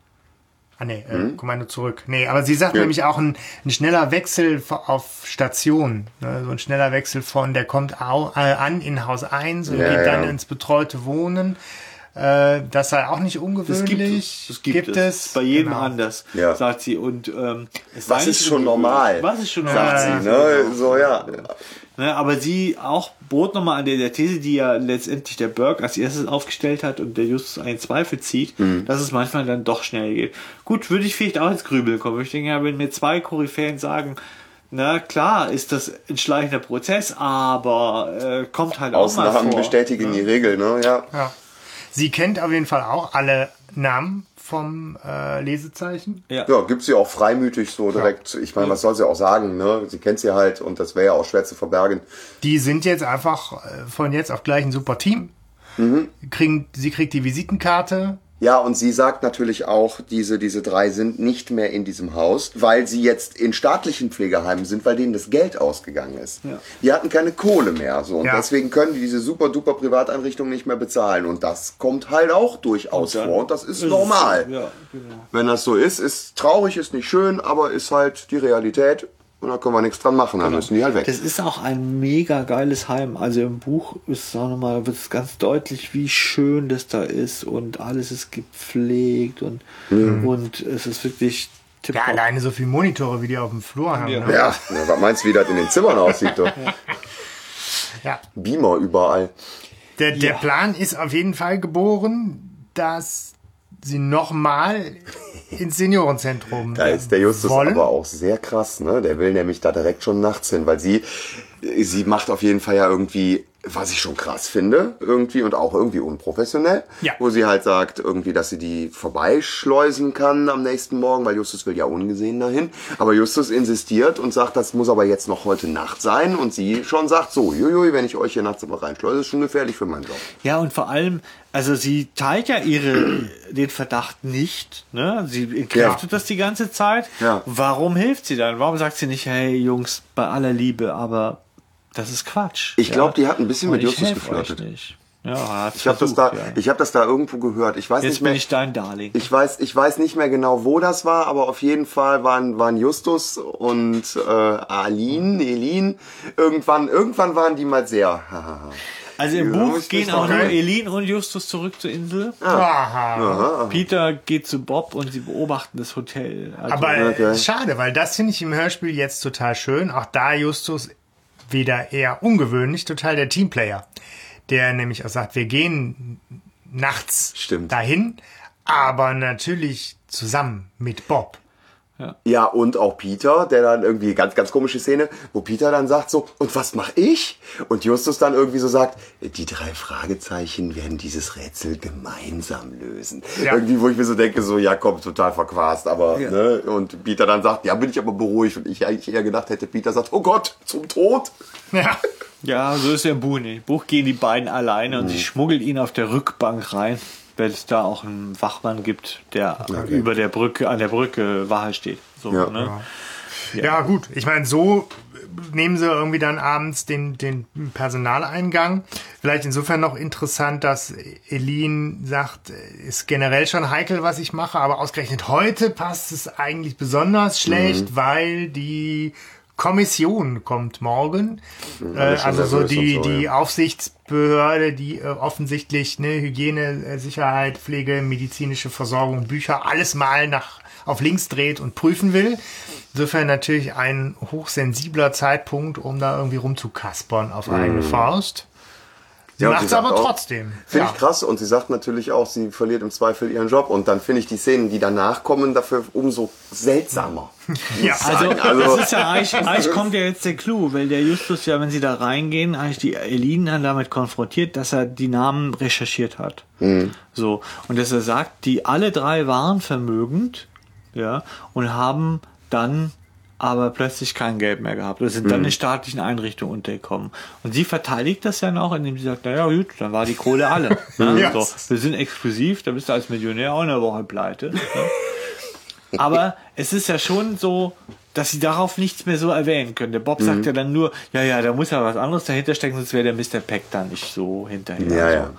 Ah nee, äh, Kommando zurück. Nee, aber sie sagt Ja. nämlich auch ein, ein schneller Wechsel auf Station. Ne? So ein schneller Wechsel von, der kommt au, äh, an in Haus 1 und Ja, geht dann ja. ins betreute Wohnen. Äh, das sei auch nicht Das ungewöhnlich. gibt es. Das gibt, es. Bei jedem Genau. anders, Ja. sagt sie. Und ähm, es Was ist schon normal? Was ist schon Sagt normal? sie, ne? So, ja. Ne, aber sie auch bot nochmal an der, der These, die ja letztendlich der Burke als erstes aufgestellt hat und der Justus einen Zweifel zieht, Mhm. dass es manchmal dann doch schnell geht. Gut, würde ich vielleicht auch ins Grübeln kommen. Ich denke ja, wenn mir zwei Koryphäen sagen, na klar, ist das ein schleichender Prozess, aber äh, kommt halt auch mal Ausnahmen vor. bestätigen die Regel, ne? Ja. Ja. Sie kennt auf jeden Fall auch alle Namen vom äh, Lesezeichen. Ja. Ja, gibt sie auch freimütig so direkt. Ich meine, was soll sie auch sagen, ne? Sie kennt sie halt und das wäre ja auch schwer zu verbergen. Die sind jetzt einfach äh, von jetzt auf gleich ein super Team. Kriegen, sie kriegt die Visitenkarte. Ja, und sie sagt natürlich auch, diese, diese drei sind nicht mehr in diesem Haus, weil sie jetzt in staatlichen Pflegeheimen sind, weil denen das Geld ausgegangen ist. Ja. Die hatten keine Kohle mehr, so. Und Ja. deswegen können die diese super duper Privateinrichtungen nicht mehr bezahlen. Und das kommt halt auch durchaus dann vor. Und das ist es- normal. Ja, genau. Wenn das so ist, ist traurig, ist nicht schön, aber ist halt die Realität. Und da können wir nichts dran machen, dann müssen die halt weg. Das ist auch ein mega geiles Heim. Also im Buch ist auch nochmal, wird es ganz deutlich, wie schön das da ist und alles ist gepflegt und, und es ist wirklich Ja, tipptopp. alleine so viele Monitore, wie die auf dem Flur haben. Ja. Ne? Ja, was meinst du, wie das in den Zimmern aussieht? Du? Ja. Beamer überall. Der, der Ja. Plan ist auf jeden Fall geboren, dass sie nochmal ins Seniorenzentrum Da ist der Justus wollen. aber auch sehr krass, ne? Der will nämlich da direkt schon nachts hin, weil sie, sie macht auf jeden Fall ja irgendwie, was ich schon krass finde, irgendwie und auch irgendwie unprofessionell, Ja. wo sie halt sagt, irgendwie, dass sie die vorbeischleusen kann am nächsten Morgen, weil Justus will ja ungesehen dahin. Aber Justus insistiert und sagt, das muss aber jetzt noch heute Nacht sein und sie schon sagt, so, juiui, wenn ich euch hier nachts immer reinschleuse, ist schon gefährlich für meinen Job. Ja, und vor allem, also sie teilt ja ihre, den Verdacht nicht, ne? Sie entkräftet das die ganze Zeit. Ja. Warum hilft sie dann? Warum sagt sie nicht, hey Jungs, bei aller Liebe, aber das ist Quatsch. Ich glaub, die hat ein bisschen Und mit Justus geflirtet. Ja, hat Ich habe das da, ja. ich habe das da irgendwo gehört. Ich weiß Jetzt nicht mehr. bin ich dein Darling. Ich weiß, ich weiß nicht mehr genau, wo das war, aber auf jeden Fall waren, waren Justus und äh, Aline, Elin, irgendwann, irgendwann waren die mal sehr. Also im Ja, Buch gehen auch nur. Elin und Justus zurück zur Insel. Aha. Peter geht zu Bob und sie beobachten das Hotel. Also, Aber Okay. schade, weil das finde ich im Hörspiel jetzt total schön. Auch da Justus wieder eher ungewöhnlich, total der Teamplayer. Der nämlich auch sagt, wir gehen nachts Stimmt. dahin, aber natürlich zusammen mit Bob. Ja, und auch Peter, der dann irgendwie, ganz, ganz komische Szene, wo Peter dann sagt so, und was mach ich? Und Justus dann irgendwie so sagt, die drei Fragezeichen werden dieses Rätsel gemeinsam lösen. Ja. Irgendwie, wo ich mir so denke, so, ja komm, total verquast, aber, Ja. ne, und Peter dann sagt, ja, bin ich aber beruhigt. Und ich eigentlich eher gedacht hätte, Peter sagt, oh Gott, zum Tod. Ja. Ja, so ist der Buch nicht. Buch gehen die beiden alleine und sie schmuggelt ihn auf der Rückbank rein, weil es da auch einen Wachmann gibt, der über der Brücke, an der Brücke Wache steht. So, Ja. ne? Ja, gut. Ich meine, so nehmen sie irgendwie dann abends den, den Personaleingang. Vielleicht insofern noch interessant, dass Elin sagt, ist generell schon heikel, was ich mache, aber ausgerechnet heute passt es eigentlich besonders schlecht, weil die Kommission kommt morgen. Äh, also so die, so, die ja. Aufsichtsbehörde, die äh, offensichtlich ne, Hygiene, äh, Sicherheit, Pflege, medizinische Versorgung, Bücher, alles mal nach auf links dreht und prüfen will. Insofern natürlich ein hochsensibler Zeitpunkt, um da irgendwie rumzukaspern auf eigene Faust. Sie Ja, und macht es sagt aber auch- trotzdem. Finde Ja. ich krass und sie sagt natürlich auch, sie verliert im Zweifel ihren Job und dann finde ich die Szenen, die danach kommen, dafür umso seltsamer. [laughs] Ja, Also, also das ist ja eigentlich, eigentlich kommt ja jetzt der Clou, weil der Justus ja, wenn sie da reingehen, eigentlich die Elin dann damit konfrontiert, dass er die Namen recherchiert hat. So. Und dass er sagt, die alle drei waren vermögend, ja, und haben dann aber plötzlich kein Geld mehr gehabt oder sind dann in staatlichen Einrichtungen untergekommen. Und sie verteidigt das ja noch, indem sie sagt, naja gut, dann war die Kohle alle. [laughs] Ne? Ja. so, wir sind exklusiv, da bist du als Millionär auch in der Woche pleite. Ne? [laughs] Aber es ist ja schon so, dass sie darauf nichts mehr so erwähnen können. Der Bob Mhm. sagt ja dann nur, ja, ja, da muss ja was anderes dahinter stecken, sonst wäre der Mr. Peck da nicht so hinterher. Ja, ja.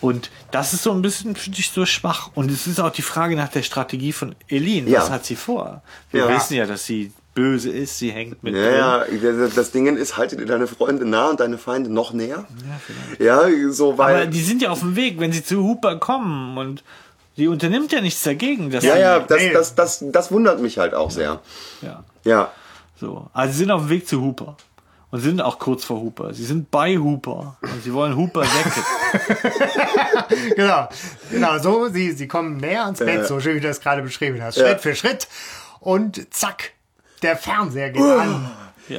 Und das ist so ein bisschen, finde ich, so schwach. Und es ist auch die Frage nach der Strategie von Elin. Ja. Was hat sie vor? Wir Ja. wissen ja, dass sie böse ist, sie hängt mit Ja, drin. ja, das Ding ist, haltet ihr deine Freunde nah und deine Feinde noch näher. Ja, so, weil. Aber die sind ja auf dem Weg, wenn sie zu Hooper kommen und die unternimmt ja nichts dagegen. Dass ja, ja, das, das, das, das wundert mich halt auch sehr. ja. Ja. So. Also sie sind auf dem Weg zu Hooper. und sind auch kurz vor Hooper. Sie sind bei Hooper und sie wollen Hooper [laughs] weg. genau, genau, so, sie, sie kommen näher ans Bett, so schön wie du das gerade beschrieben hast. Schritt Ja. für Schritt und zack, der Fernseher geht an.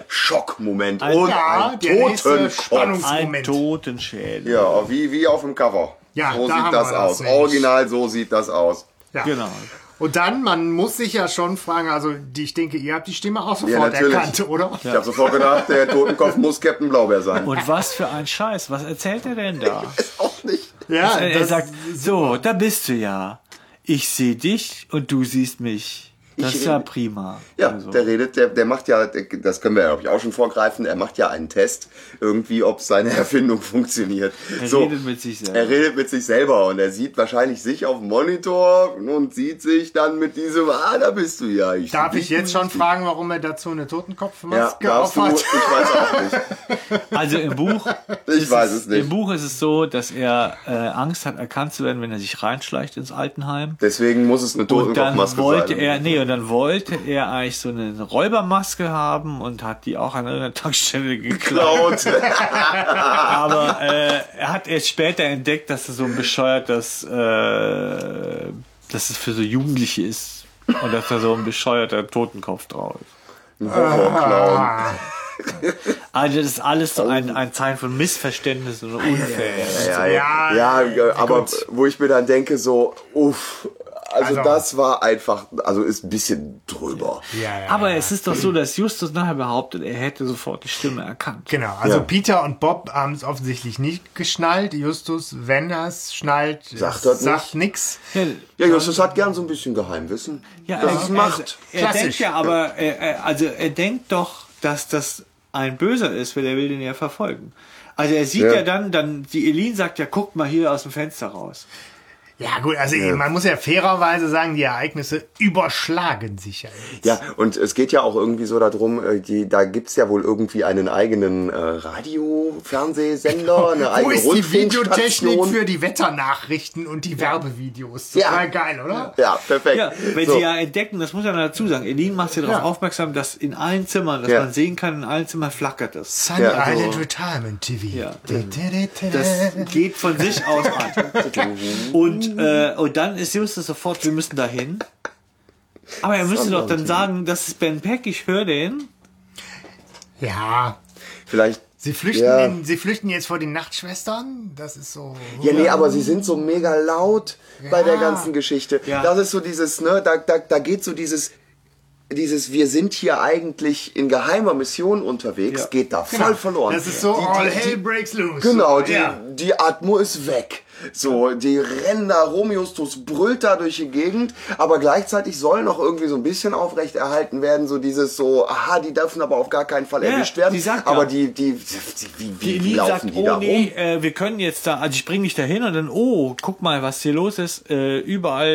Schockmoment Ein- und Ja, ein Totenkopf. Ein. Totenschädel. Ja, wie, wie auf dem Cover. Ja, so da sieht das das aus. nämlich. Original, so sieht das aus. Ja. Genau. Und dann, man muss sich ja schon fragen, also die, ich denke, ihr habt die Stimme auch Ja, sofort natürlich. erkannt, oder? Ich habe sofort gedacht, der Totenkopf muss Captain Blaubeer sein. Und was für ein Scheiß. Was erzählt er denn da? [laughs] Ist auch nicht. Ja, er, er das- sagt, so, da bist du ja. Ich sehe dich und du siehst mich. Das ist ja prima. Ja, Also. der redet, der, der macht ja, der- das können wir ja, glaube ich, auch schon vorgreifen, er macht ja einen Test, irgendwie, ob seine [laughs] Erfindung funktioniert. Er so, redet mit sich selber. Er redet mit sich selber und er sieht wahrscheinlich sich auf dem Monitor und sieht sich dann mit diesem, ah, da bist du ja. Ich Darf ich jetzt schon fragen, warum er dazu eine Totenkopfmaske Ja, aufhat? ich weiß auch nicht. [laughs] Also im Buch, Ich ist weiß es nicht. Im Buch ist es so, dass er äh, Angst hat, erkannt zu werden, wenn er sich reinschleicht ins Altenheim. Deswegen muss es eine Und dann Totenkopfmaske wollte sein. er, nee, und dann wollte er eigentlich so eine Räubermaske haben und hat die auch an irgendeiner [laughs] Tankstelle geklaut. Laut. Aber äh, er hat erst später entdeckt, dass es so ein bescheuertes, äh, dass es für so Jugendliche ist. Und dass da so ein bescheuerter Totenkopf drauf ist. Ein Horrorclown. [laughs] Also das ist alles so ein, ein Zeichen von Missverständnissen und Unfair. Ja, ja, ja, Ja, aber wo ich mir dann denke, so, uff, also, Also- das war einfach, also ist ein bisschen drüber. ja, ja, Aber ja. es ist doch so, dass Justus nachher behauptet, er hätte sofort die Stimme erkannt. Genau, also Ja. Peter und Bob haben es offensichtlich nicht geschnallt. Justus, wenn er es schnallt, Sagt sagt nix. Ja, Justus hat gern so ein bisschen Geheimwissen. ja, das er, Macht. Er, er denkt ja, aber er, er, also er denkt doch, dass das ein Böser ist, weil er will den ja verfolgen. Also er sieht ja, Ja. dann, dann die Elin sagt ja, guck mal hier aus dem Fenster raus. Ja gut, also man muss ja fairerweise sagen, die Ereignisse überschlagen sich ja jetzt. Ja, und es geht ja auch irgendwie so darum, äh, die, da gibt's ja wohl irgendwie einen eigenen äh, Radio-Fernsehsender, eine Wo eigene ist die Videotechnik für die Wetternachrichten und die Werbevideos? Total Ja. geil, oder? Ja, perfekt. Ja, wenn so. sie ja entdecken, das muss man dazu sagen, Elin macht sie darauf Ja. aufmerksam, dass in allen Zimmern, dass Ja. man sehen kann, in allen Zimmern flackert es. Sun Ja, also- Island Retirement TV. Ja. Das Das geht von sich aus an. [laughs] Und, äh, und dann ist Justus sofort, wir müssen dahin. Aber er müsste doch dann sagen, das ist Ben Peck, ich höre den. ja, Vielleicht. sie flüchten, Ja. in, sie flüchten jetzt vor den Nachtschwestern. Das ist so. Ja, nee, aber sie sind so mega laut bei der ganzen Geschichte. Ja. Das ist so dieses, ne, da, da, da geht so dieses, dieses, wir sind hier eigentlich in geheimer Mission unterwegs, Ja. geht da voll verloren. Das ist so, Die- all die- hell breaks loose. Genau, so, die, ja. die Atmo ist weg. So, die rennen da, Romiustus brüllt da durch die Gegend, aber gleichzeitig soll noch irgendwie so ein bisschen aufrechterhalten werden, so dieses so, aha, die dürfen aber auf gar keinen Fall Ja, erwischt werden. die sagt aber ja. die, die, die, wie, Die wie, laufen sagt, die da oh nee, rum? äh, wir können jetzt da, also ich bringe dich da hin und dann, oh, guck mal, was hier los ist. Äh, überall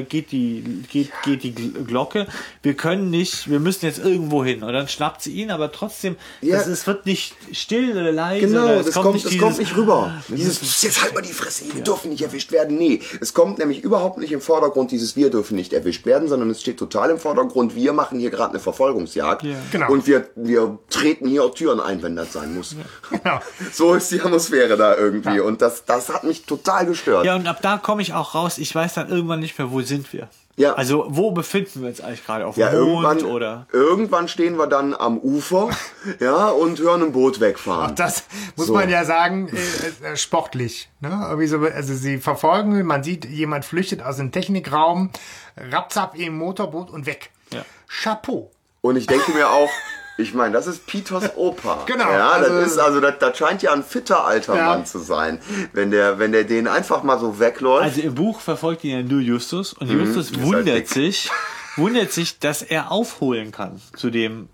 äh, geht die geht, geht die Gl- Glocke. Wir können nicht, wir müssen jetzt irgendwo hin. Und dann schnappt sie ihn, aber trotzdem, Ja. das, es wird nicht still oder leise. Genau, oder es das kommt, nicht das dieses, kommt nicht rüber. Dieses, jetzt halt mal die Fresse, wir dürfen nicht erwischt werden. Nee, es kommt nämlich überhaupt nicht im Vordergrund dieses wir dürfen nicht erwischt werden, sondern es steht total im Vordergrund, wir machen hier gerade eine Verfolgungsjagd Ja. Genau. und wir, wir treten hier auch Türen ein, wenn das sein muss. Genau. [laughs] So ist die Atmosphäre da irgendwie und das, das hat mich total gestört. Ja, und ab da komme ich auch raus. Ich weiß dann irgendwann nicht mehr, wo sind wir. Ja. Also, wo befinden wir uns eigentlich gerade? Auf Ja, dem Mond irgendwann, oder? irgendwann stehen wir dann am Ufer [laughs] ja, und hören ein Boot wegfahren. Das muss So. man ja sagen, äh, äh, sportlich. Ne? Also sie verfolgen, man sieht, jemand flüchtet aus dem Technikraum, rapzap im Motorboot und weg. Ja. Chapeau. Und ich denke mir auch, [laughs] ich meine, das ist Peters [laughs] Opa. Genau, Ja, also- das ist also, das, das scheint ja ein fitter alter Ja. Mann zu sein. Wenn der, wenn der den einfach mal so wegläuft. Also im Buch verfolgt ihn ja nur Justus und Justus ist halt wundert dick. sich, wundert sich, dass er aufholen kann zu dem,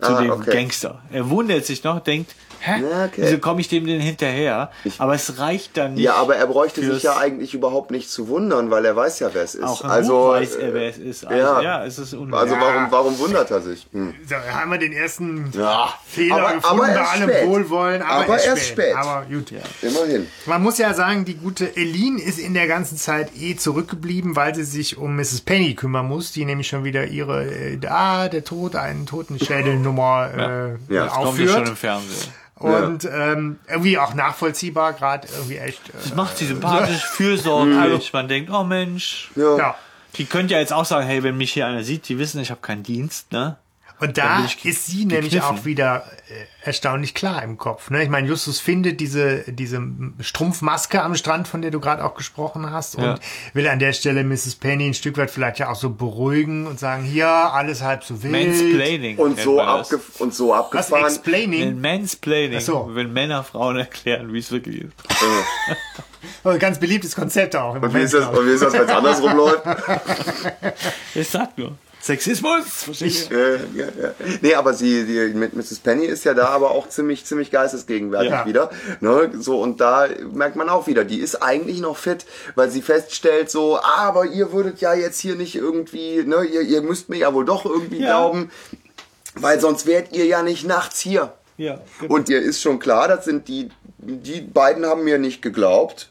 zu Ah, dem okay. Gangster. Er wundert sich noch, denkt, hä, Ja, okay. wieso komme ich dem denn hinterher? aber es reicht dann nicht. ja, aber er bräuchte sich ja eigentlich überhaupt nicht zu wundern, weil er weiß ja, wer es ist. auch im also, weiß er, wer es ist. Also, ja. ja. es ist unmöglich. Also Ja. warum, warum wundert er sich? Hm. So, haben wir den ersten Ja, Fehler aber- gefunden aber bei erst allem spät. Wohlwollen. Aber, Aber erst erst spät. spät. Aber gut. Immerhin. Man muss ja sagen, die gute Eileen ist in der ganzen Zeit eh zurückgeblieben, weil sie sich um Mrs. Penny kümmern muss, die nämlich schon wieder ihre, äh, ah, der Tod, einen toten Schädel Titelnummer äh, Ja, das Kommt ja schon aufführt. im Fernsehen. Und ähm, irgendwie auch nachvollziehbar, gerade irgendwie echt. Das Äh, macht sie sympathisch, [laughs] fürsorglich. Man denkt, oh Mensch. Ja. ja. Die könnte ja jetzt auch sagen, hey, wenn mich hier einer sieht, die wissen, ich habe keinen Dienst, ne? Und Da ist sie nämlich gekniffen. auch wieder äh, erstaunlich klar im Kopf. Ne? Ich meine, Justus findet diese, diese Strumpfmaske am Strand, von der du gerade auch gesprochen hast, und Ja. will an der Stelle Mrs. Penny ein Stück weit vielleicht ja auch so beruhigen und sagen, hier, alles halb so wild. Mansplaining. Und so, abge und so Was, abgefahren. Explaining? Mansplaining, Ach so. wenn Männer Frauen erklären, wie es wirklich ist. [laughs] Oh, ganz beliebtes Konzept auch. Und wie ist das, und wie ist das wenn es andersrum läuft? Ich sag nur. Sexismus, verstehst du? Äh, ja, ja. Nee, aber sie, die, mit Mrs. Penny ist ja da aber auch ziemlich, ziemlich geistesgegenwärtig Ja. wieder. Ne? So, und da merkt man auch wieder, die ist eigentlich noch fit, weil sie feststellt so, ah, aber ihr würdet ja jetzt hier nicht irgendwie, ne, ihr, ihr müsst mir ja wohl doch irgendwie Ja. glauben, weil sonst wärt ihr ja nicht nachts hier. Ja, genau. Und ihr ist schon klar, das sind die, die beiden haben mir nicht geglaubt.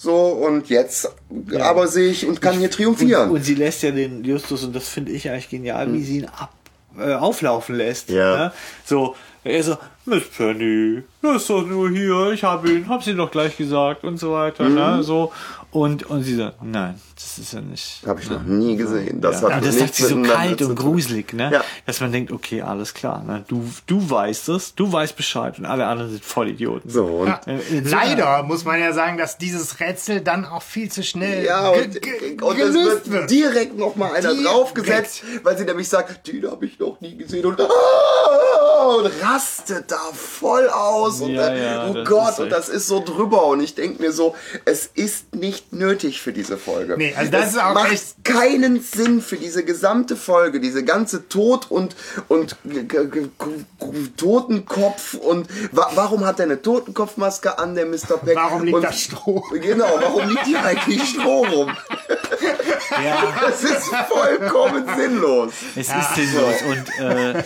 So, und jetzt aber sehe ich und kann hier triumphieren. Und, und sie lässt ja den Justus, und das finde ich eigentlich genial, wie sie ihn ab, äh, auflaufen lässt. Ja. Ne? So, er so, Miss Penny, das ist doch nur hier, ich habe ihn, hab sie doch gleich gesagt und so weiter. Mhm. Ne? So, und, und sie sagt, nein, das ist ja nicht. Habe ich noch nie gesehen. Das ja. hat Aber das sagt sie so kalt und gruselig, ne? Ja. Dass man denkt, okay, alles klar, ne? Du, du weißt es, du weißt Bescheid und alle anderen sind Vollidioten. So, und Ja. Äh, einer- Leider muss man ja sagen, dass dieses Rätsel dann auch viel zu schnell Ja, und, und es gelöst wird, wird. direkt noch mal einer Direkt. draufgesetzt, weil sie nämlich sagt, den habe ich noch nie gesehen und, ah, und rastet da voll aus und Ja, äh, ja, oh das Gott ist und das ist so drüber und ich denke mir so, es ist nicht nötig für diese Folge. Nee, also das es ist auch macht echt- keinen Sinn für diese gesamte Folge, diese ganze Tod und und Totenkopf und wa warum hat er eine Totenkopfmaske an der Mr. Peck? Warum liegt und, da Stroh? Genau, warum liegt hier eigentlich Stroh rum? [laughs] Ja, [laughs] Das ist vollkommen sinnlos. es ist sinnlos und äh,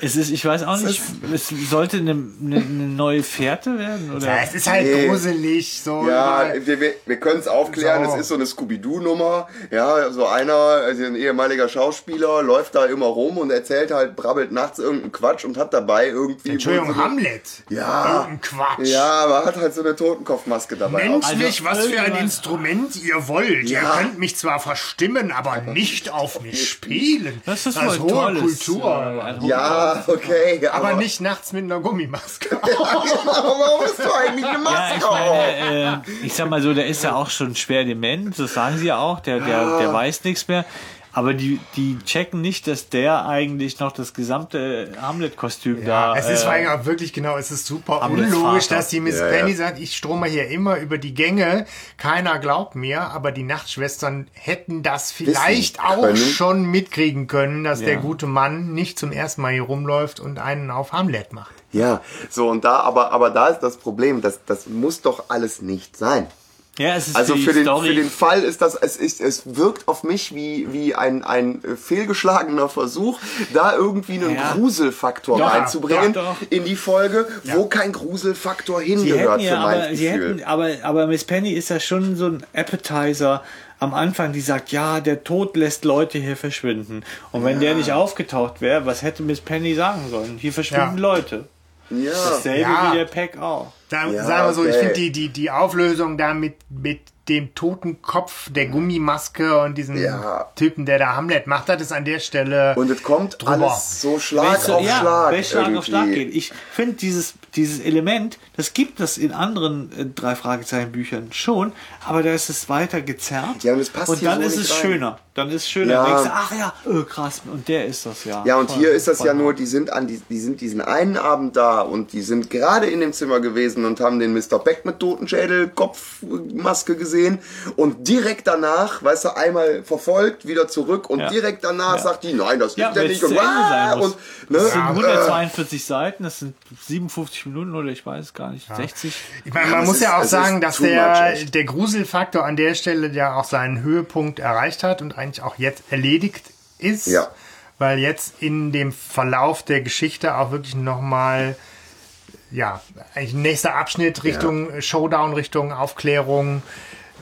es ist, ich weiß auch nicht, es sollte eine, eine, neue Fährte werden oder? Ja, es ist halt Nee. gruselig, so. Ja, wir, wir, wir können es aufklären, So. es ist so eine Scooby-Doo-Nummer. Ja, so einer, also ein ehemaliger Schauspieler, läuft da immer rum und erzählt halt, brabbelt nachts irgendeinen Quatsch und hat dabei irgendwie. Entschuldigung, so Hamlet. Ja. Irgendein Quatsch. Ja, aber hat halt so eine Totenkopfmaske dabei. Nennt Also mich, was für ein Instrument ihr wollt. Ihr Ja. könnt mich zwar verstimmen, aber nicht auf mich spielen. Das ist das hohe tolles, Kultur. äh, Ja, okay. aber nicht nachts mit einer Gummimaske. [laughs] Warum hast du eigentlich eine Ja, Maske ich auf? meine, äh, ich sag mal so, der ist ja auch schon schwer dement, das sagen sie ja auch, der, der, der weiß nichts mehr. Aber die, die checken nicht, dass der eigentlich noch das gesamte Hamlet-Kostüm da. es ist äh, vor allem auch wirklich genau, es ist super Hamlets unlogisch, Vater. dass die Miss Ja, ja. Penny sagt, ich strome hier immer über die Gänge, keiner glaubt mir, aber die Nachtschwestern hätten das vielleicht auch können. schon mitkriegen können, dass der Ja. gute Mann nicht zum ersten Mal hier rumläuft und einen auf Hamlet macht. Ja, so und da, aber, aber da ist das Problem, das, das muss doch alles nicht sein. Ja, es ist Also die für den, Story. für den Fall ist das, es ist, es wirkt auf mich wie, wie ein, ein fehlgeschlagener Versuch, da irgendwie einen Ja. Gruselfaktor Doch, reinzubringen doch, doch. in die Folge, wo kein Gruselfaktor Sie hingehört hätten für ja, mein aber, sie Gefühl. hätten, aber, aber Miss Penny ist ja schon so ein Appetizer am Anfang, die sagt, ja, der Tod lässt Leute hier verschwinden. Und wenn der nicht aufgetaucht wäre, was hätte Miss Penny sagen sollen? Hier verschwinden Ja. Leute. Ja. Dasselbe Ja. wie der Pack auch. Da, Ja, sagen wir so, ich okay. finde die, die, die Auflösung da mit, mit dem toten Kopf, der Gummimaske und diesen Ja. Typen, der da Hamlet macht, das ist an der Stelle. Und es kommt Drüber. alles so Schlag Weißt du, auf ja, Schlag. weil Schlag auf Schlag geht. Ich finde dieses, dieses Element, das gibt es in anderen äh, drei Fragezeichen Büchern schon, aber da ist es weiter gezerrt. Ja, und es passt und dann so ist es rein. schöner. Dann ist es schöner. Ja. Denkst ach ja, oh, krass, und der ist das ja. Ja, und Voll- hier ist das ja nur, die sind an die, die sind diesen einen Abend da und die sind gerade in dem Zimmer gewesen und haben den Mr. Beck mit Totenschädel, Kopfmaske gesehen und direkt danach, weißt du, einmal verfolgt, wieder zurück und Ja. direkt danach Ja. sagt die, nein, das ist ja nicht und, und ne, Das sind Ja, 142 Seiten, das sind 57 Minuten oder ich weiß gar nicht, 60. Ich meine, Ja, man es muss ist- ja auch sagen, dass too much, der, der Gruselfaktor an der Stelle ja auch seinen Höhepunkt erreicht hat und eigentlich auch jetzt erledigt ist. Ja. Weil jetzt in dem Verlauf der Geschichte auch wirklich nochmal, ja, eigentlich ein nächster Abschnitt Richtung Showdown, Richtung Aufklärung,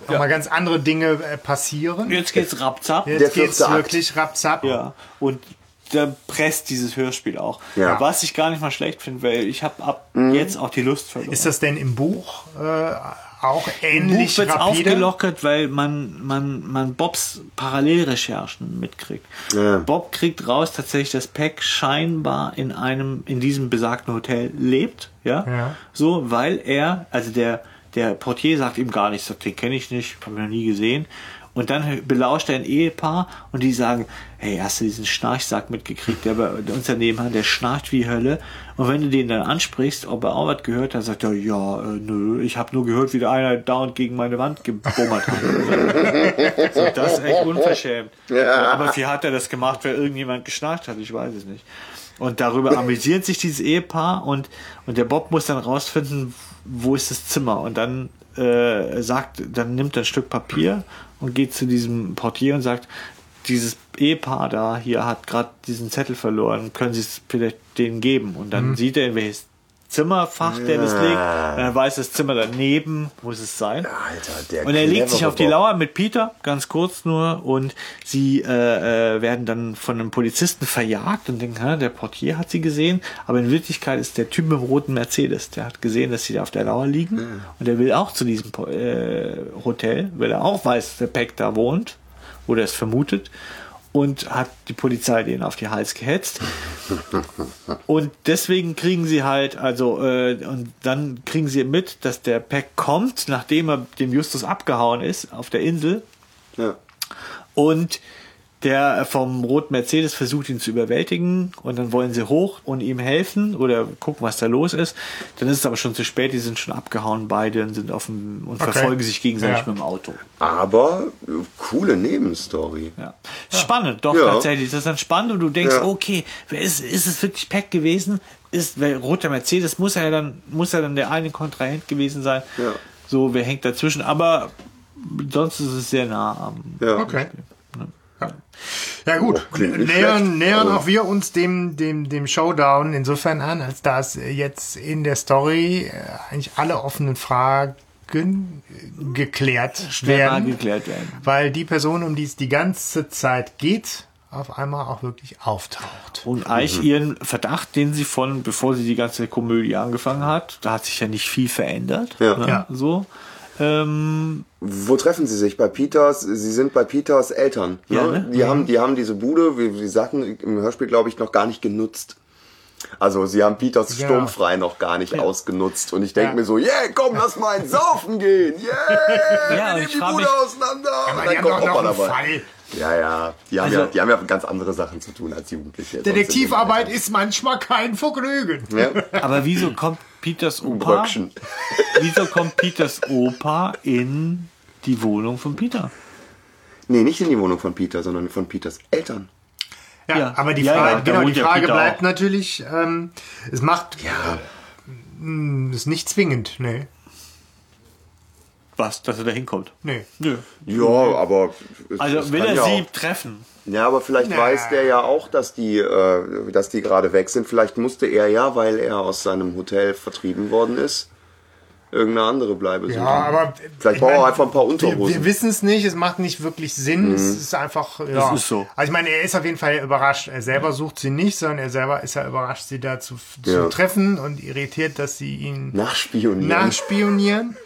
nochmal ganz andere Dinge äh, passieren. Jetzt geht's rapzap. Jetzt Der geht's wirklich rapzap. Ja, und da presst dieses Hörspiel auch. Ja. Was ich gar nicht mal schlecht finde, weil ich habe ab Mhm. jetzt auch die Lust verloren. Ist das denn im Buch äh, auch Im Buch ähnlich wird rapide? aufgelockert, weil man, man, man Bobs Parallelrecherchen mitkriegt. Ja. Bob kriegt raus tatsächlich, dass Peck scheinbar in einem, in diesem besagten Hotel lebt, ja. Ja. So, weil er, also der, der Portier sagt ihm gar nichts, sagt, den kenne ich nicht, habe ich noch nie gesehen. Und dann belauscht er ein Ehepaar und die sagen, hey, hast du diesen Schnarchsack mitgekriegt, der bei uns daneben hat, der schnarcht wie Hölle. Und wenn du den dann ansprichst, ob er auch was gehört hat, sagt er, ja, äh, nö, ich habe nur gehört, wie der einer dauernd gegen meine Wand gebummert hat. [laughs] so, das ist echt unverschämt. Aber wie hat er das gemacht, weil irgendjemand geschnarcht hat? Ich weiß es nicht. Und darüber amüsiert sich dieses Ehepaar und, und der Bob muss dann rausfinden, wo ist das Zimmer. Und dann äh, sagt, dann nimmt er ein Stück Papier und geht zu diesem Portier und sagt, dieses Ehepaar da hier hat gerade diesen Zettel verloren, können Sie es vielleicht denen geben? Und dann sieht er, in welches Zimmerfach der das liegt. Und dann weiß das Zimmer daneben, muss es sein. Alter, der Und er legt sich auf die. Lauer mit Peter, ganz kurz nur, und sie äh, äh, werden dann von einem Polizisten verjagt und denken, hä, der Portier hat sie gesehen, aber in Wirklichkeit ist der Typ mit dem roten Mercedes, der hat gesehen, dass sie da auf der Lauer liegen. Und der will auch zu diesem äh, Hotel, weil er auch weiß, dass der Peck da wohnt, oder es vermutet, und hat die Polizei den auf die Hals gehetzt. [laughs] Und deswegen kriegen sie halt, also, äh, und dann kriegen sie mit, dass der Peck kommt, nachdem er dem Justus abgehauen ist auf der Insel. Ja. Und der vom roten Mercedes versucht ihn zu überwältigen und dann wollen sie hoch und ihm helfen oder gucken, was da los ist. Dann ist es aber schon zu spät, die sind schon abgehauen beide und sind auf dem und Okay. verfolgen sich gegenseitig Ja. mit dem Auto. Aber äh, coole Nebenstory. Ja. Spannend, doch Ja. tatsächlich. Das ist dann spannend und du denkst, Ja. okay, wer ist, ist es wirklich Peck gewesen? Ist weil roter Mercedes muss er ja dann muss er dann der eine Kontrahent gewesen sein. Ja. So, wer hängt dazwischen? Aber sonst ist es sehr nah am. Ja. Okay. Ja. Ja gut, Oh, nähern, nähern Also- auch wir uns dem, dem, dem Showdown insofern an, als dass jetzt in der Story äh, eigentlich alle offenen Fragen äh, geklärt werden, geklärt werden. weil die Person, um die es die ganze Zeit geht, auf einmal auch wirklich auftaucht. Und Mhm. eigentlich ihren Verdacht, den sie von, bevor sie die ganze Komödie angefangen hat, da hat sich ja nicht viel verändert. Ja. Ne? Ja. So. Ähm, Wo treffen Sie sich? Bei Peters? Sie sind bei Peters Eltern. Ne? Ja, ne? Die, haben, die haben diese Bude, wie Sie sagten, im Hörspiel, glaube ich, noch gar nicht genutzt. Also sie haben Peters Ja. sturmfrei noch gar nicht ausgenutzt. Und ich denke Ja. mir so, yeah, komm, lass mal ins Saufen gehen. [laughs] Yeah, Ja, und nehmen ich die Bude mich- auseinander. Aber dann kommt Opa dabei. Fall. Ja, ja. Die haben, Also- ja. die haben ja ganz andere Sachen zu tun als Jugendliche. Detektivarbeit ist manchmal kein Vergnügen. Ja. [laughs] aber wieso kommt Peters Opa? Bröckchen. [laughs] Wieso kommt Peters Opa in die Wohnung von Peter? Nee, nicht in die Wohnung von Peter, sondern von Peters Eltern. Ja, Ja. aber die Ja, Frage, ja, da genau, die ja Frage bleibt auch. natürlich, ähm, es macht, Ja. mh, ist nicht zwingend, nee, Was, dass er da hinkommt? nee. Nö. Ja, aber. es- Also es will er ja sie auch- treffen? Ja, aber vielleicht Na. weiß der ja auch, dass die, äh, dass die gerade weg sind. Vielleicht musste er ja, weil er aus seinem Hotel vertrieben worden ist, irgendeine andere Bleibe suchen. Ja, aber Vielleicht ich braucht er einfach ein paar Wir, Unterhosen. wir wissen es nicht, es macht nicht wirklich Sinn. Es ist einfach. Ja. ist so. Also ich meine, er ist auf jeden Fall überrascht. Er selber sucht sie nicht, sondern er selber ist ja überrascht, sie da zu, zu Ja. treffen und irritiert, dass sie ihn Nachspionieren. nachspionieren.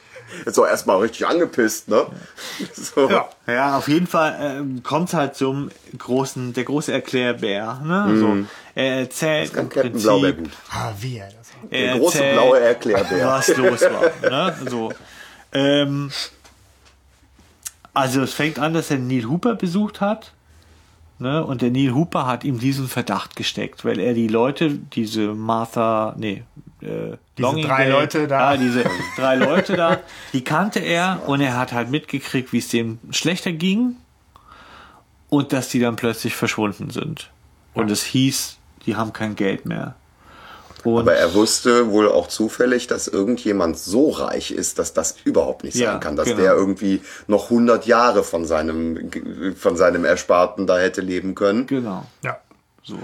Ist doch erstmal richtig angepisst, ne? [laughs] So. Ja. Ja, auf jeden Fall ähm, kommt halt zum großen, der große Erklärbär. Ne? So, er erzählt Kann im Captain Prinzip, Blaubeer gut. Ah, wie er das auch. er Der große erzählt, blaue Erklärbär. was los war. Ne? So, ähm, also es fängt an, dass er Neil Hooper besucht hat. Ne? Und der Neil Hooper hat ihm diesen Verdacht gesteckt, weil er die Leute, diese Martha, nee, äh, Diese Longingdale- drei Leute da. Ja, diese [laughs] drei Leute da, die kannte er und er hat halt mitgekriegt, wie es dem schlechter ging und dass die dann plötzlich verschwunden sind. Und es hieß, die haben kein Geld mehr. Und Aber er wusste wohl auch zufällig, dass irgendjemand so reich ist, dass das überhaupt nicht sein Ja, kann. Dass genau. der irgendwie noch 100 Jahre von seinem, von seinem Ersparten da hätte leben können. genau. Ja. So.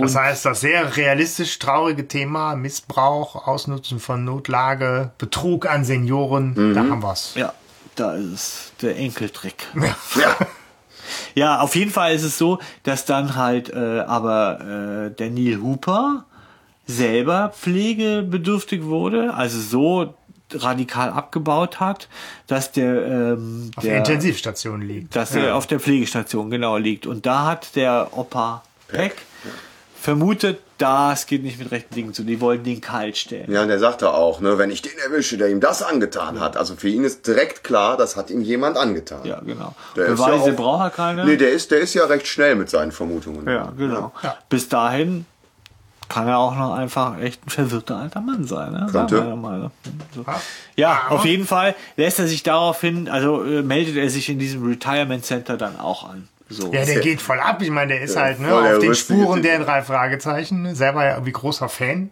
Das heißt, das sehr realistisch traurige Thema Missbrauch, Ausnutzen von Notlage, Betrug an Senioren, da haben wir's. Ja, da ist es der Enkeltrick. Ja. Ja, auf jeden Fall ist es so, dass dann halt äh, aber äh, der Neil Hooper selber pflegebedürftig wurde, also so radikal abgebaut hat, dass der, ähm, Auf der der Intensivstation liegt. dass er auf der Pflegestation genau liegt. Und da hat der Opa Peck vermutet, das geht nicht mit rechten Dingen zu. Die wollten den kalt stellen. Ja, und der sagte auch, ne, wenn ich den erwische, der ihm das angetan hat. Also für ihn ist direkt klar, das hat ihm jemand angetan. Ja, genau. Der ist Beweise ja auch- braucht er keine. Nee, der ist, der ist ja recht schnell mit seinen Vermutungen. Ja, genau. Ja. Bis dahin kann er auch noch einfach echt ein verwirrter alter Mann sein. Ne? Könnte. Sagen wir mal. So. Ja. Auf jeden Fall lässt er sich daraufhin, also äh, meldet er sich in diesem Retirement Center dann auch an. So. Ja, der geht voll ab. Ich meine, der ist Ja, halt ne, auf den Spuren der drei Fragezeichen. ne, Selber ja irgendwie großer Fan.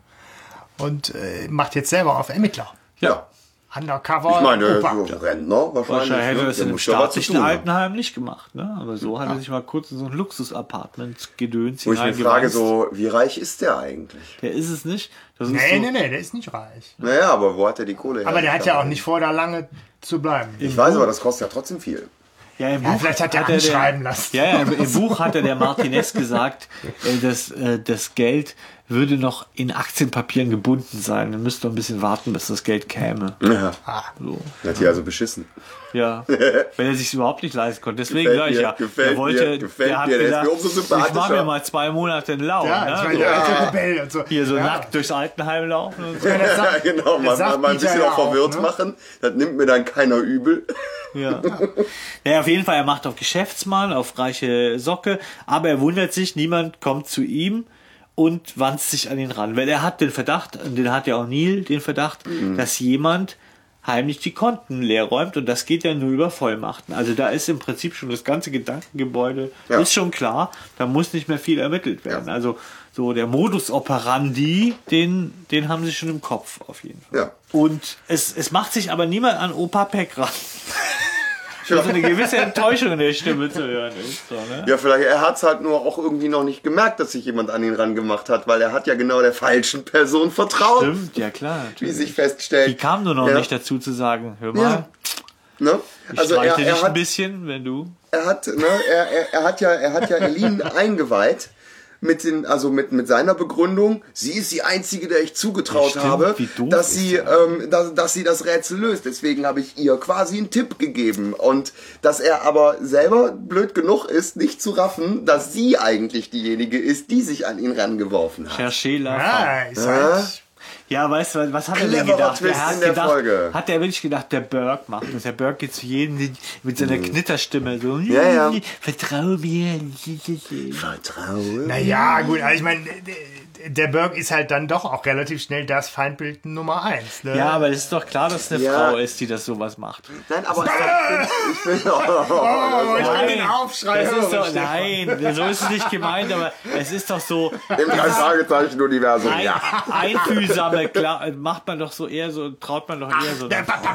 Und äh, macht jetzt selber auf Ermittler. Ja. Undercover. Ich meine, Opa. so Rentner wahrscheinlich. Wahrscheinlich hätte ne? er das in zu staatlichen tun. Altenheim nicht gemacht, ne? Aber so hat er sich mal kurz in so ein Luxus-Apartment gedöns Wo ich mir frage, so, wie reich ist der eigentlich? Der ist es nicht. Das ist Nee, so, nee, nee, der ist nicht reich. Naja, aber wo hat er die Kohle her? Aber der hat ja auch nicht vor, da lange zu bleiben. Ich weiß, aber das kostet ja trotzdem viel. Ja, im Ja, Buch vielleicht hat er der- anschreiben lassen. Ja, ja, im, Buch hatte der Martinez gesagt, [laughs] äh, dass äh, das Geld würde noch in Aktienpapieren gebunden sein. Man müsste noch ein bisschen warten, bis das Geld käme. Ja. So. Hat die also beschissen. Ja, [laughs] wenn er sich überhaupt nicht leisten konnte. Deswegen sage ich ja, gefällt er wollte, mir, gefällt der hat mir, der ist gesagt, mir umso ich mache mir mal zwei Monate einen Lau. Ja, ich ne? meine, so. der alte Rebell und so. Hier so ja. nackt durchs Altenheim laufen und so. Ja, [laughs] Ja, genau, mal, mal, mal ein bisschen ja auch verwirrt ne? machen. Das nimmt mir dann keiner übel. Ja. ja, auf jeden Fall, er macht auf Geschäftsmann, auf reiche Socke, aber er wundert sich, niemand kommt zu ihm und wandt sich an ihn ran. Weil er hat den Verdacht, und den hat ja auch Neil, den Verdacht, dass jemand heimlich die Konten leer räumt und das geht ja nur über Vollmachten. Also da ist im Prinzip schon das ganze Gedankengebäude, Ja. ist schon klar, da muss nicht mehr viel ermittelt werden. Also so der Modus operandi, den, den haben sie schon im Kopf auf jeden Fall. Ja. Und es, es macht sich aber niemand an Opa Peck ran. [laughs] So eine gewisse Enttäuschung in der Stimme zu hören ist. So, ne? Ja, vielleicht, er hat es halt nur auch irgendwie noch nicht gemerkt, dass sich jemand an ihn rangemacht hat, weil er hat ja genau der falschen Person vertraut, Stimmt, ja klar. wie Natürlich. sich feststellt. Die kam nur noch ja. nicht dazu zu sagen, hör mal, Ja. Ne? ich Also er, streiche dich er, ein hat, bisschen, wenn du... er hat, ne, er, er, er hat ja, er hat ja Elin [laughs] eingeweiht mit den, also mit, mit seiner Begründung, sie ist die einzige, der ich zugetraut Ja, stimmt, habe, dass sie, ähm, dass, dass sie das Rätsel löst. Deswegen habe ich ihr quasi einen Tipp gegeben und dass er aber selber blöd genug ist, nicht zu raffen, dass sie eigentlich diejenige ist, die sich an ihn rangeworfen hat. Cherchez la Ja, ist halt. Ja, weißt du, was hat er denn gedacht? Twist hat in der gedacht, Folge. Hat er wirklich gedacht, der Burke macht das. Der Burke geht zu jedem mit seiner Knitterstimme so, Mhm. Ja, ja. vertrau mir. Vertraue. Naja, gut, also ich meine, der Burke ist halt dann doch auch relativ schnell das Feindbild Nummer eins. Ne? Ja, aber es ist doch klar, dass es eine Ja. Frau ist, die das sowas macht. Nein, aber ich finde, [laughs] ich find, [laughs] oh, Oh, ich kann Nein, den Aufschrei das ist hören, doch, Stefan. nein, so ist es nicht gemeint, aber es ist doch so, im drei Fragezeichen Universum, ein, ja. einfühlsame, klar, macht man doch so eher so, traut man doch eher so.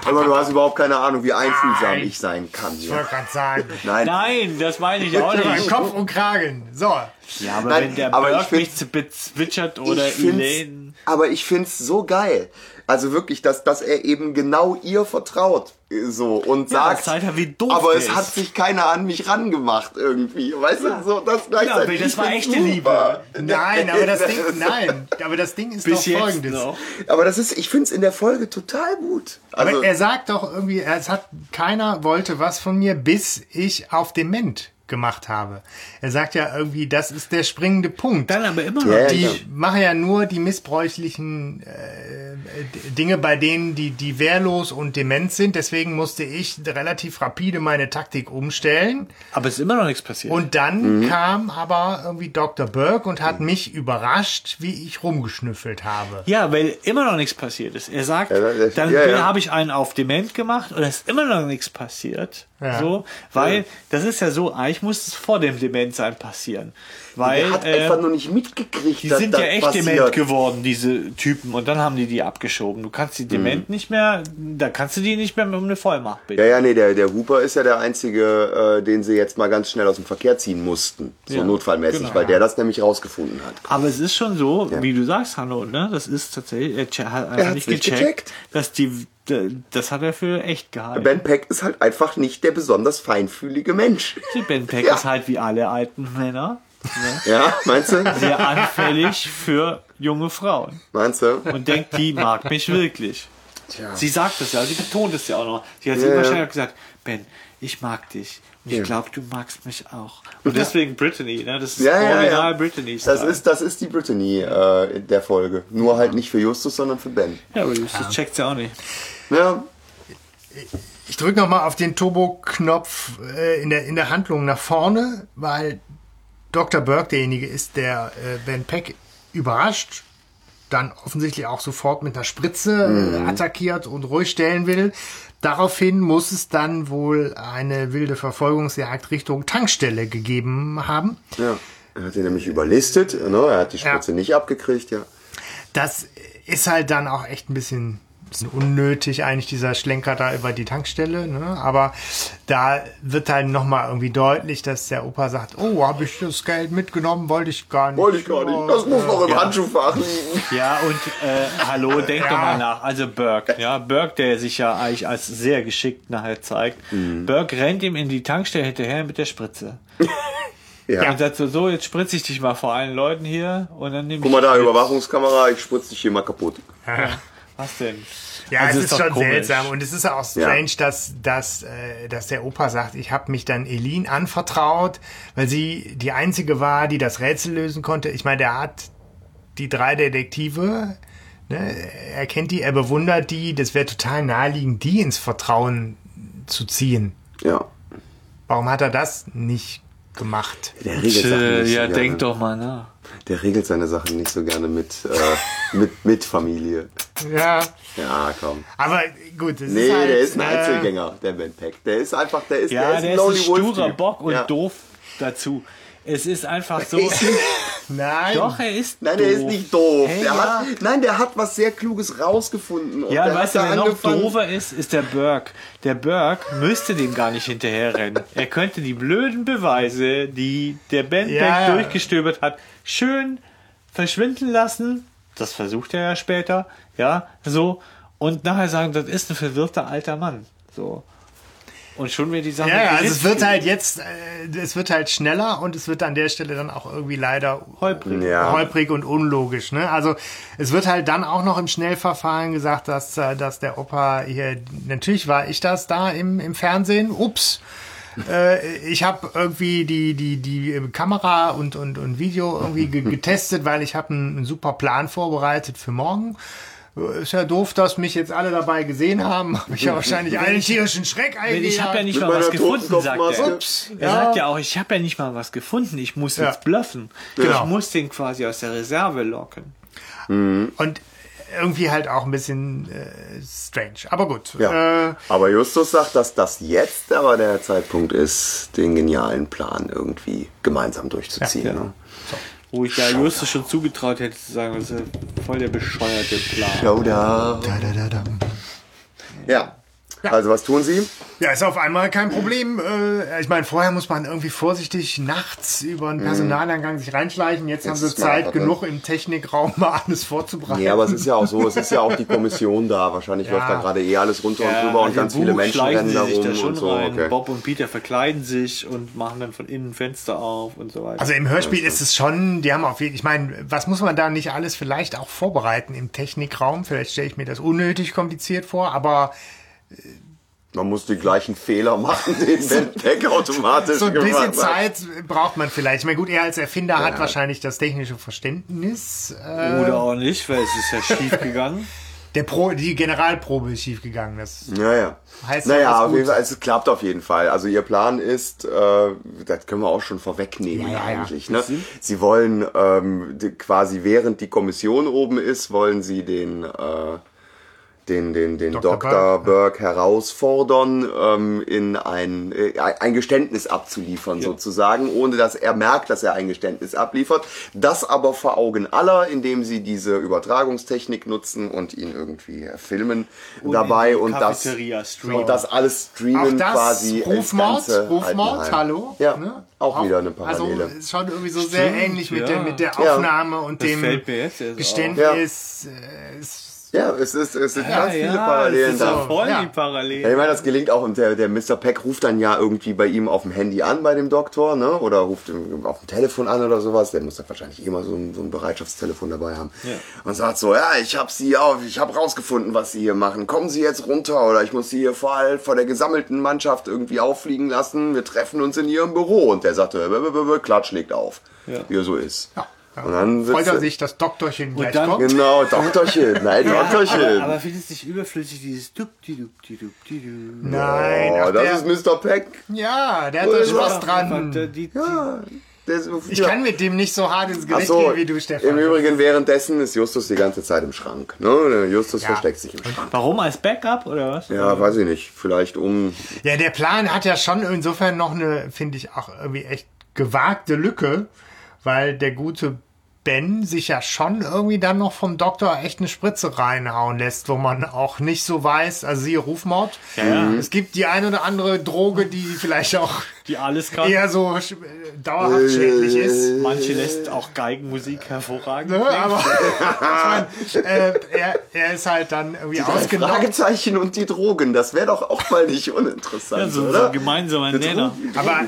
Aber du hast überhaupt keine Ahnung, wie einfühlsam ich sein kann. ich wollte gerade sagen. Nein. Nein, das meine ich auch nicht. Kopf und Kragen. So. Ja, aber Nein, wenn der aber find- mich zu bezwitschert oder Elaine. aber ich find's so geil. Also wirklich, dass, dass er eben genau ihr vertraut. So und Ja, sagt, ja, doof aber es ist. hat sich keiner an mich rangemacht irgendwie. Weißt du, so das gleichzeitig. das war echte super. Nein, aber das Ding, [laughs] nein, aber das Ding ist Bis doch folgendes. noch. Aber das ist, ich find's in der Folge total gut. Also, Aber er sagt doch irgendwie, es hat keiner wollte was von mir, bis ich auf Dement gemacht habe. Er sagt ja irgendwie, das ist der springende Punkt. Dann aber immer noch. Ja, ja, die klar. machen ja nur die missbräuchlichen äh, Dinge, bei denen die, die wehrlos und dement sind. Deswegen musste ich relativ rapide meine Taktik umstellen. Aber es ist immer noch nichts passiert. Und dann kam aber irgendwie Dr. Burke und hat mich überrascht, wie ich rumgeschnüffelt habe. ja, weil immer noch nichts passiert ist. Er sagt, Ja, das- dann ja, ja. habe ich einen auf Dement gemacht und es ist immer noch nichts passiert. Ja. So, weil das ist ja so, eigentlich muss es vor dem Dementsein passieren. Weil er hat äh, einfach nur nicht mitgekriegt, die dass sind das ja echt passiert. dement geworden, diese Typen. Und dann haben die die abgeschoben. Du kannst die Mhm. dement nicht mehr, da kannst du die nicht mehr um eine Vollmacht bitten. Ja, ja, nee, der, der Hooper ist ja der einzige, äh, den sie jetzt mal ganz schnell aus dem Verkehr ziehen mussten. So Ja, notfallmäßig, genau. weil der das nämlich rausgefunden hat. Aber es ist schon so, Ja. wie du sagst, Hanno, ne? Das ist tatsächlich, er hat Er nicht nicht gecheckt, gecheckt. dass die Das hat er für echt gehalten. Ben Peck ist halt einfach nicht der besonders feinfühlige Mensch. Ben Peck Ja. ist halt wie alle alten Männer ne? Ja, meinst du? sehr anfällig für junge Frauen Meinst du? und denkt, die mag mich wirklich. Sie sagt es ja, sie betont es ja auch noch. Sie hat Ja, wahrscheinlich gesagt, Ben, ich mag dich. Und ich Ja. glaube, du magst mich auch. Und deswegen Brittany, ne? Das ist Ja, ja, original ja. Brittany. Das ist, das ist die Brittany äh, der Folge. Nur halt nicht für Justus, sondern für Ben. Ja, aber das checkt ja auch nicht. Ja, Ich drücke nochmal auf den Turbo-Knopf äh, in, der, in der Handlung nach vorne, weil Dr. Burke derjenige ist, der äh, Ben Peck überrascht, dann offensichtlich auch sofort mit einer Spritze äh, attackiert und ruhig stellen will. Daraufhin muss es dann wohl eine wilde Verfolgungsjagd Richtung Tankstelle gegeben haben. ja. Er hat ihn nämlich überlistet. Ne? Er hat die Spritze Ja. nicht abgekriegt, ja. Das ist halt dann auch echt ein bisschen, bisschen unnötig, eigentlich dieser Schlenker da über die Tankstelle. Ne? Aber da wird halt nochmal irgendwie deutlich, dass der Opa sagt, oh, habe ich das Geld mitgenommen? Wollte ich gar nicht. Wollte ich gar nicht. Das muss noch im Handschuhfach liegen. Ja, und äh, hallo, denk doch mal nach. Also Burke, ja, Burke, der sich ja eigentlich als sehr geschickt nachher zeigt. Mhm. Burke rennt ihm in die Tankstelle hinterher mit der Spritze. [laughs] Ja. Und sagt so, so, jetzt spritze ich dich mal vor allen Leuten hier und dann nehme Guck ich... mal da, Überwachungskamera, ich spritze dich hier mal kaputt. Was denn? Ja, Also es ist doch schon komisch. seltsam und es ist auch strange, dass, dass, äh, dass der Opa sagt, ich habe mich dann Elin anvertraut, weil sie die einzige war, die das Rätsel lösen konnte. Ich meine, der hat die drei Detektive, ne, er kennt die, er bewundert die, das wäre total naheliegend, die ins Vertrauen zu ziehen. Ja. Warum hat er das nicht gemacht? Der regelt Sachen nicht ja, so gerne. denk doch mal nach. Der regelt seine Sachen nicht so gerne mit, äh, mit, mit Familie. Ja, Ja, komm. aber gut, es Nee, ist halt, der ist ein äh, Einzelgänger, der Ben Peck. Der ist einfach, der ist, Ja, der ist der ein ist ein Wolf sturer. Bock und ja. doof dazu. Es ist einfach [laughs] so... Nein. Doch, er ist Nein, doof. der ist nicht doof. Hey, der ja. hat, nein, der hat was sehr Kluges rausgefunden. Und Ja, der weißt du, wer noch doofer ist, ist der Burke. Der Burke müsste dem gar nicht hinterherrennen. Er könnte die blöden Beweise, die der Ja, ja. durchgestöbert hat, schön verschwinden lassen. Das versucht er ja später. Ja, so. Und nachher sagen, das ist ein verwirrter alter Mann. So. Und schon wird die Sache. Ja, also es wird halt jetzt, äh, es wird halt schneller und es wird an der Stelle dann auch irgendwie leider Holprig. Ja. holprig und unlogisch. Ne? Also es wird halt dann auch noch im Schnellverfahren gesagt, dass, äh, dass der Opa hier, natürlich war ich das da im, im Fernsehen, ups. Äh, ich habe irgendwie die, die, die Kamera und, und, und Video irgendwie ge getestet, weil ich habe einen, einen super Plan vorbereitet für morgen. Ist ja doof, dass mich jetzt alle dabei gesehen haben. [laughs] Habe ich ja wahrscheinlich einen tierischen Schreck Ich habe ja nicht mal was gefunden, sagt er. Ups. Er Ja. sagt ja auch, ich habe ja nicht mal was gefunden. Ich muss Ja. jetzt bluffen. Genau. Ich muss den quasi aus der Reserve locken. Und irgendwie halt auch ein bisschen äh, strange. Aber gut. Ja. Äh, Aber Justus sagt, dass das jetzt aber der Zeitpunkt ist, den genialen Plan irgendwie gemeinsam durchzuziehen. Ja, ja. Ne? Wo ich da Justus schon zugetraut hätte zu sagen, das ist ja voll der bescheuerte Plan. Showdown. dadadadam. Ja. Also was tun sie? Ja, ist auf einmal kein Problem. Äh, ich meine, vorher muss man irgendwie vorsichtig nachts über einen Personaleingang sich reinschleichen. Jetzt, haben sie Zeit genug im Technikraum [laughs] mal alles vorzubereiten. Ja, aber es ist ja auch so, es ist ja auch die Kommission da. Wahrscheinlich läuft da gerade eh alles runter und drüber und ganz im viele Buch Menschen rennen sie da sich da rum schon und so. rein. Okay. Bob und Peter verkleiden sich und machen dann von innen Fenster auf und so weiter. Also im Hörspiel ist es schon, die haben auf jeden ich meine, was muss man da nicht alles vielleicht auch vorbereiten im Technikraum? Vielleicht stelle ich mir das unnötig kompliziert vor, aber Man muss die gleichen Fehler machen, [laughs] den Ben Peck automatisch so ein gemacht bisschen hat. Zeit braucht man vielleicht. Ich meine, gut, er als Erfinder hat wahrscheinlich das technische Verständnis. Äh, Oder auch nicht, weil es ist ja schief gegangen. [laughs] der Pro, die Generalprobe ist schiefgegangen. Das Ja, ja. Heißt naja, ja auf jeden. Fall, es klappt auf jeden Fall. Also ihr Plan ist, äh, das können wir auch schon vorwegnehmen Ja, ja, ja. eigentlich. Ne? Sie wollen ähm, die, quasi während die Kommission oben ist, wollen sie den äh, den, den, den Dr. Dr. Burke, herausfordern, ähm, in ein, äh, ein Geständnis abzuliefern sozusagen, ohne dass er merkt, dass er ein Geständnis abliefert. Das aber vor Augen aller, indem sie diese Übertragungstechnik nutzen und ihn irgendwie filmen dabei in die und das, streamen. und das alles Auch streamen das quasi. Rufmord, ganze Rufmord, hallo. Ja, ne? auch, wieder eine Parallele. Also ist schon irgendwie so sehr Stimmt, ähnlich mit ja. der mit der Ja. Aufnahme und Das dem Geständnis. äh, Es Ja, es, ist, es sind Ja, ganz viele ja, Parallelen das ist da. ja voll Ja. die Ja, Parallelen. ich meine, das gelingt auch und der, der Mr. Peck ruft dann ja irgendwie bei ihm auf dem Handy an, bei dem Doktor, ne? Oder ruft ihm auf dem Telefon an oder sowas. Der muss da wahrscheinlich immer so ein, so ein Bereitschaftstelefon dabei haben. Ja. Und sagt so, ja, ich habe sie auf, ich habe rausgefunden, was sie hier machen. Kommen Sie jetzt runter oder ich muss sie hier vor, vor der gesammelten Mannschaft irgendwie auffliegen lassen. Wir treffen uns in ihrem Büro. Und der sagte, "Bäh, bäh, bäh, bäh, Klatsch legt auf. Ja. Wie er so ist. Ja. Ja. Und dann Freut sitzt er er- sich, dass Doktorchen gleich dann- kommt. Genau, Doktorchen. [laughs] Nein, Doktorchen. Aber, aber findest du nicht überflüssig dieses dup di dup di dup di du? Nein, oh, das der, ist Mr. Peck. ja, der hat da Ja, Spaß Die, dran. die, Ja, der ist, Ich ja. kann mit dem nicht so hart ins Ach Gericht so, gehen wie du, Stefan. Im Übrigen währenddessen ist Justus die ganze Zeit im Schrank. Ne? Justus Ja. versteckt sich im Schrank. Warum als Backup oder was? Ja, weiß ich nicht. Vielleicht um. Ja, der Plan hat ja schon insofern noch eine, finde ich, auch irgendwie echt gewagte Lücke, weil der gute Ben sich ja schon irgendwie dann noch vom Doktor echt eine Spritze reinhauen lässt, wo man auch nicht so weiß, also siehe Rufmord. Ja. Es gibt die ein oder andere Droge, die vielleicht auch Die alles kann. eher so sch- dauerhaft schädlich ist. Manche lässt auch Geigenmusik hervorragend. Ne? Aber ich mein, äh, er, er ist halt dann irgendwie Drei ausgenockt. Fragezeichen und die Drogen. Das wäre doch auch mal nicht uninteressant, Ja, so, so oder? ein gemeinsamer Die Nenner. Die Aber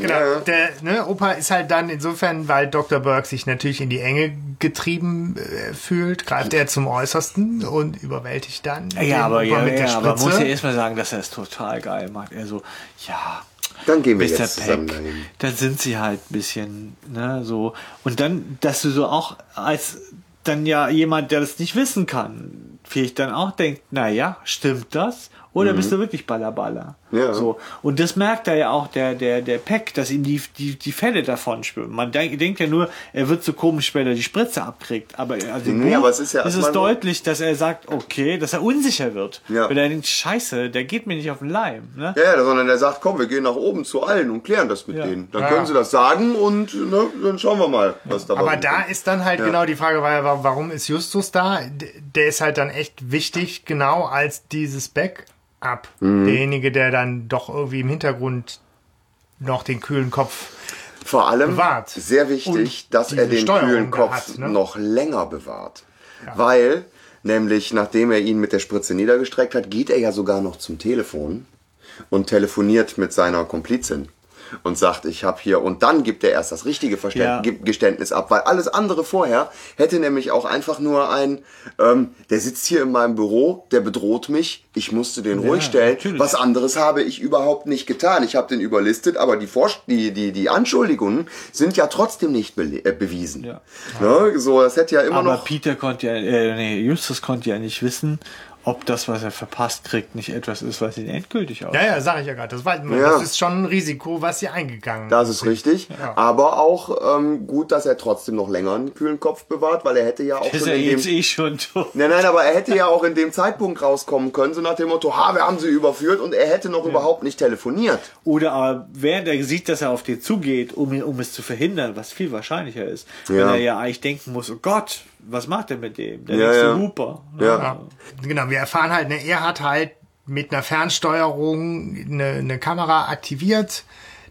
genau, ja. der ne, Opa ist halt dann insofern, weil Dr. Burke sich natürlich in die Enge getrieben äh, fühlt, greift er zum Äußersten und überwältigt dann den Ja, aber, Opa ja, mit der ja, aber muss ja erstmal sagen, dass er es total geil macht. Er so, ja, Dann gehen wir Mr. jetzt zusammen Peck, dahin. dann sind sie halt ein bisschen, ne, so. Und dann, dass du so auch als dann ja jemand, der das nicht wissen kann, vielleicht dann auch denkt, na ja, stimmt das? Oder bist du wirklich Ballerballer? Ja. So. Und das merkt er ja auch, der, der, der Peck, dass ihm die, die, die Fälle davon schwimmen. Man denk, denkt ja nur, er wird so komisch, wenn er die Spritze abkriegt. Aber, also Nee, Buch aber es ist ja ist es deutlich, dass er sagt, okay, dass er unsicher wird. Ja. Wenn er denkt, scheiße, der geht mir nicht auf den Leim. Ne? Ja, ja, sondern er sagt, komm, wir gehen nach oben zu allen und klären das mit Ja. denen. Dann Ja. können sie das sagen und ne, dann schauen wir mal, was dabei aber da ist dann halt genau die Frage, weil, warum ist Justus da? Der ist halt dann echt wichtig, genau als dieses Backup. Mhm. Derjenige, der dann doch irgendwie im Hintergrund noch den kühlen Kopf Vor allem bewahrt. sehr wichtig, Und dass er den Steuerung kühlen Kopf hat, ne? noch länger bewahrt. Weil, nämlich nachdem er ihn mit der Spritze niedergestreckt hat, geht er ja sogar noch zum Telefon und telefoniert mit seiner Komplizin und sagt, ich habe hier und dann gibt er erst das richtige Verständ Ja. Ge- Geständnis ab, weil alles andere vorher hätte nämlich auch einfach nur ein, ähm, der sitzt hier in meinem Büro, der bedroht mich, ich musste den ruhig stellen, natürlich. was anderes habe ich überhaupt nicht getan, ich habe den überlistet, aber die, Vor die, die, die Anschuldigungen sind ja trotzdem nicht äh, bewiesen. Ja. Ne? So, das hätte ja immer Aber noch... Peter konnte ja, äh, nee, Justus konnte ja nicht wissen, ob das, was er verpasst kriegt, nicht etwas ist, was ihn endgültig aus. Ja, ja, sag ich ja gerade. Das, war, Ja. das ist schon ein Risiko, was sie eingegangen Das ist richtig, Ja. aber auch ähm, gut, dass er trotzdem noch länger einen kühlen Kopf bewahrt, weil er hätte ja auch ist schon er in dem, jetzt eh schon tot. Nein, nein, aber er hätte ja auch in dem Zeitpunkt rauskommen können, so nach dem Motto, ha, wir haben sie überführt und er hätte noch überhaupt nicht telefoniert. Oder aber während er sieht, dass er auf dir zugeht, um, um es zu verhindern, was viel wahrscheinlicher ist, wenn Ja. er ja eigentlich denken muss, oh Gott, was macht er mit dem? Der Ja, nächste ja. Hooper. Ja. Ja. Genau, wir erfahren halt, ne, er hat halt mit einer Fernsteuerung eine, eine Kamera aktiviert.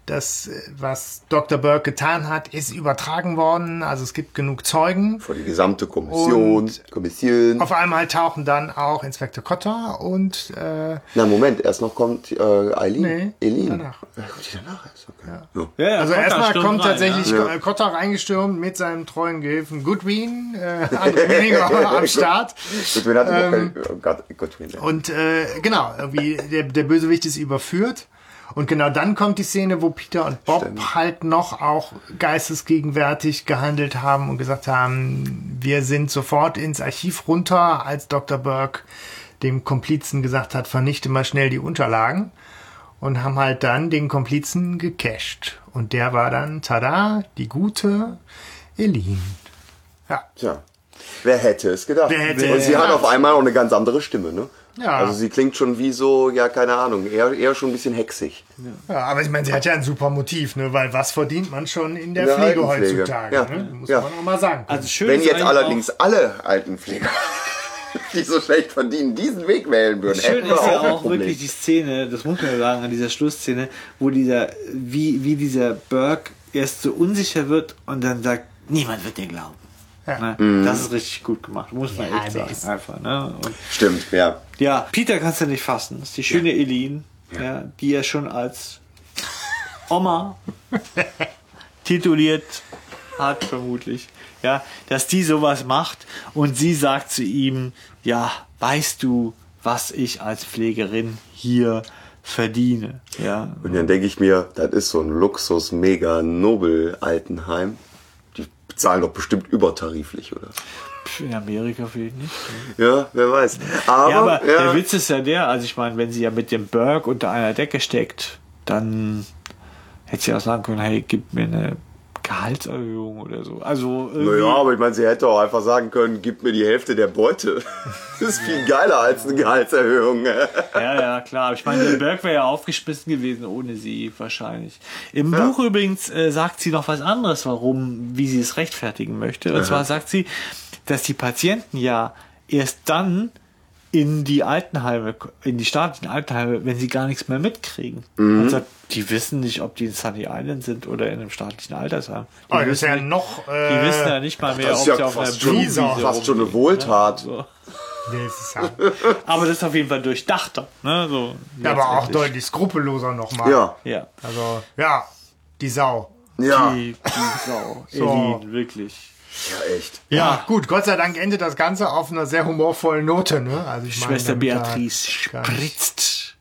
Das, äh, was Dr. Burke getan hat, ist übertragen worden. Also es gibt genug Zeugen. Vor die gesamte Kommission, Und- Kommission. Auf einmal tauchen dann auch Inspektor Cotter und äh, Na, Moment, erst noch kommt äh, Eileen. Nee, Eileen. danach. Ja, kommt die danach erst, okay. Ja. Ja, ja, also erstmal kommt rein, tatsächlich Ja. Cotter reingestürmt mit seinem treuen Gehilfen Goodwin, äh, [laughs] André Meninger am Start. Gut, wen hatte Ähm, oh Gott, Gott, wen- Und äh, genau, irgendwie der, der Bösewicht ist überführt. Und genau dann kommt die Szene, wo Peter und Bob Stimmt. halt noch auch geistesgegenwärtig gehandelt haben und gesagt haben, wir sind sofort ins Archiv runter, als Dr. Burke dem Komplizen gesagt hat, vernichte mal schnell die Unterlagen. Und haben halt dann den Komplizen gecasht. Und der war dann, tada, die gute Eileen. Ja. Tja. Wer hätte es gedacht? Wer hätte und sie hat auf einmal auch eine ganz andere Stimme, ne? Ja. Also sie klingt schon wie so, ja, keine Ahnung, eher, eher schon ein bisschen hexig. Ja, aber ich meine, sie hat ja ein super Motiv, ne? weil was verdient man schon in der In der Pflege heutzutage? Ja. Ne? Muss Ja. man auch mal sagen. Also schön Wenn jetzt allerdings alle Altenpfleger, [laughs] die so schlecht verdienen, diesen Weg wählen würden, schön ist ja auch wirklich die Szene, das muss man ja sagen, an dieser Schlussszene, wo dieser, wie, wie dieser Burke erst so unsicher wird und dann sagt, niemand wird dir glauben. Ja. Ne? Das ist richtig gut gemacht, muss man Ja, echt sagen. Einfach, ne? Und Stimmt, ja. ja, Peter kannst du nicht fassen. Das ist die schöne Eileen, ja. die er schon als Oma [laughs] tituliert hat, vermutlich. Ja, dass die sowas macht und sie sagt zu ihm, ja, weißt du, was ich als Pflegerin hier verdiene? Ja, Und dann denke ich mir, das ist so ein Luxus, mega Nobel Altenheim. Die bezahlen doch bestimmt übertariflich, oder? in Amerika vielleicht nicht. Ja, wer weiß. Aber, Ja, aber ja, der Witz ist ja der, also ich meine, wenn sie ja mit dem Berg unter einer Decke steckt, dann hätte sie auch sagen können, hey, gib mir eine Gehaltserhöhung oder so. Also irgendwie, naja, aber ich meine, sie hätte auch einfach sagen können, gib mir die Hälfte der Beute. [laughs] Das ist viel geiler als eine Gehaltserhöhung. ja, ja, klar. Ich meine, der Berg wäre ja aufgeschmissen gewesen ohne sie wahrscheinlich. Im Buch übrigens äh, sagt sie noch was anderes, warum, wie sie es rechtfertigen möchte. Und zwar sagt sie, dass die Patienten ja erst dann in die Altenheime, in die staatlichen Altenheime, wenn sie gar nichts mehr mitkriegen. Also, die wissen nicht, ob die in Sunny Island sind oder in einem staatlichen Altersheim. Die, Oh, das ist wissen, ja nicht, noch. die Äh, wissen ja nicht mal mehr, Das ob ist sie ja auf einer fast schon, Blumenwiese fast schon eine rumliegen, Wohltat. So. nee, es ist ja, [laughs] Aber das ist auf jeden Fall durchdachter. Ne? So, aber auch deutlich skrupelloser nochmal. Ja, Ja. Also, ja, die Sau. ja, Die, die Sau. So. Elin, wirklich. Ja, echt. Ja, gut, Gott sei Dank endet das Ganze auf einer sehr humorvollen Note. Ne? Also ich meine, Schwester da Beatrice spritzt.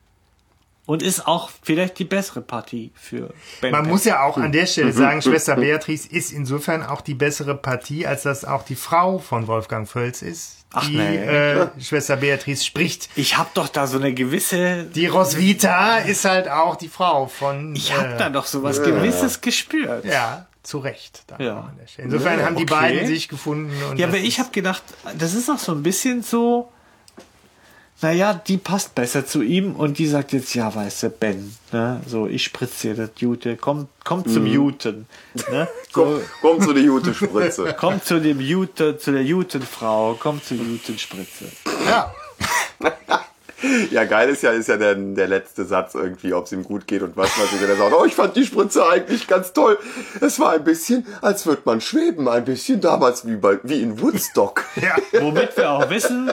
Und ist auch vielleicht die bessere Partie für Ben Man Peck. muss ja auch an der Mhm. Stelle sagen, Schwester Beatrice ist insofern auch die bessere Partie, als dass auch die Frau von Wolfgang Völz ist. Ach, die nee. äh, Schwester Beatrice spricht. Ich habe doch da so eine gewisse. Die Roswitha ist halt auch die Frau von. Ich habe äh, da doch so was Gewisses gespürt. Ja, zu Recht. da Ja. an der Stelle. Insofern haben die okay. beiden sich gefunden. Und Ja, aber ich habe gedacht, das ist auch so ein bisschen so. Naja, die passt besser zu ihm und die sagt jetzt, ja, weißt du, Ben, ne, so, ich spritze dir das Jute, komm, komm zum Juten, ne, [laughs] so, Komm, komm zu der gute Spritze. [laughs] komm zu dem Jute, zu der Jutenfrau, komm zur Jutenspritze. Ja, [laughs] [laughs] Ja, geil ist ja, ist ja der, der letzte Satz irgendwie, ob es ihm gut geht und was. Und er sagt, oh, ich fand die Spritze eigentlich ganz toll. Es war ein bisschen, als würde man schweben. Ein bisschen damals wie, bei, wie in Woodstock. [laughs] ja. Womit wir auch wissen,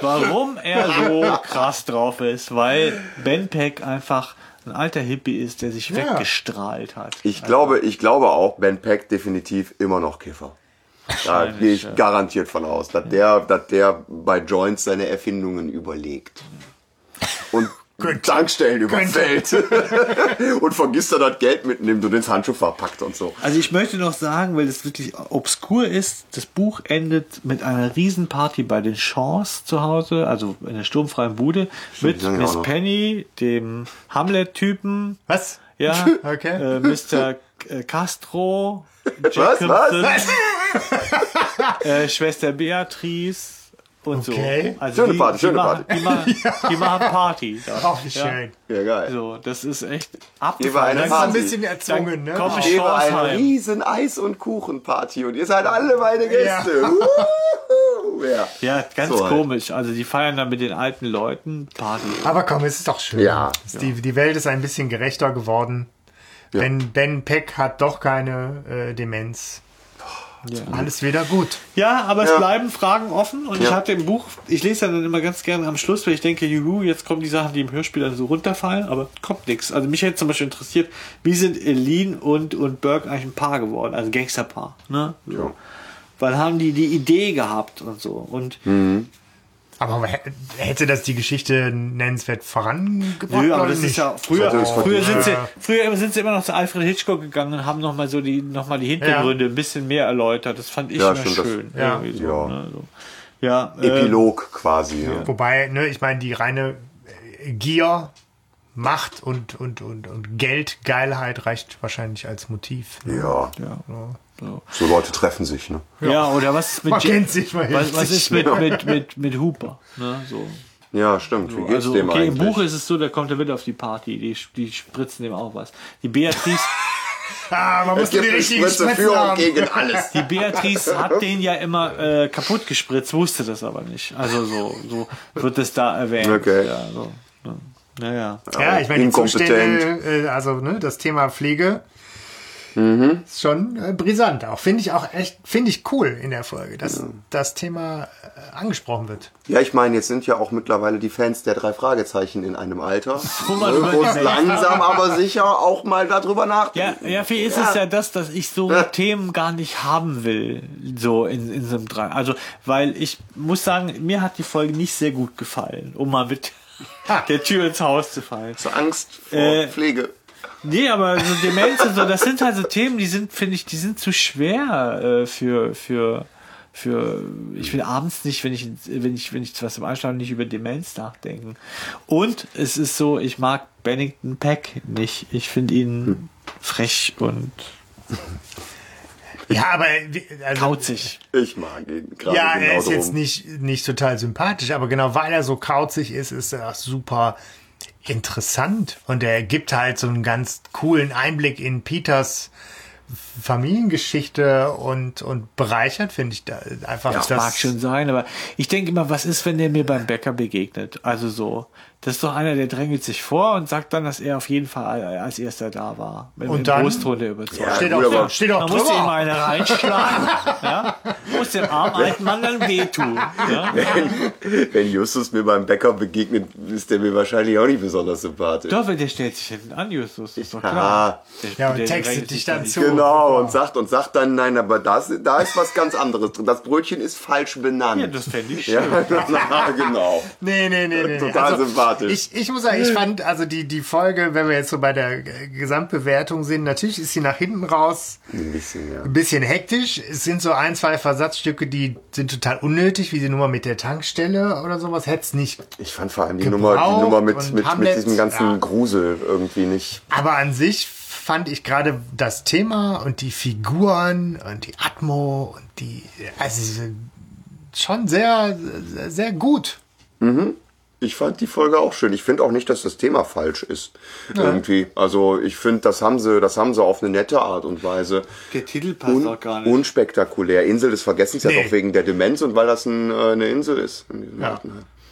warum er so krass drauf ist, weil Ben Peck einfach ein alter Hippie ist, der sich Ja. weggestrahlt hat. Ich glaube, ich glaube auch, Ben Peck definitiv immer noch Kiffer. Da gehe ich garantiert von aus, dass der, dass der bei Joints seine Erfindungen überlegt. Und Tankstellen überfällt. [laughs] und vergisst er das Geld mitnimmt und ins Handschuhfach packt und so. Also ich möchte noch sagen, weil es wirklich obskur ist, das Buch endet mit einer Riesenparty bei den Shaws zu Hause, also in der sturmfreien Bude, mit Miss. Penny, dem Hamlet-Typen, Was? ja, [laughs] Okay. äh, Mr. K- Castro, Was? Jacobson, Was? [laughs] Äh, Schwester Beatrice und Okay. so. Also Schöne Party, die schöne machen, Party. Die machen, [laughs] die machen Party. da. Auch Ja. schön. Ja, geil. So, das ist echt abgefahren. war eine Das ist ein bisschen erzwungen, ne? Auch. ich- Ich gebe eine riesen Eis- und Kuchenparty und ihr seid alle meine Gäste. [laughs] Ja. Ja, ganz So halt. komisch. Also die feiern dann mit den alten Leuten Party. Aber komm, es ist doch schön. Ja. Die, die Welt ist ein bisschen gerechter geworden. Ja. Ben, ben Peck hat doch keine äh, Demenz. Alles wieder gut. Ja, aber es Ja. bleiben Fragen offen und ich Ja. hatte im Buch, ich lese dann immer ganz gerne am Schluss, weil ich denke, juhu, jetzt kommen die Sachen, die im Hörspiel dann so runterfallen, aber kommt nichts. Also mich hätte zum Beispiel interessiert, wie sind Eileen und, und Burke eigentlich ein Paar geworden, also Gangsterpaar, ne? So. Ja. Weil haben die die Idee gehabt und so und Aber hätte das die Geschichte nennenswert vorangebracht? Nö, aber oder das nicht? ist ja früher, früher sind sie, Ja. früher sind sie immer noch zu Alfred Hitchcock gegangen und haben nochmal so die, noch mal die Hintergründe ein bisschen mehr erläutert. Das fand ich Ja, immer stimmt, das- schön. Ja. So, Ja. Ne, so. ja äh, Epilog quasi. Ja. Wobei, ne, ich meine, die reine äh, Gier, Macht und, und, und, und Geldgeilheit reicht wahrscheinlich als Motiv. Ne? ja. ja, so. So Leute treffen sich, ne? ja, oder was ist mit Man kennt sich, man was, was ist mit, mit, mit, mit Hooper? Ne, so. Ja, stimmt. Wie geht's Also, dem okay, im eigentlich? Buch ist es so, da kommt er wieder auf die Party, die, die spritzen dem auch was. Die Beatrice, [laughs] Ah, man muss die richtigen Spritze Spritzen für gegen alles. die Beatrice [laughs] hat den ja immer äh, kaputt gespritzt, wusste das aber nicht. Also so, so wird es da erwähnt. Okay. Ja, so. Naja. Ja, ich meine, die. Zustände, äh, also ne, das Thema Pflege Mhm. Ist schon äh, brisant auch. Finde ich auch echt, finde ich cool in der Folge, dass ja. das Thema äh, angesprochen wird. Ja, ich meine, jetzt sind ja auch mittlerweile die Fans der drei Fragezeichen in einem Alter, [laughs] wo es langsam aber sicher auch mal darüber nachdenken. Ja, ja, für ist ja. es ja das, dass ich so ja. Themen gar nicht haben will, so in, in so einem drei. Also, weil ich muss sagen, mir hat die Folge nicht sehr gut gefallen, um mal mit der Tür ins Haus zu fallen. Zur Angst vor äh, Pflege. Nee, aber so Demenz und so, das sind halt so Themen, die sind, finde ich, die sind zu schwer äh, für, für, für, ich will abends nicht, wenn ich, wenn ich, wenn ich was im Einschlafen nicht über Demenz nachdenken. Und es ist so, ich mag Bennington Peck nicht. Ich finde ihn hm. frech und [laughs] ja, aber also, kauzig. Ich mag ihn gerade. Ja, genau er ist drum. jetzt nicht, nicht total sympathisch, aber genau weil er so kauzig ist, ist er super interessant und er gibt halt so einen ganz coolen Einblick in Peters Familiengeschichte und, und bereichert, finde ich da einfach. Ja, das mag schon sein, aber ich denke immer, was ist, wenn der mir beim Bäcker begegnet? Also so, das ist doch einer, der drängelt sich vor und sagt dann, dass er auf jeden Fall als erster da war. Mit und dann Brusttonne überzeugt. Ja, steht, auch, steht auch Man muss ihm eine reinschlagen. [laughs] ja? Muss dem armen alten Mann dann wehtun. Ja? [laughs] Wenn, wenn Justus mir beim Bäcker begegnet, ist der mir wahrscheinlich auch nicht besonders sympathisch. Doch, der stellt sich hinten an, Justus. Ist doch klar. Der, ja, und textet dich dann zu. Genau, und sagt, und sagt dann, nein, aber das, da ist was ganz anderes drin. Das Brötchen ist falsch benannt. Ja, das fände ich schön. Ja, [laughs] genau. Nee, nee, nee, nee. Total also, sympathisch sympathisch. Ich, ich muss sagen, ich fand, also die, die Folge, wenn wir jetzt so bei der Gesamtbewertung sind, natürlich ist sie nach hinten raus ein bisschen, ja. ein bisschen hektisch. Es sind so ein, zwei Versatzstücke, die sind total unnötig, wie die Nummer mit der Tankstelle oder sowas. Hätte es nicht. Ich fand vor allem die Nummer, die Nummer mit, mit, mit diesem ganzen ja. Grusel irgendwie nicht. Aber an sich fand ich gerade das Thema und die Figuren und die Atmo und die, also schon sehr, sehr gut. Mhm. Ich fand die Folge auch schön. Ich finde auch nicht, dass das Thema falsch ist. Ja. Irgendwie. Also ich finde, das haben sie, das haben sie auf eine nette Art und Weise. Der Titel passt Un auch gar nicht. Unspektakulär. Insel des Vergessens nee. ja doch wegen der Demenz und weil das ein, äh, eine Insel ist. ja.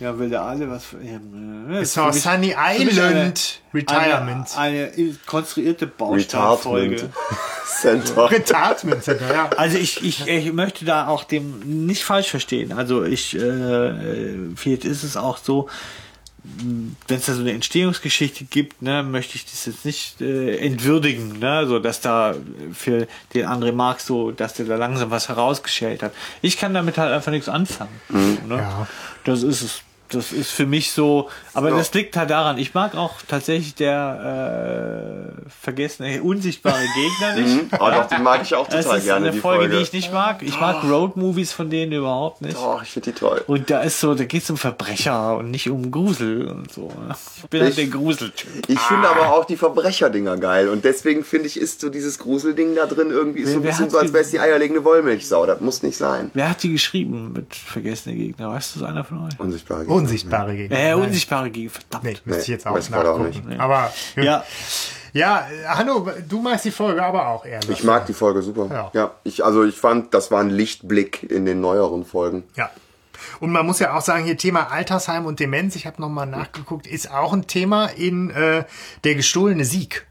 Ja, will der alle was. Ja, ist auch Sunny Island eine, Retirement. Eine, eine konstruierte Baustellenfolge. [laughs] Center. Retardment Center, ja. Also ich, ich, ich möchte da auch dem nicht falsch verstehen. Also ich, äh, vielleicht ist es auch so, wenn es da so eine Entstehungsgeschichte gibt, ne, möchte ich das jetzt nicht äh, entwürdigen, ne, so dass da für den André Marx so, dass der da langsam was herausgeschält hat. Ich kann damit halt einfach nichts anfangen. Mhm. Ne? Ja. Das ist es das ist für mich so, aber ja. das liegt halt daran, ich mag auch tatsächlich der äh, vergessene, unsichtbare Gegner nicht. oh, doch, den mag ich auch total das ist gerne. Eine Folge, Folge, die ich nicht mag. Ich mag Road-Movies von denen überhaupt nicht. Doch, ich finde die toll. Und da ist so, da geht es um Verbrecher und nicht um Grusel und so. Ich bin halt ich, halt der Gruseltyp. Ich ah. finde aber auch die Verbrecherdinger geil und deswegen finde ich, ist so dieses Gruselding da drin irgendwie wer, so ein bisschen so, als wäre es die eierlegende Wollmilchsau. Das muss nicht sein. Wer hat die geschrieben mit vergessene Gegner? Weißt du, ist einer von euch? Unsichtbare Gegner. Unsichtbare Gegner. Äh, unsichtbare Gegner, verdammt. Nee, müsste ich jetzt auch nachgucken. Auch. Aber ja. Ja, Hanno, du magst die Folge aber auch eher. Ich mag die Folge super. Ja. ja. ich, also ich fand, das war ein Lichtblick in den neueren Folgen. Ja. Und man muss ja auch sagen, hier Thema Altersheim und Demenz, ich habe nochmal nachgeguckt, ist auch ein Thema in äh, der gestohlene Sieg.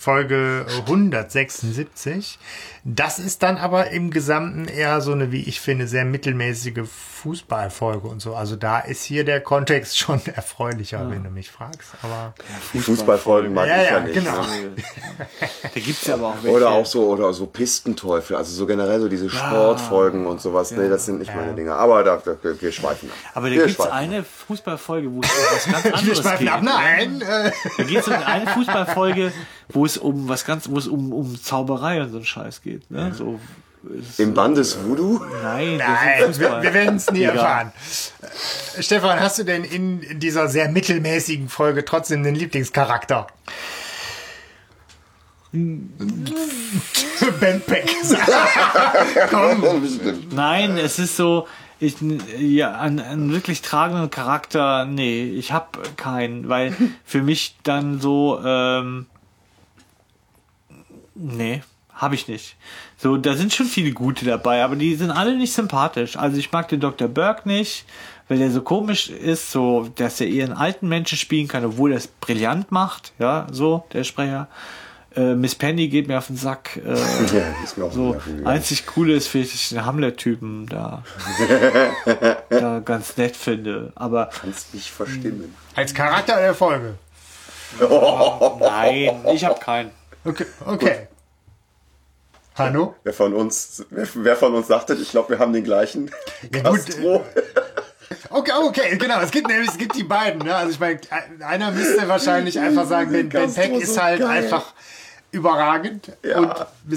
Folge 176. Das ist dann aber im Gesamten eher so eine, wie ich finde, sehr mittelmäßige Fußballfolge und so. Also da ist hier der Kontext schon [laughs] erfreulicher, ja. wenn du mich fragst. Aber ja, Fußballfolgen mag ja, ich ja, ja nicht. Genau. [laughs] da gibt's ja aber auch welche. Oder auch so, oder so Pistenteufel, also so generell so diese Sportfolgen und sowas. Nee, das sind nicht meine Dinge. Aber da, da, wir schweifen ab. Aber da wir gibt's eine Fußballfolge, wo es um was ganz [laughs] anderes wir schweifen geht. Ab, nein! Da gibt's eine Fußballfolge, wo es um was ganz, wo es um, um Zauberei und so ein Scheiß geht. Ne? So, Im Bandes Voodoo? Nein, Nein wir, wir werden es nie Egal. erfahren. Stefan, hast du denn in dieser sehr mittelmäßigen Folge trotzdem den Lieblingscharakter? [laughs] ben Peck. [laughs] Komm. Nein, es ist so, ich, ja, einen, einen wirklich tragenden Charakter, nee, ich habe keinen, weil für mich dann so, ähm, Nee, habe ich nicht. So, da sind schon viele gute dabei, aber die sind alle nicht sympathisch. Also ich mag den Dr. Burke nicht, weil der so komisch ist, so, dass er eher einen alten Menschen spielen kann, obwohl er es brillant macht, ja, so, der Sprecher. Äh, Miss Penny geht mir auf den Sack. Äh, [laughs] Ja, ist mir auch so, nerven einzig coole ist, finde ich, den Hamlet-Typen da, [laughs] da ganz nett finde. Aber Kannst mich verstimmen. Als Charakter der Folge. nein, ich habe keinen. Okay. okay. Hanno? Wer von uns, wer, wer von uns sagte, ich glaube, wir haben den gleichen Ja, gut, Castro. [laughs] Okay, okay, genau. Es gibt nämlich, es gibt die beiden. Ne? Also ich meine, einer müsste wahrscheinlich einfach sagen, Ben, ben Peck so ist halt geil. einfach überragend Ja. und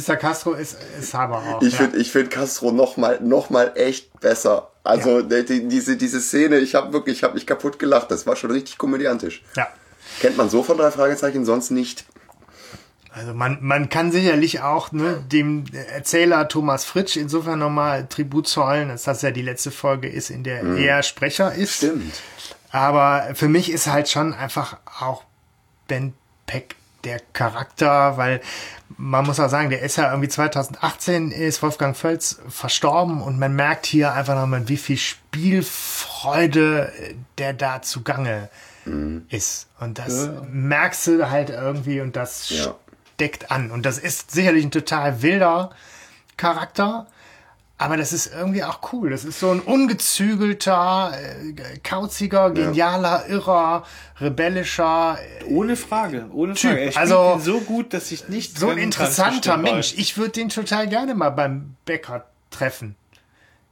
Mr. Castro ist, ist Hammer auch. Ich ja. finde ich find Castro noch mal, noch mal echt besser. Also die, die, diese, diese Szene, ich habe wirklich, ich habe mich kaputt gelacht. Das war schon richtig komödiantisch. ja. Kennt man so von drei Fragezeichen sonst nicht. Also man, man kann sicherlich auch ne, dem Erzähler Thomas Fritsch insofern nochmal Tribut zollen, dass das ja die letzte Folge ist, in der er Sprecher ist. Stimmt. Aber für mich ist halt schon einfach auch Ben Peck der Charakter, weil man muss auch sagen, der ist ja irgendwie 2018 ist Wolfgang Völz verstorben und man merkt hier einfach nochmal, wie viel Spielfreude der da zugange ist. Und das merkst du halt irgendwie und das Ja. Steckt an. Und das ist sicherlich ein total wilder Charakter. Aber das ist irgendwie auch cool. Das ist so ein ungezügelter, äh, kauziger, genialer, irrer, rebellischer, äh, Ohne Frage, ohne Typ. Frage. Er Also- so gut, dass ich nicht so ein interessanter Mensch. Ich würde den total gerne mal beim Bäcker treffen.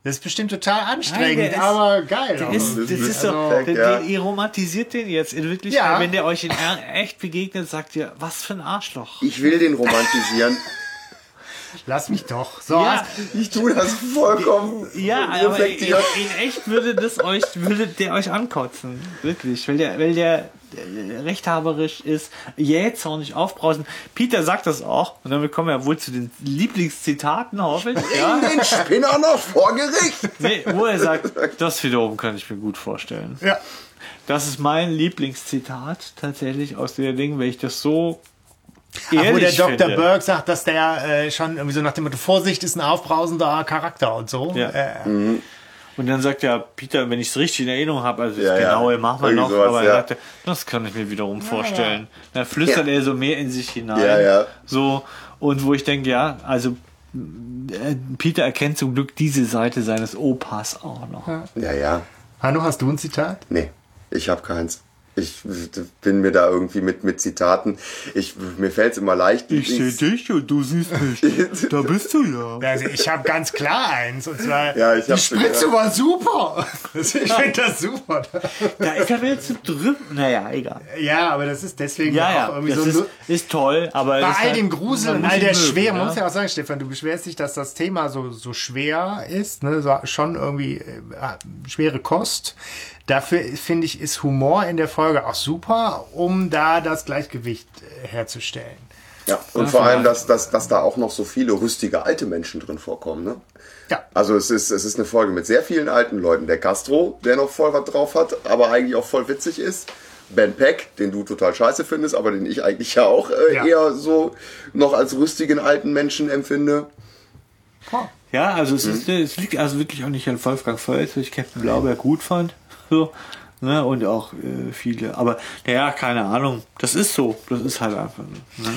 Das ist bestimmt total Nein, anstrengend, ist- aber geil. Der ist, das ist ist doch, perfekt, der, ja. der, ihr romantisiert den jetzt in Wirklichkeit. Ja. Wenn der euch in echt begegnet, sagt ihr, was für ein Arschloch. Ich will den romantisieren. [laughs] Lass mich doch. So, Ja, Ich tue das vollkommen ja, aber in, in echt würde das euch, würde der euch ankotzen. Wirklich. Weil der, weil der rechthaberisch ist, jähzornig aufbrausen. Peter sagt das auch. Und damit kommen wir wohl zu den Lieblingszitaten, hoffe ich. Ja. Den Spinner noch vor Gericht. Nee, wo er sagt, das wiederum kann ich mir gut vorstellen. ja. Das ist mein Lieblingszitat tatsächlich aus der Ding, weil ich das so Ach, wo der ehrlich Dr. finde. Burke sagt, dass der äh, schon irgendwie so nach dem Motto, Vorsicht ist ein aufbrausender Charakter und so. Ja. Äh, Und dann sagt ja Peter, wenn ich es richtig in Erinnerung habe, also das Ja, ja. genaue machen wir Irgendwie noch, sowas, aber er ja. sagte, das kann ich mir wiederum vorstellen. Dann flüstert Ja. er so mehr in sich hinein. Ja, ja. So, und wo ich denke, ja, also äh, Peter erkennt zum Glück diese Seite seines Opas auch noch. Ja, ja. Hanno, hast du ein Zitat? Nee, ich habe keins. Ich bin mir da irgendwie mit, mit Zitaten. Ich, mir fällt es immer leicht. dich und du siehst mich. [laughs] da bist du ja. Also ich habe ganz klar eins. Und zwar, Ja, ich die Spritze war super. Ich finde das super. Da ist er wieder zu drüben. Naja, egal. Ja, aber das ist deswegen Ja, auch ja, irgendwie das so... ist, ist toll, aber bei all halt- dem Grusel man und all der mögen, Schwere, man ja. muss ja auch sagen, Stefan, du beschwerst dich, dass das Thema so, so schwer ist, ne? so, schon irgendwie äh, schwere Kost. Dafür finde ich, ist Humor in der Folge auch super, um da das Gleichgewicht äh, herzustellen. Ja, und vor allem, dass, dass, dass da auch noch so viele rüstige alte Menschen drin vorkommen. Ne? Ja. Also es ist, es ist eine Folge mit sehr vielen alten Leuten. Der Castro, der noch voll was drauf hat, aber eigentlich auch voll witzig ist. Ben Peck, den du total scheiße findest, aber den ich eigentlich ja auch äh, Ja. eher so noch als rüstigen alten Menschen empfinde. Ja, also Mhm. es, ist, es liegt also wirklich auch nicht an Wolfgang Völz, weil ich Captain Blaubeer gut fand. So, ne, und auch äh, viele. Aber naja, keine Ahnung. Das ist so. Das ist halt einfach so. Ne?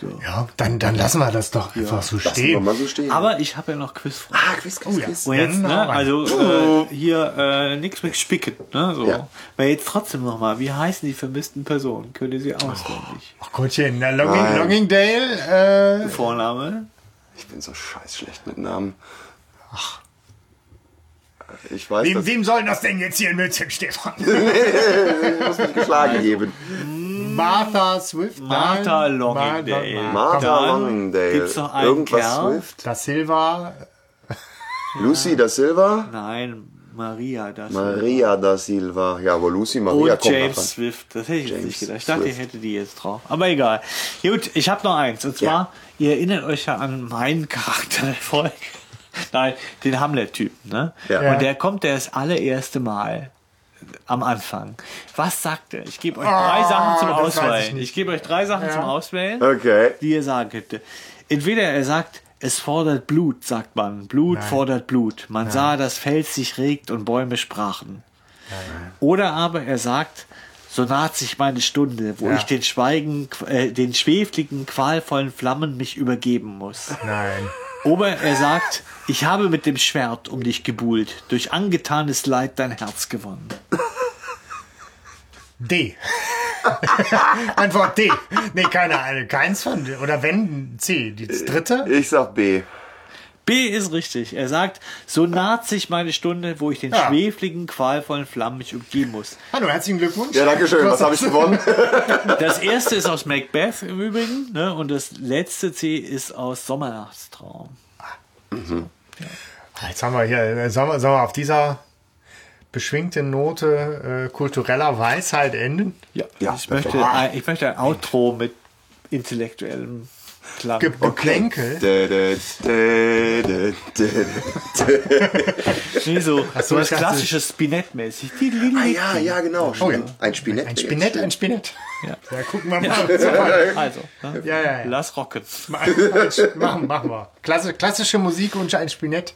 so. Ja, dann, dann lassen wir das doch einfach so Lassen wir stehen. mal so stehen. Aber ich habe ja noch Quizfragen. ah, Quiz, Quiz, Oh ja. Quiz. Und jetzt, ne, rein. also äh, hier äh, nichts mit Spicken, ne, so. Ja. Weil jetzt trotzdem nochmal, wie heißen die vermissten Personen? Könnt ihr sie auswendig? Ach Gottchen, na, Longing. Longingdale, äh, Vorname? Ich bin so scheiß schlecht mit Namen. Ach. Ich weiß, wem, wem soll das denn jetzt hier nützen, Stefan? ich muss mich geschlagen geben. Martha Swift? Martha Nein. Longingdale. Martha, Martha Longingdale. gibt's noch einen Irgendwas Kerl. Swift. Da Silva, Lucy da Silva. Nein, Maria, das Maria da Silva. Ja, wo Lucy Maria Und kommt James noch Swift, das hätte ich jetzt James nicht gedacht. Ich dachte, ich hätte die jetzt drauf. Aber egal. Gut, ich habe noch eins. Und zwar, Ja. ihr erinnert euch ja an meinen Charakter der Folge. Nein, den Hamlet-Typen, ne? Ja. Und der kommt das allererste Mal am Anfang. Was sagt er? Ich gebe euch drei Ah, Sachen zum ich Auswählen. nicht. Ich, gebe euch drei Sachen zum Auswählen, Okay. die ihr sagen könnte. Entweder er sagt, es fordert Blut, sagt man. Blut fordert Blut. Man sah, dass Fels sich regt und Bäume sprachen. Oder aber er sagt, so naht sich meine Stunde, wo Ja. ich den Schweigen, äh, den schwefligen, qualvollen Flammen mich übergeben muss. Nein. Ober, er sagt, ich habe mit dem Schwert um dich gebuhlt, durch angetanes Leid dein Herz gewonnen. D. [laughs] Antwort D. Nee, keine Ahnung. Keins von. Oder wenn C. Das dritte? Ich sag B. B ist richtig. Er sagt, so naht sich meine Stunde, wo ich den Ja. schwefligen, qualvollen Flammen mich umgeben muss. Hallo, herzlichen Glückwunsch. Ja, danke schön. Was habe ich gewonnen? [laughs] Das erste ist aus Macbeth im Übrigen, ne? Und das letzte C ist aus Sommernachtstraum. Jetzt haben wir hier, äh, sollen wir, auf dieser beschwingten Note äh, kultureller Weisheit enden? Ja, Ja, ich, möchte ich möchte ein Outro mit intellektuellem Klang. Ge Geplänkel? Nee, so, so so, das klassische Spinett-mäßig. Ah ja, ja, genau. Oh ja. Ein Spinett. Ein Spinett, ein Spinett. Ja. Ja, gucken wir mal. Also, ne? Ja, ja, ja. lass rocken. machen, machen wir. Klasse, klassische Musik und ein Spinett.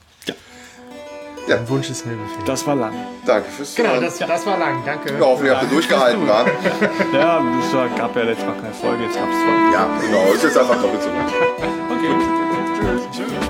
Ja. Ein Wunsch ist mir befehlt. Das war lang. Danke fürs Genau, Zuhören. das, das war lang. Danke. Ja, hoffentlich habt ihr durchgehalten, wa? [laughs] Ja, es gab ja letztes Mal keine Folge, jetzt gab's zwei. Ja, genau. Ist jetzt einfach doppelt so lang. Okay. Tschüss.